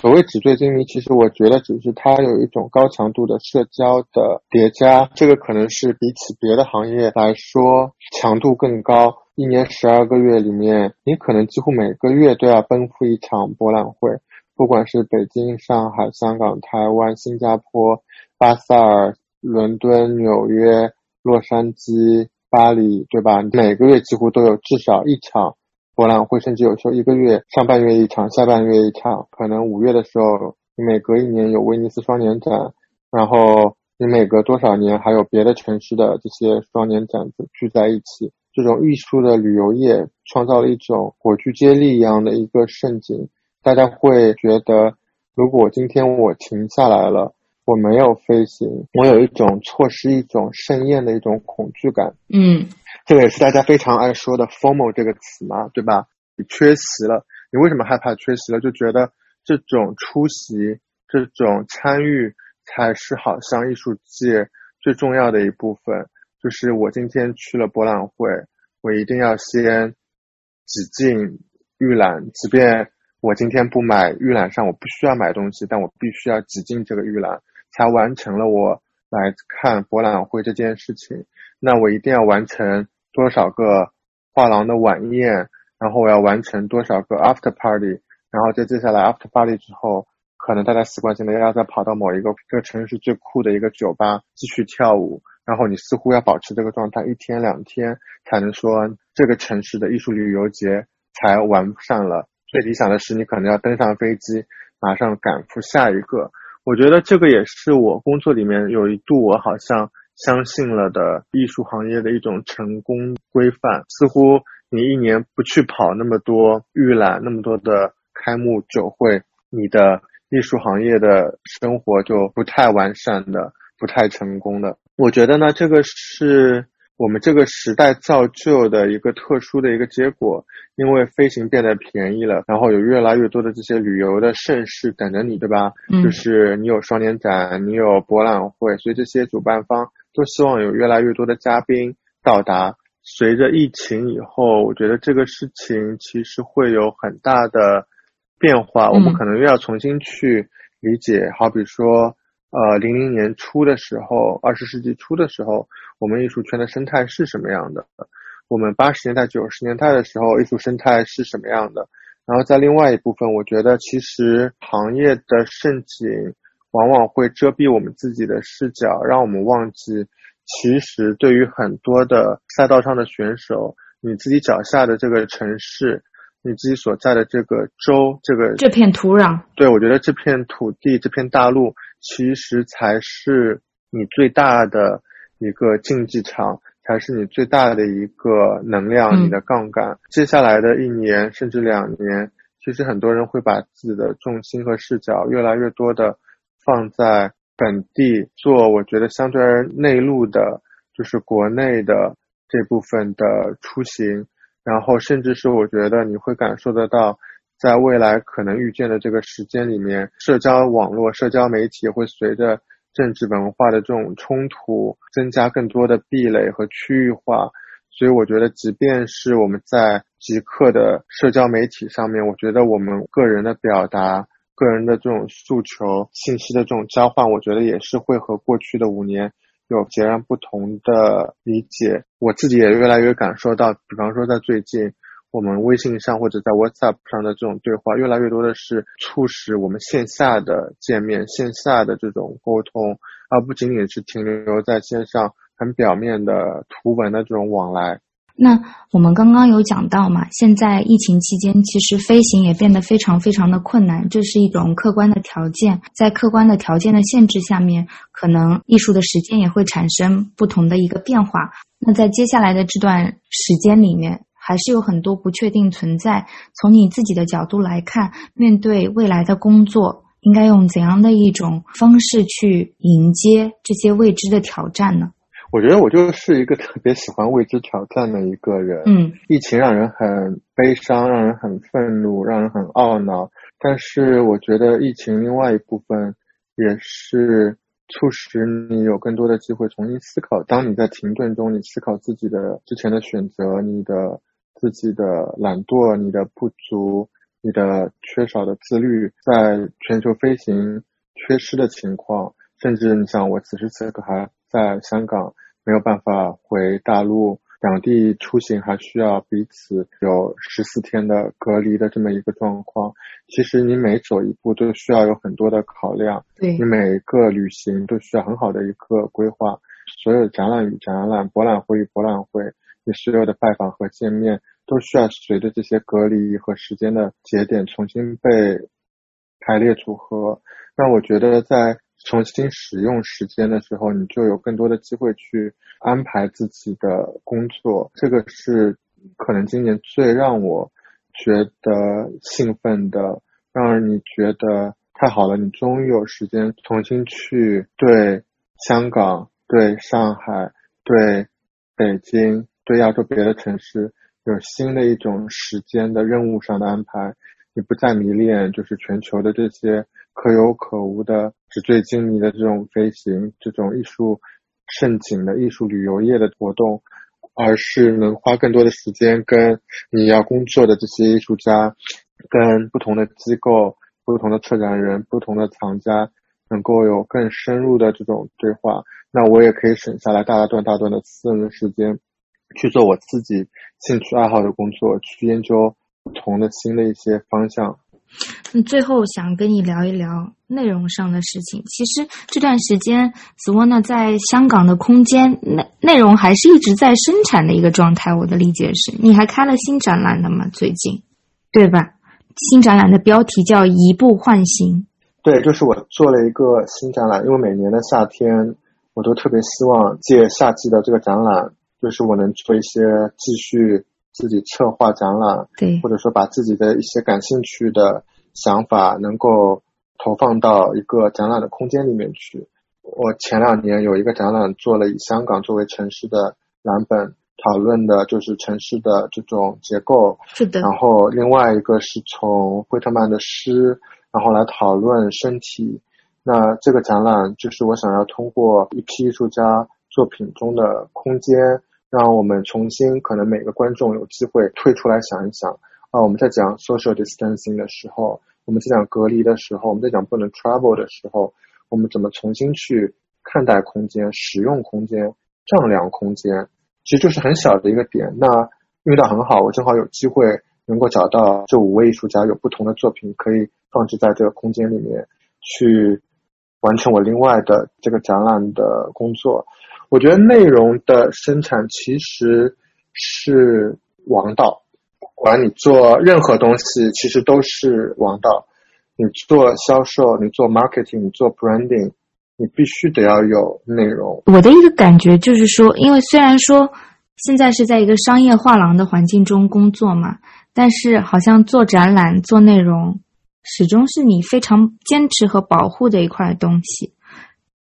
B: 所谓纸醉金迷，其实我觉得只是它有一种高强度的社交的叠加，这个可能是比起别的行业来说强度更高。一年十二个月里面，你可能几乎每个月都要奔赴一场博览会，不管是北京、上海、香港、台湾、新加坡、巴塞尔、伦敦、纽约、洛杉矶、巴黎，对吧？每个月几乎都有至少一场。博览会甚至有时候一个月上半月一场，下半月一场。可能五月的时候，你每隔一年有威尼斯双年展，然后你每隔多少年还有别的城市的这些双年展聚在一起。这种艺术的旅游业创造了一种火炬接力一样的一个盛景。大家会觉得，如果今天我停下来了，我没有飞行，我有一种错失一种盛宴的一种恐惧感。
A: 嗯。
B: 这个也是大家非常爱说的 “formal” 这个词嘛，对吧？你缺席了，你为什么害怕缺席了？就觉得这种出席、这种参与才是好像艺术界最重要的一部分。就是我今天去了博览会，我一定要先挤进预览，即便我今天不买预览上，我不需要买东西，但我必须要挤进这个预览，才完成了我来看博览会这件事情。那我一定要完成多少个画廊的晚宴，然后我要完成多少个 after party，然后在接下来 after party 之后，可能大家习惯性的要再跑到某一个这个城市最酷的一个酒吧继续跳舞，然后你似乎要保持这个状态一天两天，才能说这个城市的艺术旅游节才完善了。最理想的是你可能要登上飞机，马上赶赴下一个。我觉得这个也是我工作里面有一度我好像。相信了的艺术行业的一种成功规范，似乎你一年不去跑那么多预览，那么多的开幕酒会，你的艺术行业的生活就不太完善的，不太成功的。我觉得呢，这个是我们这个时代造就的一个特殊的一个结果，因为飞行变得便宜了，然后有越来越多的这些旅游的盛事等着你，对吧？
A: 嗯，
B: 就是你有双年展，你有博览会，所以这些主办方。都希望有越来越多的嘉宾到达。随着疫情以后，我觉得这个事情其实会有很大的变化。我们可能又要重新去理解。好比说，呃，零零年初的时候，二十世纪初的时候，我们艺术圈的生态是什么样的？我们八十年代、九十年代的时候，艺术生态是什么样的？然后在另外一部分，我觉得其实行业的盛景。往往会遮蔽我们自己的视角，让我们忘记，其实对于很多的赛道上的选手，你自己脚下的这个城市，你自己所在的这个州，这个
A: 这片土壤，
B: 对我觉得这片土地、这片大陆，其实才是你最大的一个竞技场，才是你最大的一个能量，你的杠杆。接下来的一年甚至两年，其实很多人会把自己的重心和视角越来越多的。放在本地做，我觉得相对而内陆的，就是国内的这部分的出行，然后甚至是我觉得你会感受得到，在未来可能遇见的这个时间里面，社交网络、社交媒体会随着政治文化的这种冲突，增加更多的壁垒和区域化。所以我觉得，即便是我们在极客的社交媒体上面，我觉得我们个人的表达。个人的这种诉求、信息的这种交换，我觉得也是会和过去的五年有截然不同的理解。我自己也越来越感受到，比方说在最近，我们微信上或者在 WhatsApp 上的这种对话，越来越多的是促使我们线下的见面、线下的这种沟通，而不仅仅是停留在线上很表面的图文的这种往来。
A: 那我们刚刚有讲到嘛，现在疫情期间，其实飞行也变得非常非常的困难，这是一种客观的条件。在客观的条件的限制下面，可能艺术的时间也会产生不同的一个变化。那在接下来的这段时间里面，还是有很多不确定存在。从你自己的角度来看，面对未来的工作，应该用怎样的一种方式去迎接这些未知的挑战呢？
B: 我觉得我就是一个特别喜欢未知挑战的一个人。
A: 嗯，
B: 疫情让人很悲伤，让人很愤怒，让人很懊恼。但是我觉得疫情另外一部分也是促使你有更多的机会重新思考。当你在停顿中，你思考自己的之前的选择，你的自己的懒惰，你的不足，你的缺少的自律，在全球飞行缺失的情况，甚至你想我此时此刻还在香港。没有办法回大陆，两地出行还需要彼此有十四天的隔离的这么一个状况。其实你每走一步都需要有很多的考量，
A: 对
B: 你每个旅行都需要很好的一个规划。所有展览与展览、博览会与博览会，你所有的拜访和见面都需要随着这些隔离和时间的节点重新被排列组合。那我觉得在。重新使用时间的时候，你就有更多的机会去安排自己的工作。这个是可能今年最让我觉得兴奋的，让你觉得太好了，你终于有时间重新去对香港、对上海、对北京、对亚洲别的城市有新的一种时间的任务上的安排。你不再迷恋就是全球的这些可有可无的纸醉金迷的这种飞行，这种艺术盛景的艺术旅游业的活动，而是能花更多的时间跟你要工作的这些艺术家，跟不同的机构、不同的策展人、不同的藏家，能够有更深入的这种对话。那我也可以省下来大段大段的私人的时间，去做我自己兴趣爱好的工作，去研究。不同的新的一些方向。
A: 那最后想跟你聊一聊内容上的事情。其实这段时间，子沃呢在香港的空间内内容还是一直在生产的一个状态。我的理解是，你还开了新展览的吗？最近，对吧？新展览的标题叫“移步换行”。
B: 对，就是我做了一个新展览，因为每年的夏天，我都特别希望借夏季的这个展览，就是我能做一些继续。自己策划展览，
A: 对，
B: 或者说把自己的一些感兴趣的想法能够投放到一个展览的空间里面去。我前两年有一个展览做了以香港作为城市的蓝本，讨论的就是城市的这种结构。
A: 是的。
B: 然后另外一个是从惠特曼的诗，然后来讨论身体。那这个展览就是我想要通过一批艺术家作品中的空间。让我们重新，可能每个观众有机会退出来想一想啊，我们在讲 social distancing 的时候，我们在讲隔离的时候，我们在讲不能 travel 的时候，我们怎么重新去看待空间、使用空间、丈量空间，其实就是很小的一个点。那遇到很好，我正好有机会能够找到这五位艺术家有不同的作品可以放置在这个空间里面，去完成我另外的这个展览的工作。我觉得内容的生产其实是王道，不管你做任何东西，其实都是王道。你做销售，你做 marketing，你做 branding，你必须得要有内容。
A: 我的一个感觉就是说，因为虽然说现在是在一个商业画廊的环境中工作嘛，但是好像做展览、做内容，始终是你非常坚持和保护的一块东西。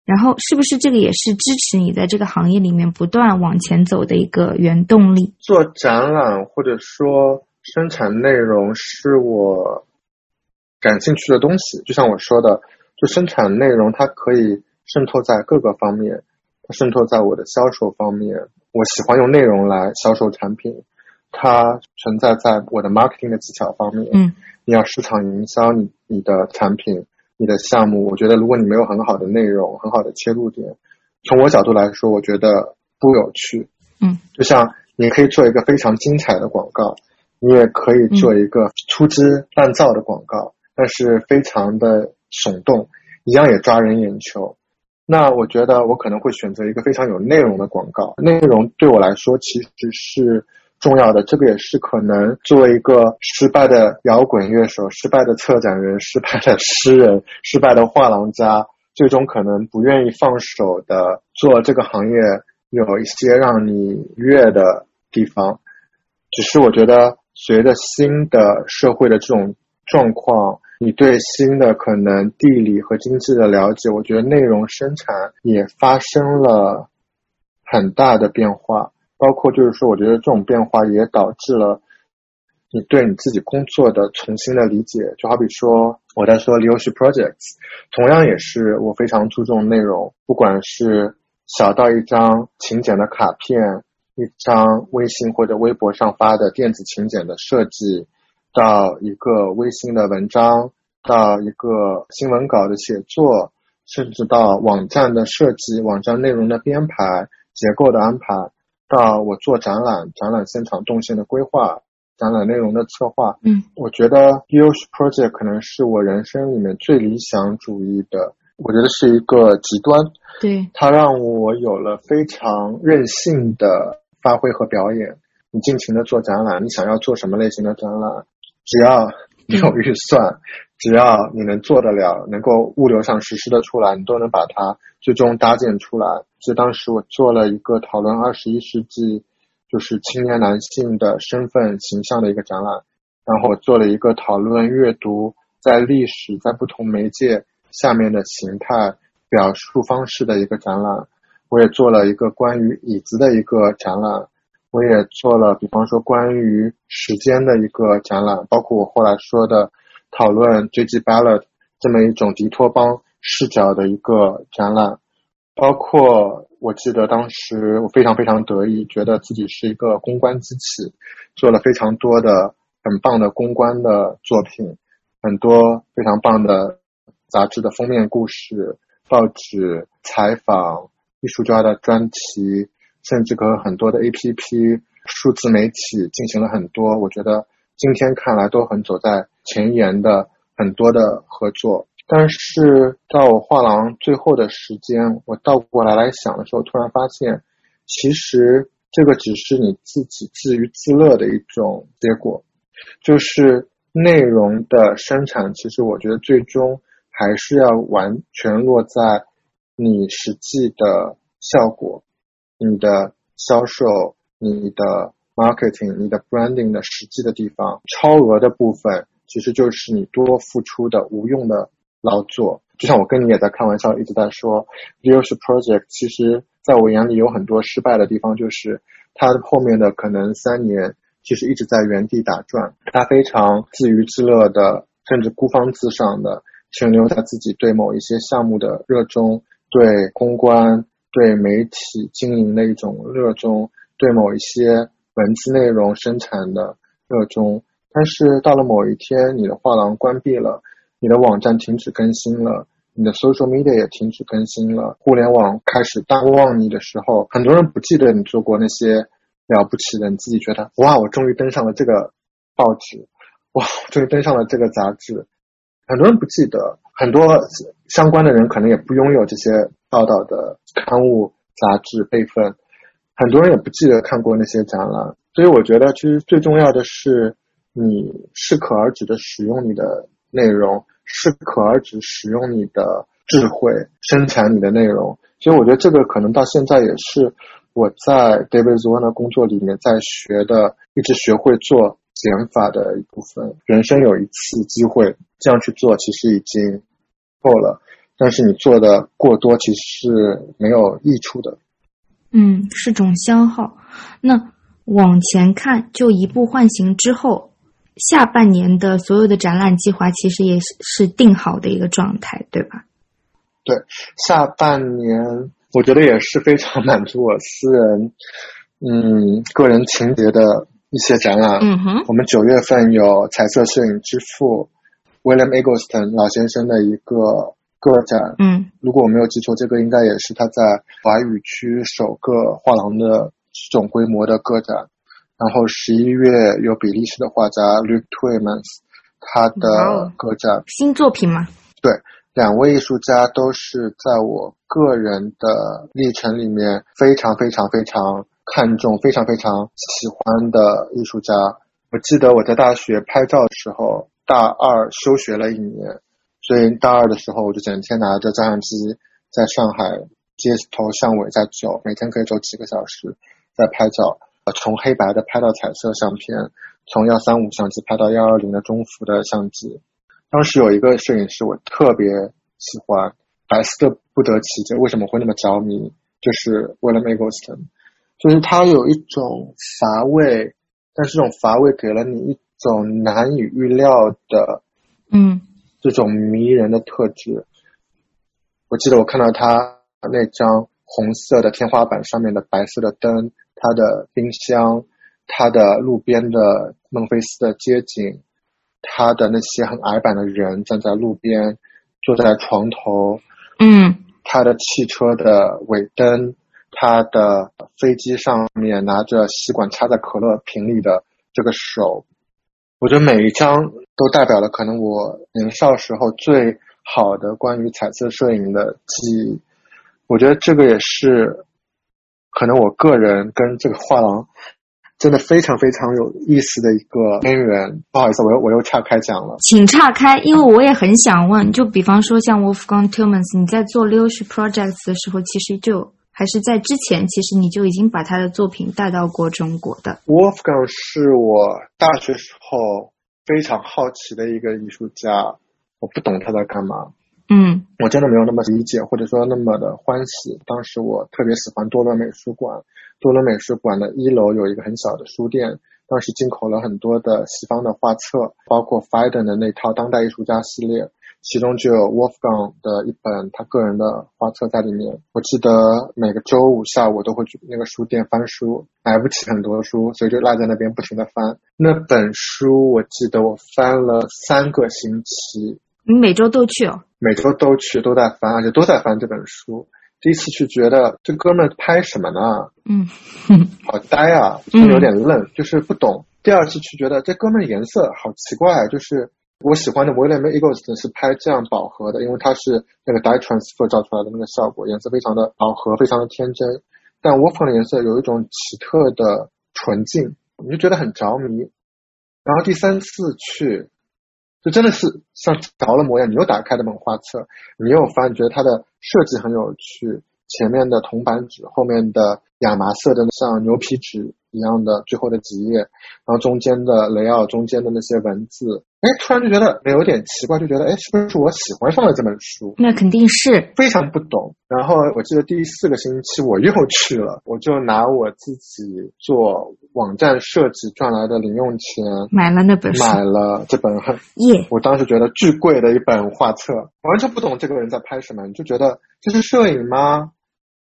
A: 然后，是不是这个也是支持你在这个行业里面不断往前走的一个原动力？
B: 做展览或者说生产内容是我感兴趣的东西。就像我说的，就生产内容，它可以渗透在各个方面，它渗透在我的销售方面。我喜欢用内容来销售产品，它存在在我的 marketing 的技巧方面。
A: 嗯，
B: 你要市场营销你你的产品。你的项目，我觉得如果你没有很好的内容、很好的切入点，从我角度来说，我觉得不有趣。
A: 嗯，
B: 就像你可以做一个非常精彩的广告，你也可以做一个粗制滥造的广告，但是非常的耸动，一样也抓人眼球。那我觉得我可能会选择一个非常有内容的广告。内容对我来说其实是重要的，这个也是可能作为一个失败的摇滚乐手、失败的策展人、失败的诗人、失败的画廊家，最终可能不愿意放手的做这个行业有一些让你悦的地方。只是我觉得，随着新的社会的这种状况。你对新的可能地理和经济的了解，我觉得内容生产也发生了很大的变化。包括就是说，我觉得这种变化也导致了你对你自己工作的重新的理解。就好比说，我在说 Leoshi Projects，同样也是我非常注重内容，不管是小到一张请柬的卡片，一张微信或者微博上发的电子请柬的设计。到一个微信的文章，到一个新闻稿的写作，甚至到网站的设计、网站内容的编排、结构的安排，到我做展览、展览现场动线的规划、展览内容的策划。
A: 嗯，
B: 我觉得 Yosh Project 可能是我人生里面最理想主义的，我觉得是一个极端。
A: 对，
B: 它让我有了非常任性的发挥和表演。你尽情的做展览，你想要做什么类型的展览？只要你有预算，只要你能做得了，能够物流上实施的出来，你都能把它最终搭建出来。就当时我做了一个讨论二十一世纪，就是青年男性的身份形象的一个展览，然后我做了一个讨论阅读在历史在不同媒介下面的形态表述方式的一个展览，我也做了一个关于椅子的一个展览。我也做了，比方说关于时间的一个展览，包括我后来说的讨论 J.G. Ballad 这么一种迪托邦视角的一个展览，包括我记得当时我非常非常得意，觉得自己是一个公关机器，做了非常多的很棒的公关的作品，很多非常棒的杂志的封面故事、报纸采访、艺术家的专题。甚至和很多的 APP 数字媒体进行了很多，我觉得今天看来都很走在前沿的很多的合作。但是到我画廊最后的时间，我倒过来来想的时候，突然发现，其实这个只是你自己自娱自乐的一种结果，就是内容的生产，其实我觉得最终还是要完全落在你实际的效果。你的销售、你的 marketing、你的 branding 的实际的地方，超额的部分其实就是你多付出的无用的劳作。就像我跟你也在开玩笑，一直在说 v i e w s project，其实在我眼里有很多失败的地方，就是它后面的可能三年其实一直在原地打转，它非常自娱自乐的，甚至孤芳自赏的，停留在自己对某一些项目的热衷，对公关。对媒体经营的一种热衷，对某一些文字内容生产的热衷，但是到了某一天，你的画廊关闭了，你的网站停止更新了，你的 social media 也停止更新了，互联网开始淡忘你的时候，很多人不记得你做过那些了不起的，你自己觉得哇，我终于登上了这个报纸，哇，我终于登上了这个杂志，很多人不记得，很多相关的人可能也不拥有这些。报道的刊物、杂志备份，很多人也不记得看过那些展览，所以我觉得其实最重要的是你适可而止的使用你的内容，适可而止使用你的智慧生产你的内容。所以我觉得这个可能到现在也是我在 David z o n 的工作里面在学的，一直学会做减法的一部分。人生有一次机会这样去做，其实已经够了。但是你做的过多，其实是没有益处的。
A: 嗯，是种消耗。那往前看，就一步换行之后，下半年的所有的展览计划，其实也是是定好的一个状态，对吧？
B: 对，下半年我觉得也是非常满足我私人，嗯，个人情节的一些展览。
A: 嗯哼，
B: 我们九月份有彩色摄影之父 William Eggleston 老先生的一个。个展，
A: 嗯，
B: 如果我没有记错，这个应该也是他在华语区首个画廊的这种规模的个展。然后十一月有比利时的画家 Tuymans，他的个展，
A: 新作品吗？
B: 对。两位艺术家都是在我个人的历程里面非常非常非常看重、非常非常喜欢的艺术家。我记得我在大学拍照的时候，大二休学了一年，所以大二的时候我就整天拿着照相机在上海街头巷尾在走，每天可以走几个小时在拍照，从黑白的拍到彩色相片，从幺三五相机拍到幺二零的中幅的相机。当时有一个摄影师我特别喜欢，百思不得其解，为什么会那么着迷？就是 William Eggleston，就是他有一种乏味，但是这种乏味给了你一种难以预料的，
A: 嗯，
B: 这种迷人的特质。我记得我看到他那张红色的天花板上面的白色的灯，他的冰箱，他的路边的孟菲斯的街景。他的那些很矮板的人站在路边，坐在床头，
A: 嗯，
B: 他的汽车的尾灯，他的飞机上面拿着吸管插在可乐瓶里的这个手，我觉得每一张都代表了可能我年少时候最好的关于彩色摄影的记忆。我觉得这个也是可能我个人跟这个画廊。真的非常非常有意思的一个渊源。不好意思，我又我又岔开讲了。
A: 请岔开，因为我也很想问。就比方说，像 Wolfgang Tillmans，你在做 Lush Projects 的时候，其实就还是在之前，其实你就已经把他的作品带到过中国的。
B: Wolfgang 是我大学时候非常好奇的一个艺术家，我不懂他在干嘛。
A: 嗯，
B: 我真的没有那么理解，或者说那么的欢喜。当时我特别喜欢多伦美术馆，多伦美术馆的一楼有一个很小的书店，当时进口了很多的西方的画册，包括 f i d e n 的那套当代艺术家系列，其中就有 Wolfgang 的一本他个人的画册在里面。我记得每个周五下午都会去那个书店翻书，买不起很多书，所以就赖在那边不停的翻。那本书我记得我翻了三个星期。
A: 你每周都去哦？
B: 每周都去，都在翻，而且都在翻这本书。第一次去觉得这哥们拍什么呢？
A: 嗯，
B: 好呆啊，有点愣，就是不懂。第二次去觉得这哥们颜色好奇怪，就是我喜欢的 William Eggleston 是拍这样饱和的，因为它是那个 dye transfer 照出来的那个效果，颜色非常的饱和，非常的天真。但 Wolfgang 的颜色有一种奇特的纯净，你就觉得很着迷。然后第三次去。就真的是像着了魔一样，你又打开那本画册，你又翻，觉得它的设计很有趣，前面的铜板纸，后面的亚麻色的像牛皮纸一样的最后的几页，然后中间的雷奥中间的那些文字。哎，突然就觉得有点奇怪，就觉得哎，是不是我喜欢上了这本书？
A: 那肯定是
B: 非常不懂。然后我记得第四个星期我又去了，我就拿我自己做网站设计赚来的零用钱
A: 买了那本书，
B: 买了这本很
A: 耶。
B: 我当时觉得巨贵的一本画册，完全不懂这个人在拍什么，你就觉得这是摄影吗？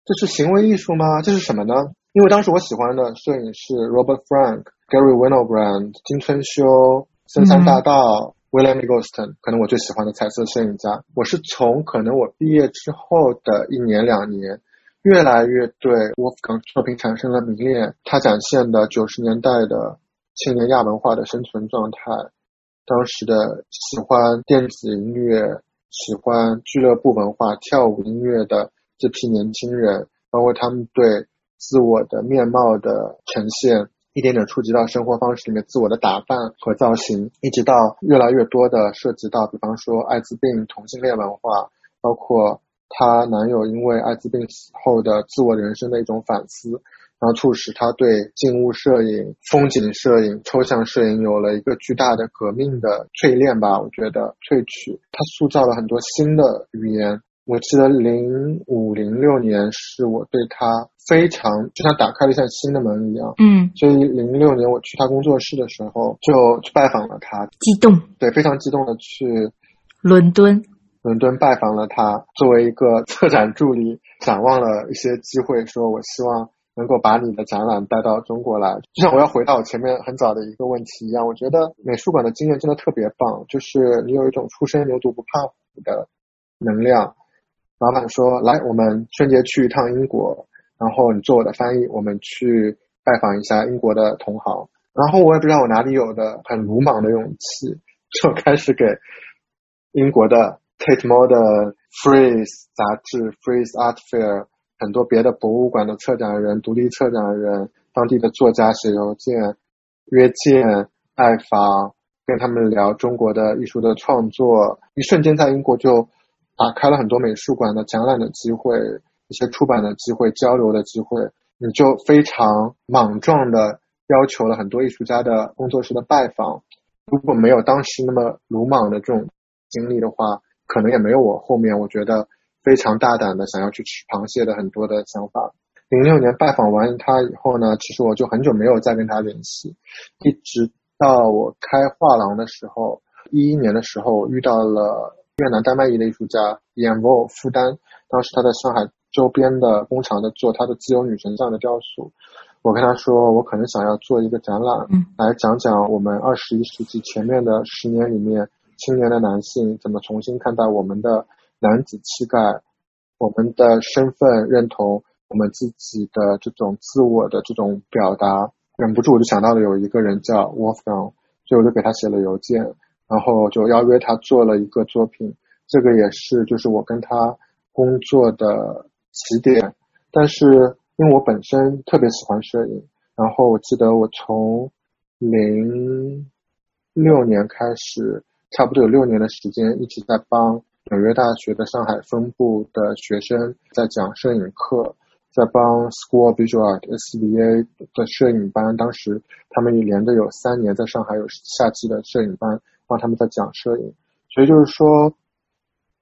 B: 这是行为艺术吗？这是什么呢？因为当时我喜欢的摄影师 Robert Frank、Gary Winogrand、金春修。深山大道，William Eggleston，可能我最喜欢的彩色摄影家。我是从可能我毕业之后的一年两年，越来越对 Wolfgang 作品产生了迷恋。他展现的九十年代的青年亚文化的生存状态，当时的喜欢电子音乐、喜欢俱乐部文化、跳舞音乐的这批年轻人，包括他们对自我的面貌的呈现。一点点触及到生活方式里面自我的打扮和造型，一直到越来越多的涉及到，比方说艾滋病、同性恋文化，包括她男友因为艾滋病死后的自我人生的一种反思，然后促使她对静物摄影、风景摄影、抽象摄影有了一个巨大的革命的淬炼吧。我觉得萃取，她塑造了很多新的语言。我记得零五零六年是我对他非常就像打开了一扇新的门一样，
A: 嗯，
B: 所以零六年我去他工作室的时候就去拜访了他，
A: 激动，
B: 对，非常激动的去
A: 伦敦，
B: 伦敦拜访了他，作为一个策展助理，展望了一些机会，说我希望能够把你的展览带到中国来，就像我要回到我前面很早的一个问题一样，我觉得美术馆的经验真的特别棒，就是你有一种初生牛犊不怕虎的能量。老板说：“来，我们春节去一趟英国，然后你做我的翻译，我们去拜访一下英国的同行。然后我也不知道我哪里有的很鲁莽的勇气，就开始给英国的 Tate Modern、Freeze 杂志、Freeze Art Fair，很多别的博物馆的策展人、独立策展人、当地的作家写邮件约见拜访，跟他们聊中国的艺术的创作，一瞬间在英国就打开了很多美术馆的展览的机会，一些出版的机会、交流的机会，你就非常莽撞的要求了很多艺术家的工作室的拜访。如果没有当时那么鲁莽的这种经历的话，可能也没有我后面我觉得非常大胆的想要去吃螃蟹的很多的想法。零六年拜访完他以后呢，其实我就很久没有再跟他联系，一直到我开画廊的时候，一一年的时候遇到了越南丹麦裔的艺术家 Yan Vo 负担，当时他在上海周边的工厂在做他的自由女神像的雕塑。我跟他说，我可能想要做一个展览，来讲讲我们二十一世纪前面的十年里面，青年的男性怎么重新看待我们的男子气概，我们的身份认同，我们自己的这种自我的这种表达。忍不住我就想到了有一个人叫 Wolfgang，所以我就给他写了邮件，然后就邀约他做了一个作品。这个也是就是我跟他工作的起点，但是。因为我本身特别喜欢摄影，然后我记得我从零六年开始，差不多有六年的时间，一直在帮纽约大学的上海分部的学生在讲摄影课，在帮 School of Visual Art SVA 的摄影班，当时他们连着有三年在上海有夏季的摄影班，他们在讲摄影，所以就是说，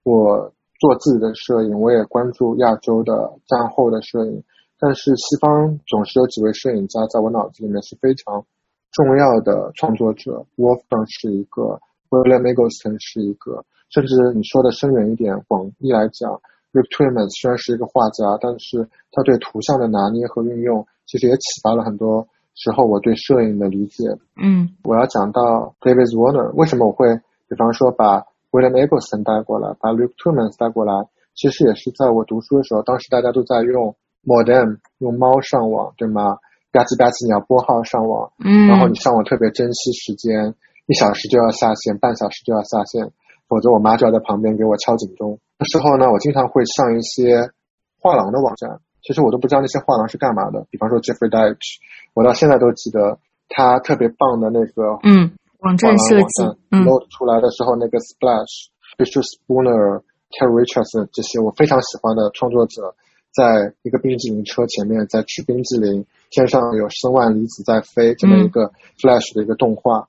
B: 我做自己的摄影，我也关注亚洲的战后的摄影。但是西方总是有几位摄影家在我脑子里面是非常重要的创作者，Wolfgang 是一个，William Eggleston 是一个，甚至你说的深远一点，广义来讲，Rick Twymans 虽然是一个画家，但是他对图像的拿捏和运用，其实也启发了很多时候我对摄影的理解。
A: 嗯，
B: 我要讲到 David Warner，为什么我会比方说把 William Eggleston 带过来，把 Rick Twymans 带过来，其实也是在我读书的时候，当时大家都在用。modem 用猫上网，对吗？吧唧吧唧，你要拨号上网，
A: 嗯，
B: 然后你上网特别珍惜时间，一小时就要下线，半小时就要下线，否则我妈就要在旁边给我敲警钟。那时候呢，我经常会上一些画廊的网站，其实我都不知道那些画廊是干嘛的。比方说 Jeffrey Deitch，我到现在都记得他特别棒的那个
A: 嗯网站设计
B: ，load 出来的时候那个 splash，Fisher Spooner、Terry Richardson 这些我非常喜欢的创作者。在一个冰激凌车前面，在吃冰激凌，天上有声万离子在飞，这么一个 Flash 的一个动画，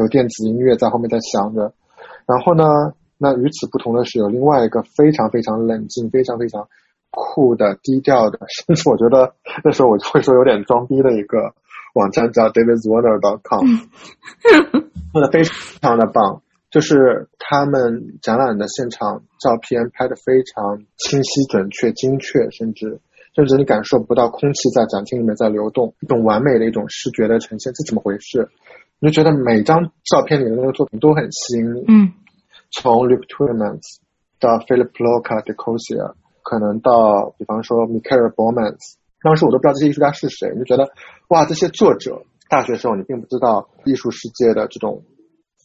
B: 有电子音乐在后面在响着。然后呢，那与此不同的是，有另外一个非常非常冷静、非常非常酷的、低调的，甚至我觉得 那时候我就会说有点装逼的一个网站，叫 DavidWarner.com，做的非常的棒。就是他们展览的现场照片拍的非常清晰、准确、精确，甚至甚至你感受不到空气在展厅里面在流动，一种完美的一种视觉的呈现，是怎么回事？你就觉得每张照片里的那个作品都很吸引你。
A: 嗯，
B: 从 Luke Twymans 到 Philip Loca de Cosia，可能到比方说 Michael Bormans，当时我都不知道这些艺术家是谁，你就觉得哇，这些作者，大学时候你并不知道艺术世界的这种。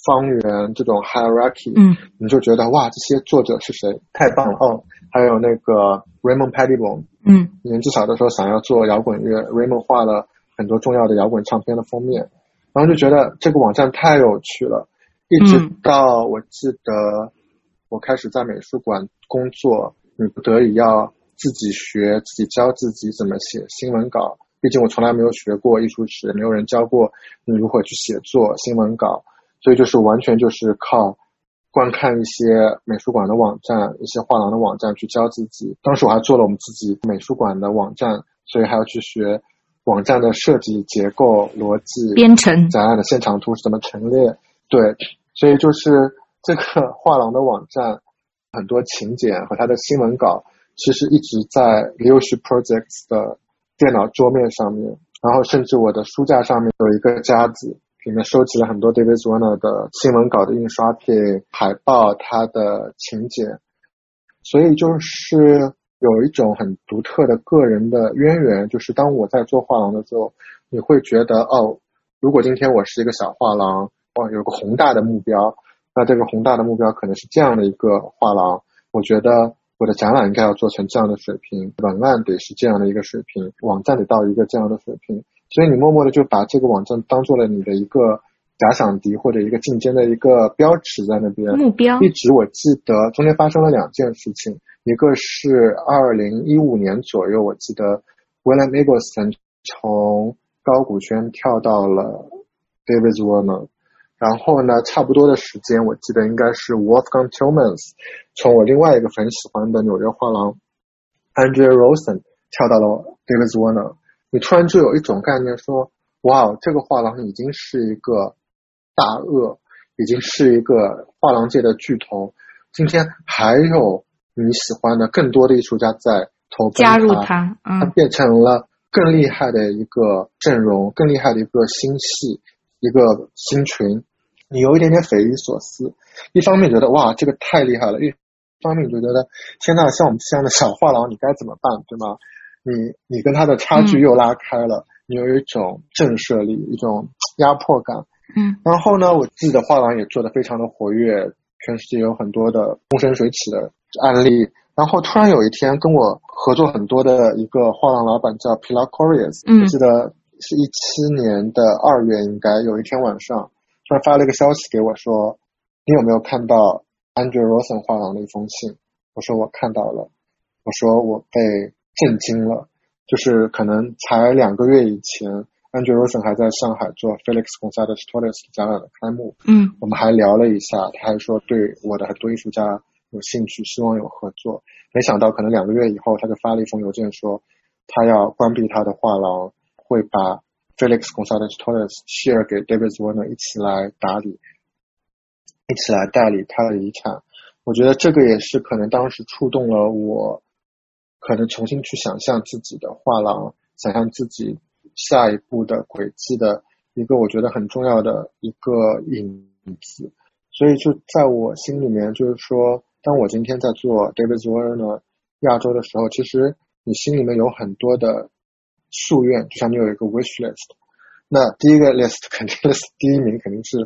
B: 方圆这种 hierarchy，
A: 嗯，
B: 你就觉得哇，这些作者是谁？太棒了哦！还有那个 Raymond Pettibone，
A: 嗯，
B: 年纪小的时候想要做摇滚乐，Raymond 画了很多重要的摇滚唱片的封面，然后就觉得这个网站太有趣了。一直到我记得我开始在美术馆工作，你不得已要自己学，自己教自己怎么写新闻稿。毕竟我从来没有学过艺术史，没有人教过你如何去写作新闻稿。所以就是完全就是靠观看一些美术馆的网站、一些画廊的网站去教自己。当时我还做了我们自己美术馆的网站，所以还要去学网站的设计结构、逻辑、
A: 编程、
B: 展览的现场图是怎么陈列。对，所以就是这个画廊的网站很多请柬和他的新闻稿，其实一直在 Leadership Projects 的电脑桌面上面，然后甚至我的书架上面有一个夹子。里面收集了很多 David Warner 的新闻稿的印刷品、海报、他的请柬，所以就是有一种很独特的个人的渊源。就是当我在做画廊的时候，你会觉得哦，如果今天我是一个小画廊，哇，有个宏大的目标，那这个宏大的目标可能是这样的一个画廊，我觉得我的展览应该要做成这样的水平，文案得是这样的一个水平，网站得到一个这样的水平。所以你默默的就把这个网站当做了你的一个假想敌或者一个竞争的一个标尺在那边。
A: 目标
B: 一直我记得中间发生了两件事情，一个是二零一五年左右，我记得 William Eggleston 从高古轩跳到了 David Warner，然后呢，差不多的时间，我记得应该是 Wolfgang Tillmans 从我另外一个很喜欢的纽约画廊 Andrea Rosen 跳到了 David Warner。你突然就有一种概念，说，哇，这个画廊已经是一个大鳄，已经是一个画廊界的巨头。今天还有你喜欢的更多的艺术家在投
A: 加入它，
B: 它变成了更厉害的一个阵容，更厉害的一个星系，一个星群。你有一点点匪夷所思，一方面觉得哇，这个太厉害了；，一方面就觉得，天呐，像我们这样的小画廊，你该怎么办，对吗？你你跟他的差距又拉开了，你有一种震慑力，一种压迫感。
A: 嗯，
B: 然后呢，我自己的画廊也做得非常的活跃，全世界有很多的风生水起的案例。然后突然有一天，跟我合作很多的一个画廊老板叫 Pilar Correas，我记得是一七年的二月，应该有一天晚上，突然发了一个消息给我说：“你有没有看到 Andrew Rosen 画廊的一封信？”我说：“我看到了。”我说：“我被。”震惊了，就是可能才两个月以前，Andrew Rosen 还在上海做 Felix Gonzalez Torres 展览的开幕。
A: 嗯，
B: 我们还聊了一下，他还说对我的很多艺术家有兴趣，希望有合作。没想到可能两个月以后，他就发了一封邮件说，他要关闭他的画廊，会把 Felix Gonzalez Torres share 给 David Warner 一起来打理，一起来代理他的遗产。我觉得这个也是可能当时触动了我。可能重新去想象自己的画廊，想象自己下一步的轨迹的一个我觉得很重要的一个影子，所以就在我心里面，就是说，当我今天在做 David Warner 亚洲的时候，其实你心里面有很多的夙愿，就像你有一个 wish list，那第一个 list 肯定是第一名，肯定是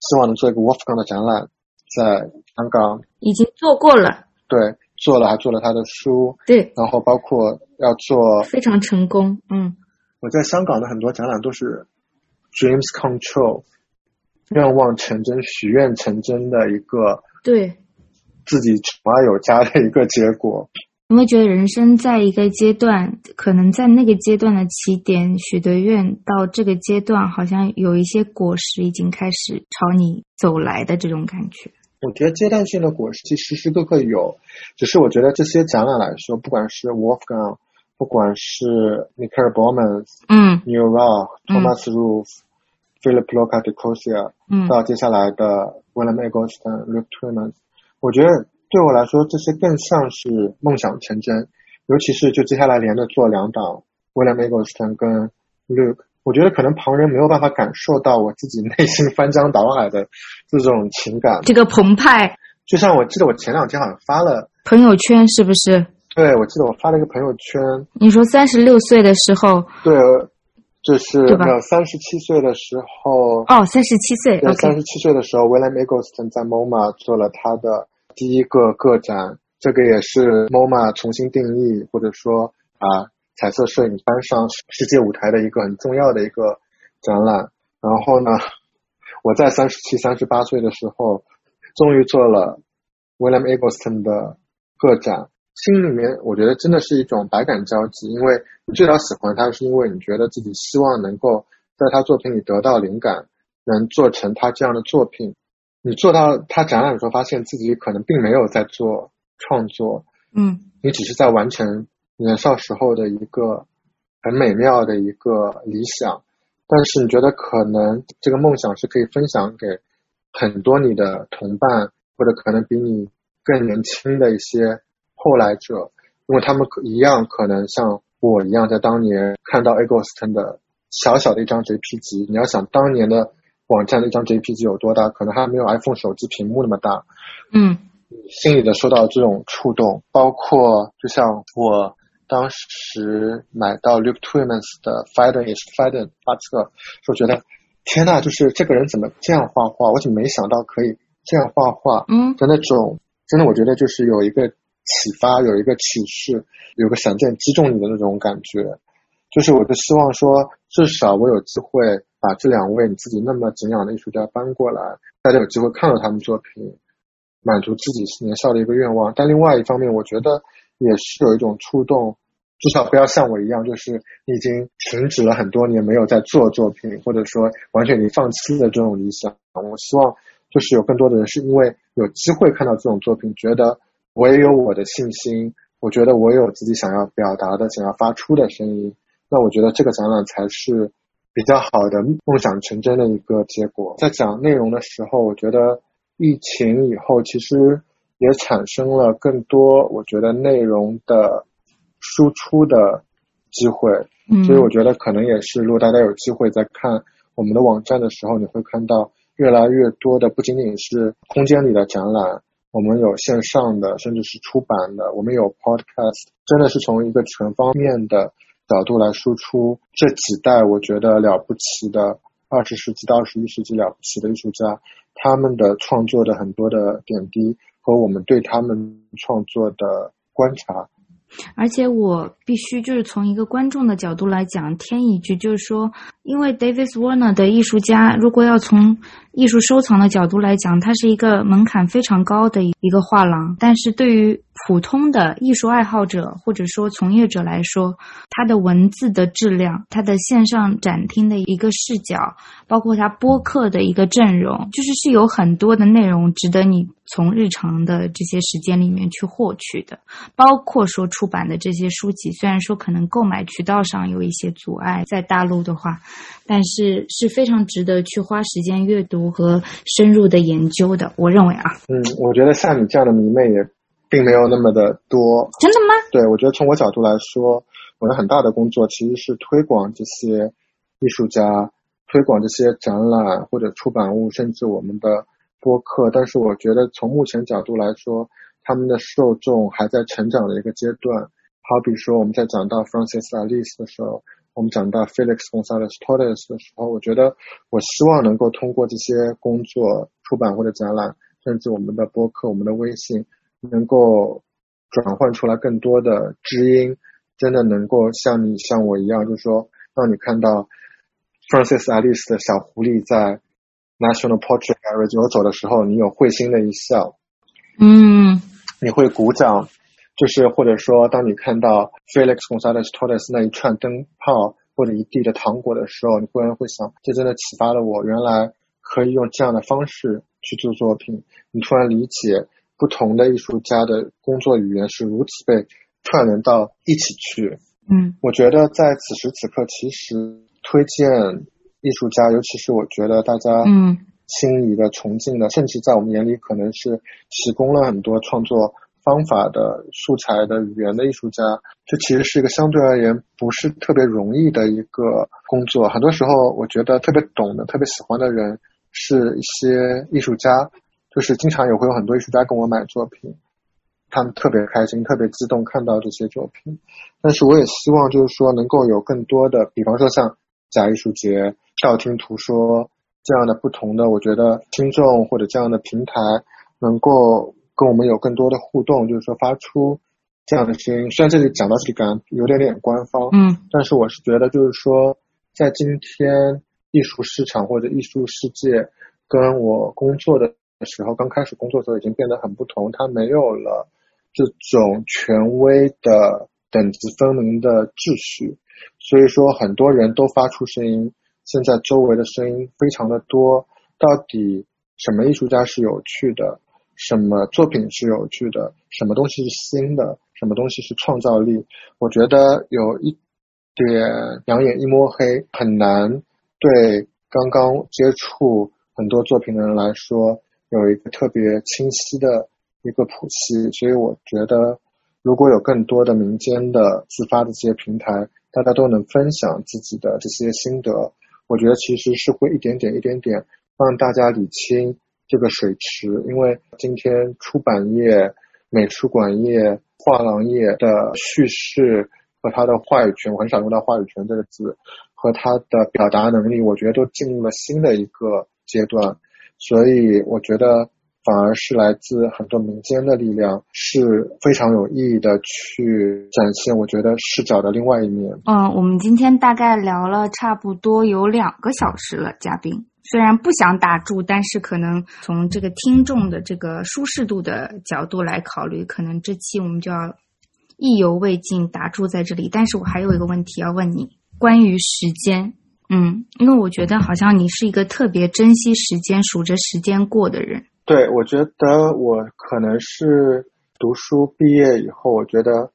B: 希望能做一个 Wolfgang 的展览，在香港
A: 已经做过了，
B: 对。做了，还做了他的书，
A: 对，
B: 然后包括要做
A: 非常成功，嗯，
B: 我在香港的很多展览都是 dreams control，愿望成真、许愿成真的一个，
A: 对，
B: 自己宠爱有加的一个结果。
A: 你会觉得人生在一个阶段，可能在那个阶段的起点许的愿，到这个阶段好像有一些果实已经开始朝你走来的这种感觉。
B: 我觉得阶段性的果实其实时时刻刻有，只是我觉得这些展览来说，不管是 Wolfgang，不管是 n i c o l Bowman，
A: 嗯
B: ，New Rock、Thomas Roof，Philip Loca de Cosia，
A: 嗯，
B: 到接下来的 William Eggleston、Luke Twyman，我觉得对我来说这些更像是梦想成真，尤其是就接下来连着做两档 William Eggleston 跟 Luke。我觉得可能旁人没有办法感受到我自己内心翻江倒海的这种情感，
A: 这个澎湃。
B: 就像我记得我前两天好像发了
A: 朋友圈，是不是？
B: 对，我记得我发了一个朋友圈。
A: 你说三十六岁的时候？
B: 对，就是没有三十七岁的时候。
A: 哦，三十七岁。
B: 对，三十七岁的时候，William Eggleston 在 MoMA 做了他的第一个个展，这个也是 MoMA 重新定义或者说啊。彩色摄影搬上世界舞台的一个很重要的一个展览。然后呢，我在三十七、三十八岁的时候，终于做了 William Eggleston 的个展。心里面我觉得真的是一种百感交集，因为你最早喜欢他，是因为你觉得自己希望能够在他作品里得到灵感，能做成他这样的作品。你做到他展览的时候，发现自己可能并没有在做创作，
A: 嗯，
B: 你只是在完成。年少时候的一个很美妙的一个理想，但是你觉得可能这个梦想是可以分享给很多你的同伴，或者可能比你更年轻的一些后来者，因为他们一样可能像我一样，在当年看到 Eggleston 的小小的一张 JP 集你要想当年的网站的一张 JPG 有多大，可能还没有 iPhone 手机屏幕那么大。
A: 嗯，
B: 心里的受到这种触动，包括就像我。当时买到 Luke Twyman 的 Fiden is Fiden 画册，就觉得天呐，就是这个人怎么这样画画？我怎么没想到可以这样画画？
A: 嗯
B: 的那种，真的我觉得就是有一个启发，有一个启示，有个闪电击中你的那种感觉。就是我就希望说，至少我有机会把这两位你自己那么敬仰的艺术家搬过来，大家有机会看到他们作品，满足自己年少的一个愿望。但另外一方面，我觉得也是有一种触动，至少不要像我一样，就是你已经停止了很多年没有在做作品，或者说完全已经放弃的这种理想。我希望就是有更多的人是因为有机会看到这种作品，觉得我也有我的信心，我觉得我有自己想要表达的、想要发出的声音。那我觉得这个展览才是比较好的梦想成真的一个结果。在讲内容的时候，我觉得疫情以后其实也产生了更多我觉得内容的输出的机会，
A: 嗯，
B: 所以我觉得可能也是，如果大家有机会在看我们的网站的时候，你会看到越来越多的不仅仅是空间里的展览，我们有线上的，甚至是出版的，我们有 podcast，真的是从一个全方面的。角度来输出这几代我觉得了不起的二十世纪到二十一世纪了不起的艺术家，他们的创作的很多的点滴和我们对他们创作的观察。
A: 而且我必须就是从一个观众的角度来讲，添一句，就是说，因为 Davis Warner 的艺术家，如果要从艺术收藏的角度来讲，他是一个门槛非常高的一个画廊。但是对于普通的艺术爱好者或者说从业者来说，他的文字的质量，他的线上展厅的一个视角，包括他播客的一个阵容，就是是有很多的内容值得你从日常的这些时间里面去获取的，包括说出版的这些书籍，虽然说可能购买渠道上有一些阻碍，在大陆的话，但是是非常值得去花时间阅读和深入的研究的。我认为啊，
B: 嗯，我觉得像你这样的迷妹也并没有那么的多。
A: 真的吗？
B: 对，我觉得从我角度来说，我的很大的工作其实是推广这些艺术家，推广这些展览或者出版物，甚至我们的播客。但是我觉得从目前角度来说，他们的受众还在成长的一个阶段。好比说我们在讲到 Francis Alice 的时候，我们讲到 Felix Gonzalez Torres 的时候，我觉得我希望能够通过这些工作、出版或者展览，甚至我们的播客、我们的微信，能够转换出来更多的知音，真的能够像你像我一样，就是说让你看到 Francis Alice 的小狐狸在 National Portrait Gallery 游走的时候，你有会心的一笑，
A: 嗯
B: 你会鼓掌，就是或者说，当你看到 Felix Gonzalez Torres 那一串灯泡或者一地的糖果的时候，你忽然会想，这真的启发了我，原来可以用这样的方式去做作品。你突然理解不同的艺术家的工作语言是如此被串联到一起去。
A: 嗯
B: 我觉得在此时此刻，其实推荐艺术家，尤其是我觉得大家
A: 嗯
B: 心里的崇敬的，甚至在我们眼里可能是提供了很多创作方法的素材的语言的艺术家，这其实是一个相对而言不是特别容易的一个工作。很多时候，我觉得特别懂的、特别喜欢的人是一些艺术家，就是经常也会有很多艺术家跟我买作品，他们特别开心、特别激动看到这些作品。但是我也希望就是说能够有更多的，比方说像假艺术节、道听途说这样的不同的，我觉得听众或者这样的平台能够跟我们有更多的互动，就是说发出这样的声音。虽然这里讲到这里感觉有点点官方，
A: 嗯
B: 但是我是觉得就是说，在今天艺术市场或者艺术世界跟我工作的时候，刚开始工作的时候已经变得很不同，它没有了这种权威的等级分明的秩序，所以说很多人都发出声音，现在周围的声音非常的多，到底什么艺术家是有趣的，什么作品是有趣的，什么东西是新的，什么东西是创造力，我觉得有一点两眼一摸黑，很难对刚刚接触很多作品的人来说有一个特别清晰的一个谱系，所以我觉得如果有更多的民间的自发的这些平台，大家都能分享自己的这些心得，我觉得其实是会一点点一点点让大家理清这个水池，因为今天出版业、美术馆业、画廊业的叙事和它的话语权，我很少用到话语权这个字，和他的表达能力，我觉得都进入了新的一个阶段。所以我觉得。反而是来自很多民间的力量，是非常有意义的，去展现我觉得视角的另外一面。
A: 嗯，我们今天大概聊了差不多有两个小时了，嘉宾虽然不想打住，但是可能从这个听众的这个舒适度的角度来考虑，可能这期我们就要意犹未尽，打住在这里。但是我还有一个问题要问你，关于时间，嗯，因为我觉得好像你是一个特别珍惜时间、数着时间过的人。
B: 对，我觉得我可能是读书毕业以后，我觉得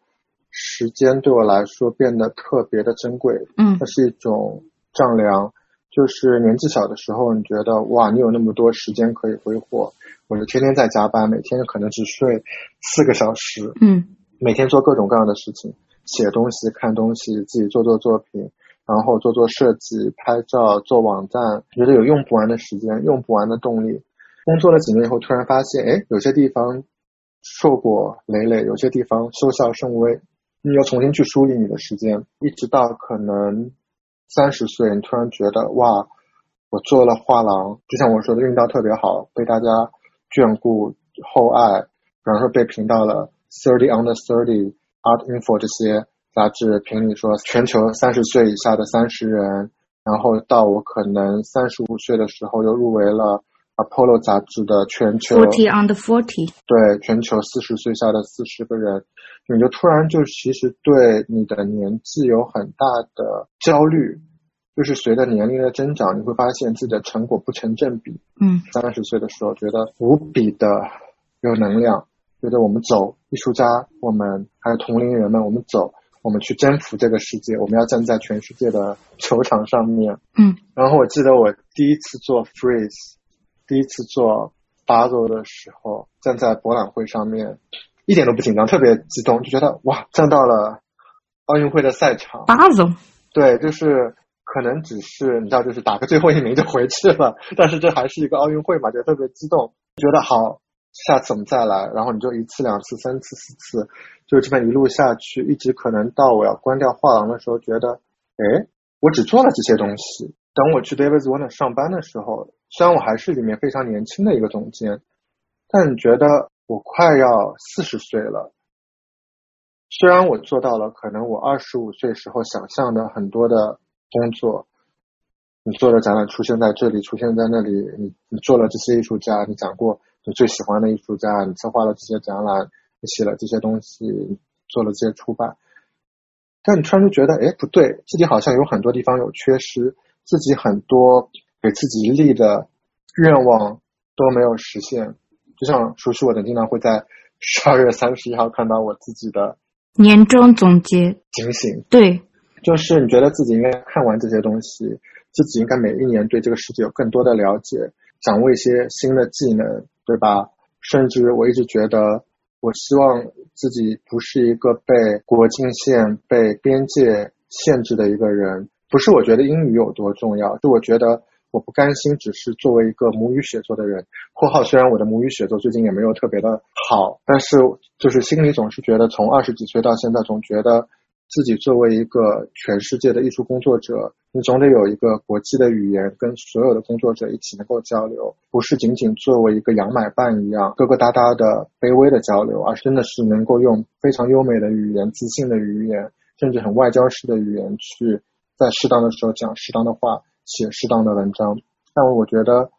B: 时间对我来说变得特别的珍贵。
A: 嗯，
B: 它是一种丈量。就是年纪小的时候，你觉得哇，你有那么多时间可以挥霍，我就天天在加班，每天可能只睡四个小时。
A: 嗯，
B: 每天做各种各样的事情，写东西、看东西，自己做做作品，然后做做设计、拍照、做网站，觉得有用不完的时间，用不完的动力。工作了几年以后，突然发现，哎，有些地方硕果累累，有些地方收效甚微，你要重新去梳理你的时间，一直到可能三十岁，你突然觉得，哇，我做了画廊，就像我说的，运道特别好，被大家眷顾厚爱，比方说被评到了 Thirty Under Thirty Art Info 这些杂志评里说全球三十岁以下的三十人，然后到我可能三十五岁的时候又入围了。Apollo 杂志的全球
A: Forty under Forty，
B: 对全球四十岁下的四十个人，你就突然就其实对你的年纪有很大的焦虑，就是随着年龄的增长，你会发现自己的成果不成正比。
A: 嗯，
B: 三十岁的时候觉得无比的有能量，觉得我们走，艺术家，我们还有同龄人们，我们走，我们去征服这个世界，我们要站在全世界的球场上面。
A: 嗯，
B: 然后我记得我第一次做 Freeze。第一次做巴走的时候，站在博览会上面，一点都不紧张，特别激动，就觉得哇，站到了奥运会的赛场。
A: 巴走，
B: 对，就是可能只是你知道，就是打个最后一名就回去了，但是这还是一个奥运会嘛，就特别激动，觉得好，下次我们再来，然后你就一次、两次、三次、四次，就这么一路下去，一直可能到我要关掉画廊的时候，觉得，哎，我只做了这些东西。等我去 David Warner 上班的时候，虽然我还是里面非常年轻的一个总监，但你觉得我快要四十岁了。虽然我做到了可能我二十五岁时候想象的很多的工作，你做的展览出现在这里，出现在那里，你你做了这些艺术家，你讲过你最喜欢的艺术家，你策划了这些展览，你写了这些东西，做了这些出版，但你突然就觉得，哎，不对，自己好像有很多地方有缺失。自己很多给自己立的愿望都没有实现，就像熟悉我的经常会在十二月三十一号看到我自己的
A: 年终总结
B: 警醒。
A: 对，
B: 就是你觉得自己应该看完这些东西，自己应该每一年对这个世界有更多的了解，掌握一些新的技能，对吧？甚至我一直觉得，我希望自己不是一个被国境线、被边界限制的一个人。不是我觉得英语有多重要，是我觉得我不甘心只是作为一个母语写作的人。括号虽然我的母语写作最近也没有特别的好，但是就是心里总是觉得，从二十几岁到现在，总觉得自己作为一个全世界的艺术工作者，你总得有一个国际的语言，跟所有的工作者一起能够交流，不是仅仅作为一个洋买办一样疙疙瘩瘩的卑微的交流，而是真的是能够用非常优美的语言、自信的语言，甚至很外交式的语言去。在适当的时候讲适当的话，写适当的文章，但我觉得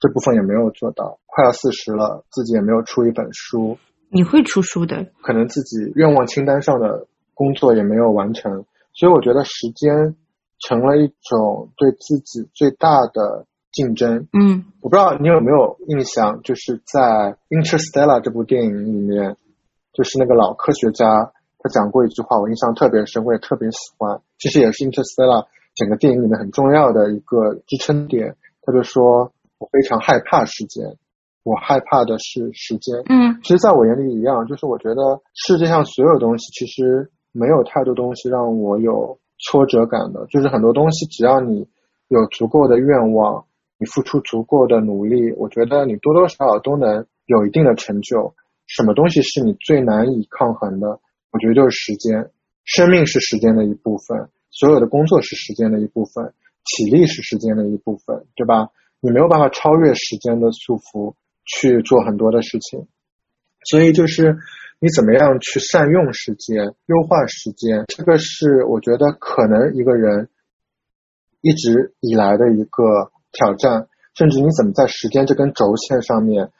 B: 这部分也没有做到。快要四十了，自己也没有出一本书。
A: 你会出书的，
B: 可能自己愿望清单上的工作也没有完成，所以我觉得时间成了一种对自己最大的竞争。
A: 嗯，
B: 我不知道你有没有印象，就是在《Interstellar》这部电影里面，就是那个老科学家。他讲过一句话，我印象特别深，我也特别喜欢。其实也是《Interstellar》整个电影里面很重要的一个支撑点。他就说：“我非常害怕时间，我害怕的是时间。”
A: 嗯，
B: 其实在我眼里一样，就是我觉得世界上所有东西其实没有太多东西让我有挫折感的。就是很多东西，只要你有足够的愿望，你付出足够的努力，我觉得你多多少少都能有一定的成就。什么东西是你最难以抗衡的？我觉得就是时间，生命是时间的一部分。所有的工作是时间的一部分，体力是时间的一部分，对吧？你没有办法超越时间的束缚去做很多的事情，所以就是你怎么样去善用时间、优化时间，这个是我觉得可能一个人一直以来的一个挑战，甚至你怎么在时间这根轴线上面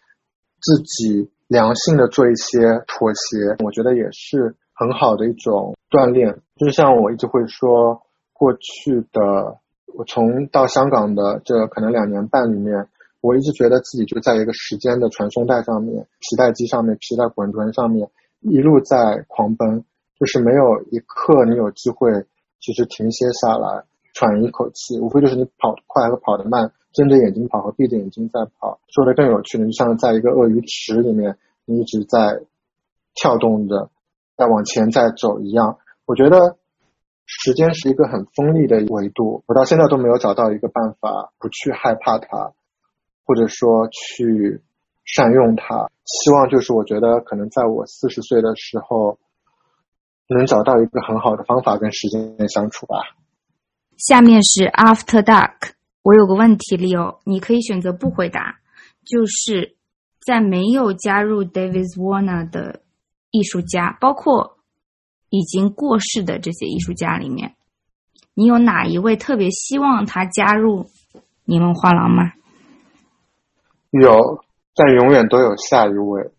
B: 自己良性的做一些妥协，我觉得也是很好的一种锻炼。就是像我一直会说，过去的。我从到香港的这可能两年半里面，我一直觉得自己就在一个时间的传送带上面、皮带机上面、皮带滚轮上面一路在狂奔，就是没有一刻你有机会其实停歇下来喘一口气，无非就是你跑得快和跑得慢，睁着眼睛跑和闭着眼睛在跑。说的更有趣的，就像在一个鳄鱼池里面，你一直在跳动着，在往前在走一样。我觉得。时间是一个很锋利的维度，我到现在都没有找到一个办法不去害怕它，或者说去善用它。希望就是我觉得可能在我四十岁的时候，能找到一个很好的方法跟时间相处吧。
A: 下面是 After Dark，我有个问题，Leo，你可以选择不回答，就是在没有加入 David Warner 的艺术家，包括。已经过世的这些艺术家里面，你有哪一位特别希望他加入你们画廊吗？
B: 有，但永远都有下一位。